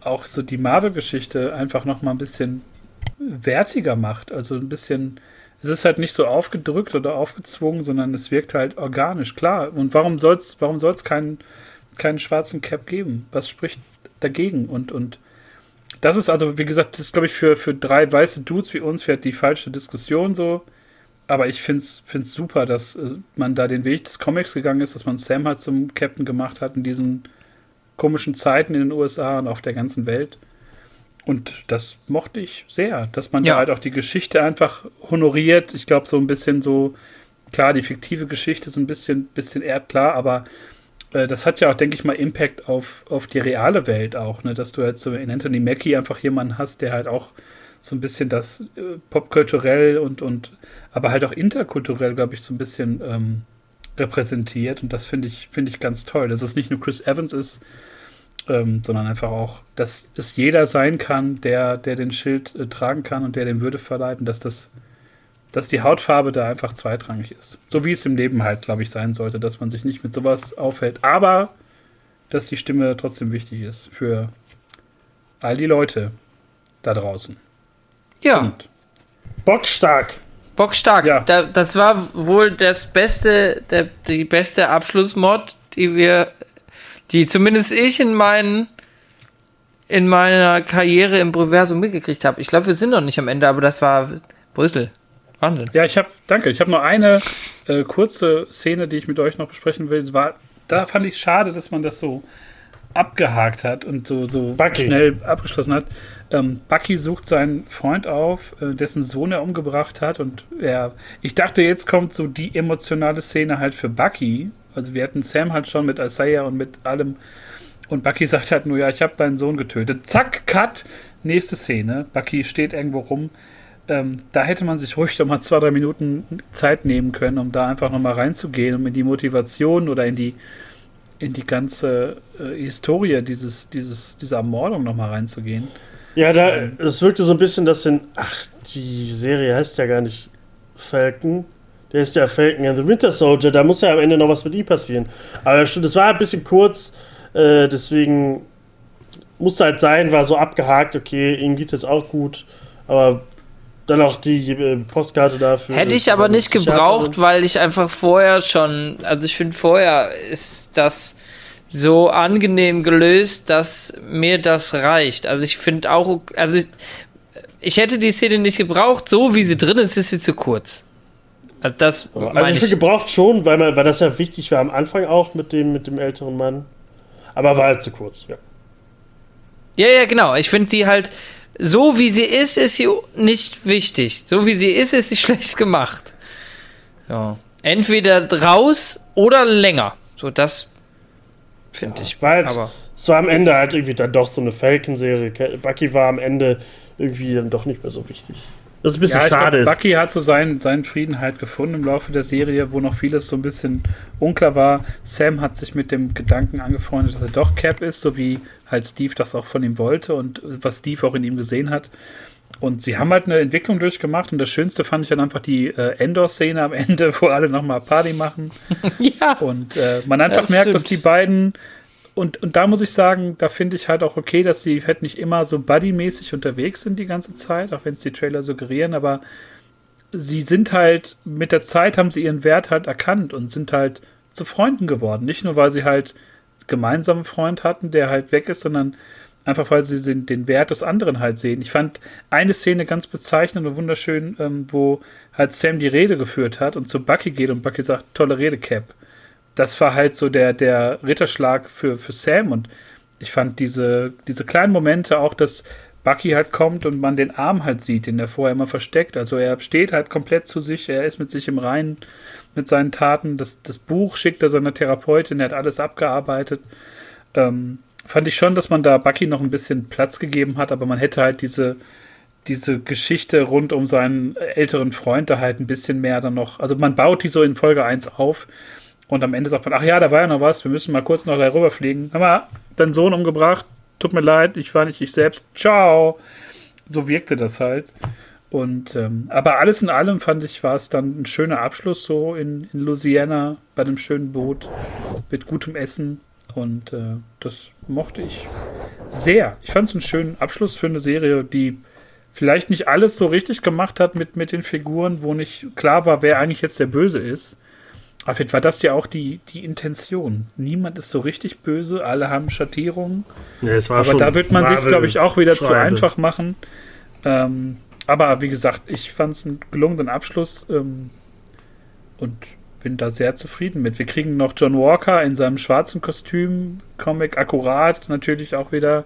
auch so die Marvel-Geschichte einfach noch mal ein bisschen wertiger macht. Also ein bisschen, es ist halt nicht so aufgedrückt oder aufgezwungen, sondern es wirkt halt organisch, klar. Und warum soll es warum soll's keinen, keinen schwarzen Cap geben? Was spricht dagegen? Und, und das ist also, wie gesagt, das ist, glaube ich, für, für drei weiße Dudes wie uns fährt die falsche Diskussion so. Aber ich finde es super, dass äh, man da den Weg des Comics gegangen ist, dass man Sam halt zum Captain gemacht hat in diesen komischen Zeiten in den USA und auf der ganzen Welt. Und das mochte ich sehr, dass man ja. da halt auch die Geschichte einfach honoriert. Ich glaube, so ein bisschen so, klar, die fiktive Geschichte ist ein bisschen, bisschen erdklar, aber äh, das hat ja auch, denke ich mal, Impact auf, auf die reale Welt auch, ne? dass du halt so in Anthony Mackie einfach jemanden hast, der halt auch so ein bisschen das äh, popkulturell und, und aber halt auch interkulturell, glaube ich, so ein bisschen ähm, repräsentiert. Und das finde ich, finde ich ganz toll, dass es nicht nur Chris Evans ist, ähm, sondern einfach auch, dass es jeder sein kann, der, der den Schild äh, tragen kann und der den Würde verleiht und dass das dass die Hautfarbe da einfach zweitrangig ist. So wie es im Leben halt, glaube ich, sein sollte, dass man sich nicht mit sowas aufhält. Aber dass die Stimme trotzdem wichtig ist für all die Leute da draußen. Ja. Und Bockstark. Bockstark. Ja. Da, das war wohl das beste, der, die beste Abschlussmod, die wir, die zumindest ich in meinen in meiner Karriere im Proversum mitgekriegt habe. Ich glaube, wir sind noch nicht am Ende, aber das war Brüssel. Wahnsinn. Ja, ich habe, danke. Ich habe noch eine äh, kurze Szene, die ich mit euch noch besprechen will. War, da fand ich es schade, dass man das so abgehakt hat und so, so schnell abgeschlossen hat. Ähm, Bucky sucht seinen Freund auf, äh, dessen Sohn er umgebracht hat. Und er, ich dachte, jetzt kommt so die emotionale Szene halt für Bucky. Also wir hatten Sam halt schon mit Isaiah und mit allem. Und Bucky sagt halt nur, ja, ich habe deinen Sohn getötet. Zack, Cut, nächste Szene. Bucky steht irgendwo rum. Ähm, da hätte man sich ruhig doch mal zwei, drei Minuten Zeit nehmen können, um da einfach nochmal reinzugehen, um in die Motivation oder in die, in die ganze äh, Historie dieses, dieses, dieser Ermordung nochmal reinzugehen. Ja, da, es wirkte so ein bisschen, dass in, ach, die Serie heißt ja gar nicht Falcon. Der ist ja Falcon and the Winter Soldier, da muss ja am Ende noch was mit ihm passieren. Aber stimmt, es war ein bisschen kurz, äh, deswegen musste halt sein, war so abgehakt, okay, ihm geht es jetzt auch gut, aber dann auch die äh, Postkarte dafür. Hätte ich aber nicht gebraucht, weil ich einfach vorher schon, also ich finde vorher ist das so angenehm gelöst, dass mir das reicht. Also ich finde auch, also ich, ich, hätte die Szene nicht gebraucht, so wie sie drin ist, ist sie zu kurz. Also das also ich, ich gebraucht schon, weil, man, weil das ja wichtig war am Anfang auch mit dem, mit dem älteren Mann. Aber war halt zu kurz, ja. Ja, ja, genau. Ich finde die halt, so wie sie ist, ist sie nicht wichtig. So wie sie ist, ist sie schlecht gemacht. Ja. Entweder raus oder länger. So, das finde ja, ich. War halt, aber es war am Ende halt irgendwie dann doch so eine Falcon-Serie. Bucky war am Ende irgendwie dann doch nicht mehr so wichtig. Das ist ein bisschen ja, schade. Glaub, Bucky hat so seinen, seinen Frieden halt gefunden im Laufe der Serie, wo noch vieles so ein bisschen unklar war. Sam hat sich mit dem Gedanken angefreundet, dass er doch Cap ist, so wie halt Steve das auch von ihm wollte und was Steve auch in ihm gesehen hat. Und sie haben halt eine Entwicklung durchgemacht und das Schönste fand ich dann einfach die äh, Endor-Szene am Ende, wo alle nochmal Party machen. ja. Und äh, man einfach das merkt, stimmt. dass die beiden und, und da muss ich sagen, da finde ich halt auch okay, dass sie halt nicht immer so buddy-mäßig unterwegs sind die ganze Zeit, auch wenn es die Trailer suggerieren, aber sie sind halt, mit der Zeit haben sie ihren Wert halt erkannt und sind halt zu Freunden geworden. Nicht nur, weil sie halt gemeinsamen Freund hatten, der halt weg ist, sondern einfach, weil sie den, Wert des anderen halt sehen. Ich fand eine Szene ganz bezeichnend und wunderschön, ähm, wo halt Sam die Rede geführt hat und zu Bucky geht und Bucky sagt, tolle Rede, Cap das war halt so der, der Ritterschlag für, für Sam und ich fand diese, diese kleinen Momente auch, dass Bucky halt kommt und man den Arm halt sieht, den er vorher immer versteckt. Also er steht halt komplett zu sich, er ist mit sich im Reinen mit seinen Taten. Das, das Buch schickt er seiner Therapeutin, er hat alles abgearbeitet. Ähm, fand ich schon, dass man da Bucky noch ein bisschen Platz gegeben hat, aber man hätte halt diese, diese Geschichte rund um seinen älteren Freund da halt ein bisschen mehr dann noch, also man baut die so in Folge 1 auf und am Ende sagt man, ach ja, da war ja noch was, wir müssen mal kurz noch darüber fliegen. Haben wir deinen Sohn umgebracht? tut mir leid, ich war nicht ich selbst, ciao. So wirkte das halt. Und ähm, aber alles in allem fand ich, war es dann ein schöner Abschluss so in, in Louisiana bei einem schönen Boot mit gutem Essen. Und äh, das mochte ich sehr. Ich fand es einen schönen Abschluss für eine Serie, die vielleicht nicht alles so richtig gemacht hat mit, mit den Figuren, wo nicht klar war, wer eigentlich jetzt der Böse ist. Aber vielleicht war das ja auch die, die Intention. Niemand ist so richtig böse, alle haben Schattierungen. Ja, aber da wird man sich, glaube ich, auch wieder Schreibe. zu einfach machen. Ähm, aber wie gesagt, ich fand es einen gelungenen Abschluss ähm, und bin da sehr zufrieden mit. Wir kriegen noch John Walker in seinem schwarzen Kostüm, Comic akkurat, natürlich auch wieder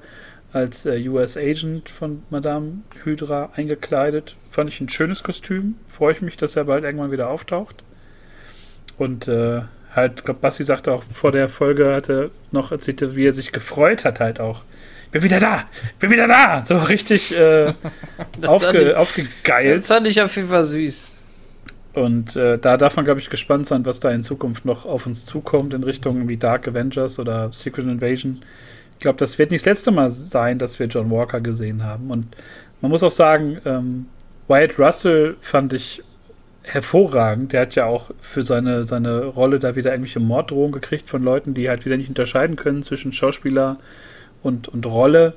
als äh, US Agent von Madame Hydra eingekleidet. Fand ich ein schönes Kostüm. Freue ich mich, dass er bald irgendwann wieder auftaucht. Und äh, halt, ich glaube, Bassi sagte auch vor der Folge, hatte noch erzählt, wie er sich gefreut hat, halt auch. Bin wieder da! Bin wieder da! So richtig äh, aufge, ich, aufgegeilt. Das fand ich auf jeden Fall süß. Und äh, da darf man, glaube ich, gespannt sein, was da in Zukunft noch auf uns zukommt in Richtung wie Dark Avengers oder Secret Invasion glaube, das wird nicht das letzte Mal sein, dass wir John Walker gesehen haben. Und man muss auch sagen, ähm, Wyatt Russell fand ich hervorragend. Der hat ja auch für seine, seine Rolle da wieder irgendwelche Morddrohungen gekriegt von Leuten, die halt wieder nicht unterscheiden können zwischen Schauspieler und, und Rolle.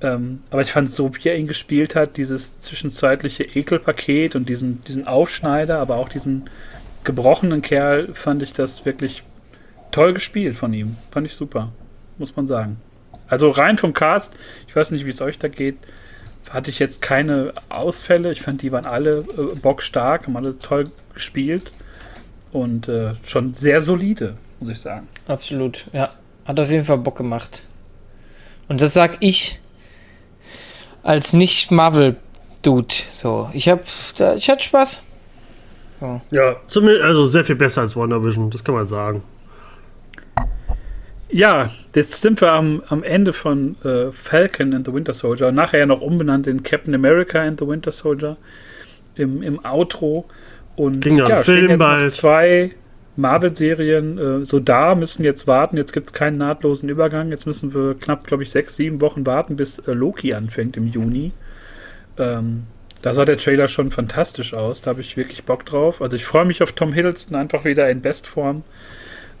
Ähm, aber ich fand so, wie er ihn gespielt hat, dieses zwischenzeitliche Ekelpaket und diesen, diesen Aufschneider, aber auch diesen gebrochenen Kerl, fand ich das wirklich toll gespielt von ihm. Fand ich super, muss man sagen. Also rein vom Cast, ich weiß nicht, wie es euch da geht, hatte ich jetzt keine Ausfälle. Ich fand, die waren alle äh, bockstark, haben alle toll gespielt und äh, schon sehr solide, muss ich sagen. Absolut, ja. Hat auf jeden Fall Bock gemacht. Und das sag ich als nicht-Marvel-Dude. So, ich hab, ich hatte Spaß. So. Ja, zumindest, also sehr viel besser als WandaVision, das kann man sagen. Ja, jetzt sind wir am, am Ende von äh, Falcon and the Winter Soldier, nachher ja noch umbenannt in Captain America and the Winter Soldier im, im Outro. Und Ging ja, stehen jetzt noch zwei Marvel-Serien äh, so da, müssen jetzt warten. Jetzt gibt es keinen nahtlosen Übergang. Jetzt müssen wir knapp, glaube ich, sechs, sieben Wochen warten, bis äh, Loki anfängt im Juni. Ähm, da sah der Trailer schon fantastisch aus. Da habe ich wirklich Bock drauf. Also ich freue mich auf Tom Hiddleston einfach wieder in Bestform.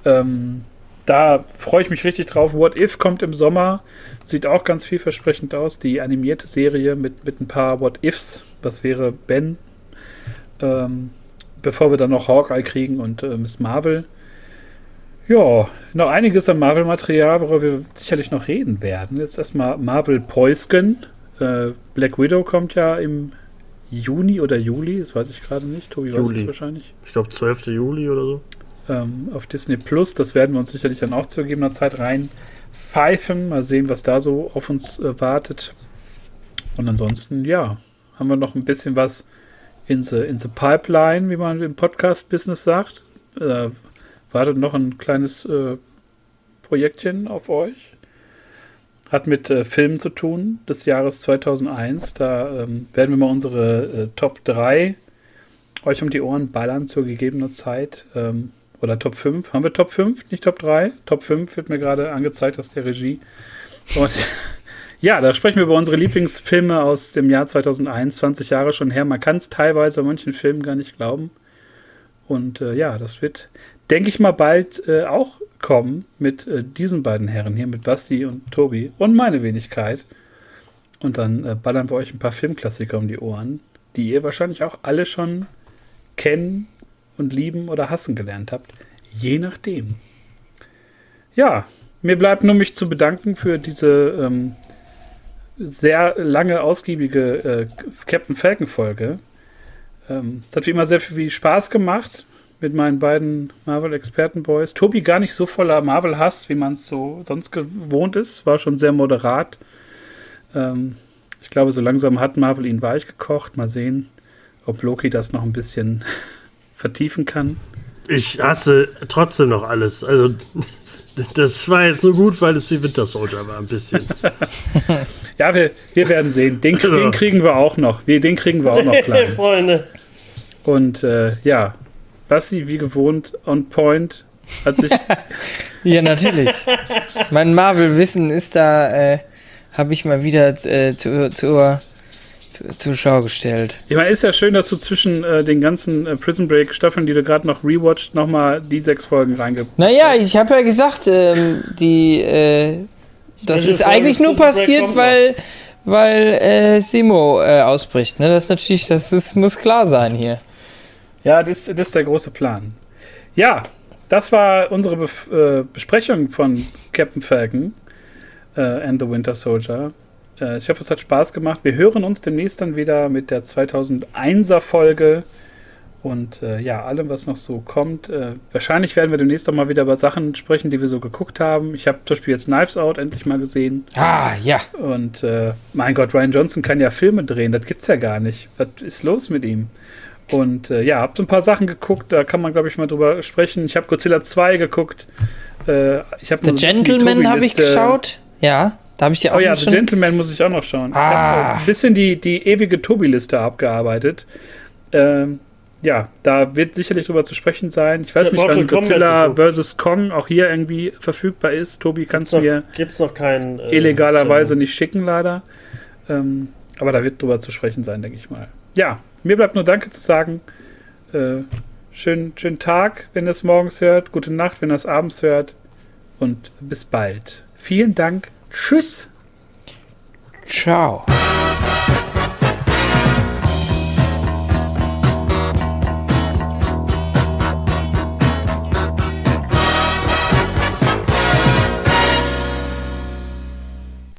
Ähm, da freue ich mich richtig drauf. What If kommt im Sommer. Sieht auch ganz vielversprechend aus. Die animierte Serie mit, mit ein paar What Ifs. Was wäre Ben? Ähm, bevor wir dann noch Hawkeye kriegen und äh, Miss Marvel. Ja, noch einiges an Marvel-Material, worüber wir sicherlich noch reden werden. Jetzt erstmal Marvel Poisken. Äh, Black Widow kommt ja im Juni oder Juli, das weiß ich gerade nicht. Tobi Juli. weiß es wahrscheinlich. Ich glaube 12. Juli oder so ähm, auf Disney Plus. Das werden wir uns sicherlich dann auch zu gegebener Zeit rein pfeifen. Mal sehen, was da so auf uns äh, wartet. Und ansonsten, ja, haben wir noch ein bisschen was in the, in the Pipeline, wie man im Podcast-Business sagt. Äh, wartet noch ein kleines äh, Projektchen auf euch. Hat mit äh, Filmen zu tun des Jahres 2001. Da ähm, werden wir mal unsere äh, Top 3 euch um die Ohren ballern zur gegebenen Zeit. Ähm, oder Top 5. Haben wir Top 5, nicht Top 3? Top 5 wird mir gerade angezeigt aus der Regie. Und ja, da sprechen wir über unsere Lieblingsfilme aus dem Jahr 2001, 20 Jahre schon her. Man kann es teilweise bei manchen Filmen gar nicht glauben. Und äh, ja, das wird, denke ich mal, bald äh, auch kommen mit äh, diesen beiden Herren hier, mit Basti und Tobi und meine Wenigkeit. Und dann äh, ballern wir euch ein paar Filmklassiker um die Ohren, die ihr wahrscheinlich auch alle schon kennen und lieben oder hassen gelernt habt. Je nachdem. Ja, mir bleibt nur mich zu bedanken für diese ähm, sehr lange, ausgiebige äh, Captain Falcon-Folge. Ähm, es hat wie immer sehr viel Spaß gemacht mit meinen beiden Marvel-Experten-Boys. Tobi gar nicht so voller Marvel-Hass, wie man es so sonst gewohnt ist. War schon sehr moderat. Ähm, ich glaube, so langsam hat Marvel ihn weich gekocht. Mal sehen, ob Loki das noch ein bisschen vertiefen kann. Ich hasse trotzdem noch alles. Also, das war jetzt nur gut, weil es wie Winter Soldier war, ein bisschen. ja, wir, wir werden sehen. Den, den, also. kriegen wir auch noch. Wir, den kriegen wir auch noch klar. Freunde. Und äh, ja, Basti, wie gewohnt, on point. Hat sich ja, natürlich. mein Marvel-Wissen ist da äh, habe ich mal wieder äh, zu, zur, zu, zur Schau gestellt. Ich meine, ist ja schön, dass du zwischen äh, den ganzen äh, Prison Break Staffeln, die du gerade noch rewatcht, nochmal die sechs Folgen reingibst. Naja, ich habe ja gesagt, ähm, die, äh, das ist Folge eigentlich nur passiert, weil, weil äh, Simo äh, ausbricht. Ne? Das ist natürlich, das ist, muss klar sein hier. Ja, das, das ist der große Plan. Ja, das war unsere Bef äh, Besprechung von Captain Falcon äh, and the Winter Soldier. Äh, ich hoffe, es hat Spaß gemacht. Wir hören uns demnächst dann wieder mit der 2001er Folge und äh, ja, allem, was noch so kommt. Äh, wahrscheinlich werden wir demnächst auch mal wieder über Sachen sprechen, die wir so geguckt haben. Ich habe zum Beispiel jetzt Knives Out endlich mal gesehen. Ah, ja. Und äh, mein Gott, Ryan Johnson kann ja Filme drehen, das gibt's ja gar nicht. Was ist los mit ihm? Und äh, ja, hab so ein paar Sachen geguckt, da kann man, glaube ich, mal drüber sprechen. Ich habe Godzilla 2 geguckt. Äh, ich hab The Gentleman habe ich geschaut. Ja, da habe ich dir auch Oh ja, The. Gentleman muss ich auch noch schauen. Ich Ah. habe ein bisschen die, die ewige Tobi-Liste abgearbeitet. Ähm, ja, da wird sicherlich drüber zu sprechen sein. Ich weiß hab nicht, wann Kombat Godzilla vs. Kong auch hier irgendwie verfügbar ist. Tobi, kannst du mir Gibt es noch keinen. äh, illegalerweise nicht schicken, leider. Ähm, aber da wird drüber zu sprechen sein, denke ich mal. Ja, mir bleibt nur Danke zu sagen. Äh, schönen, schönen Tag, wenn ihr es morgens hört. Gute Nacht, wenn ihr es abends hört. Und bis bald. Vielen Dank. Tschüss. Ciao.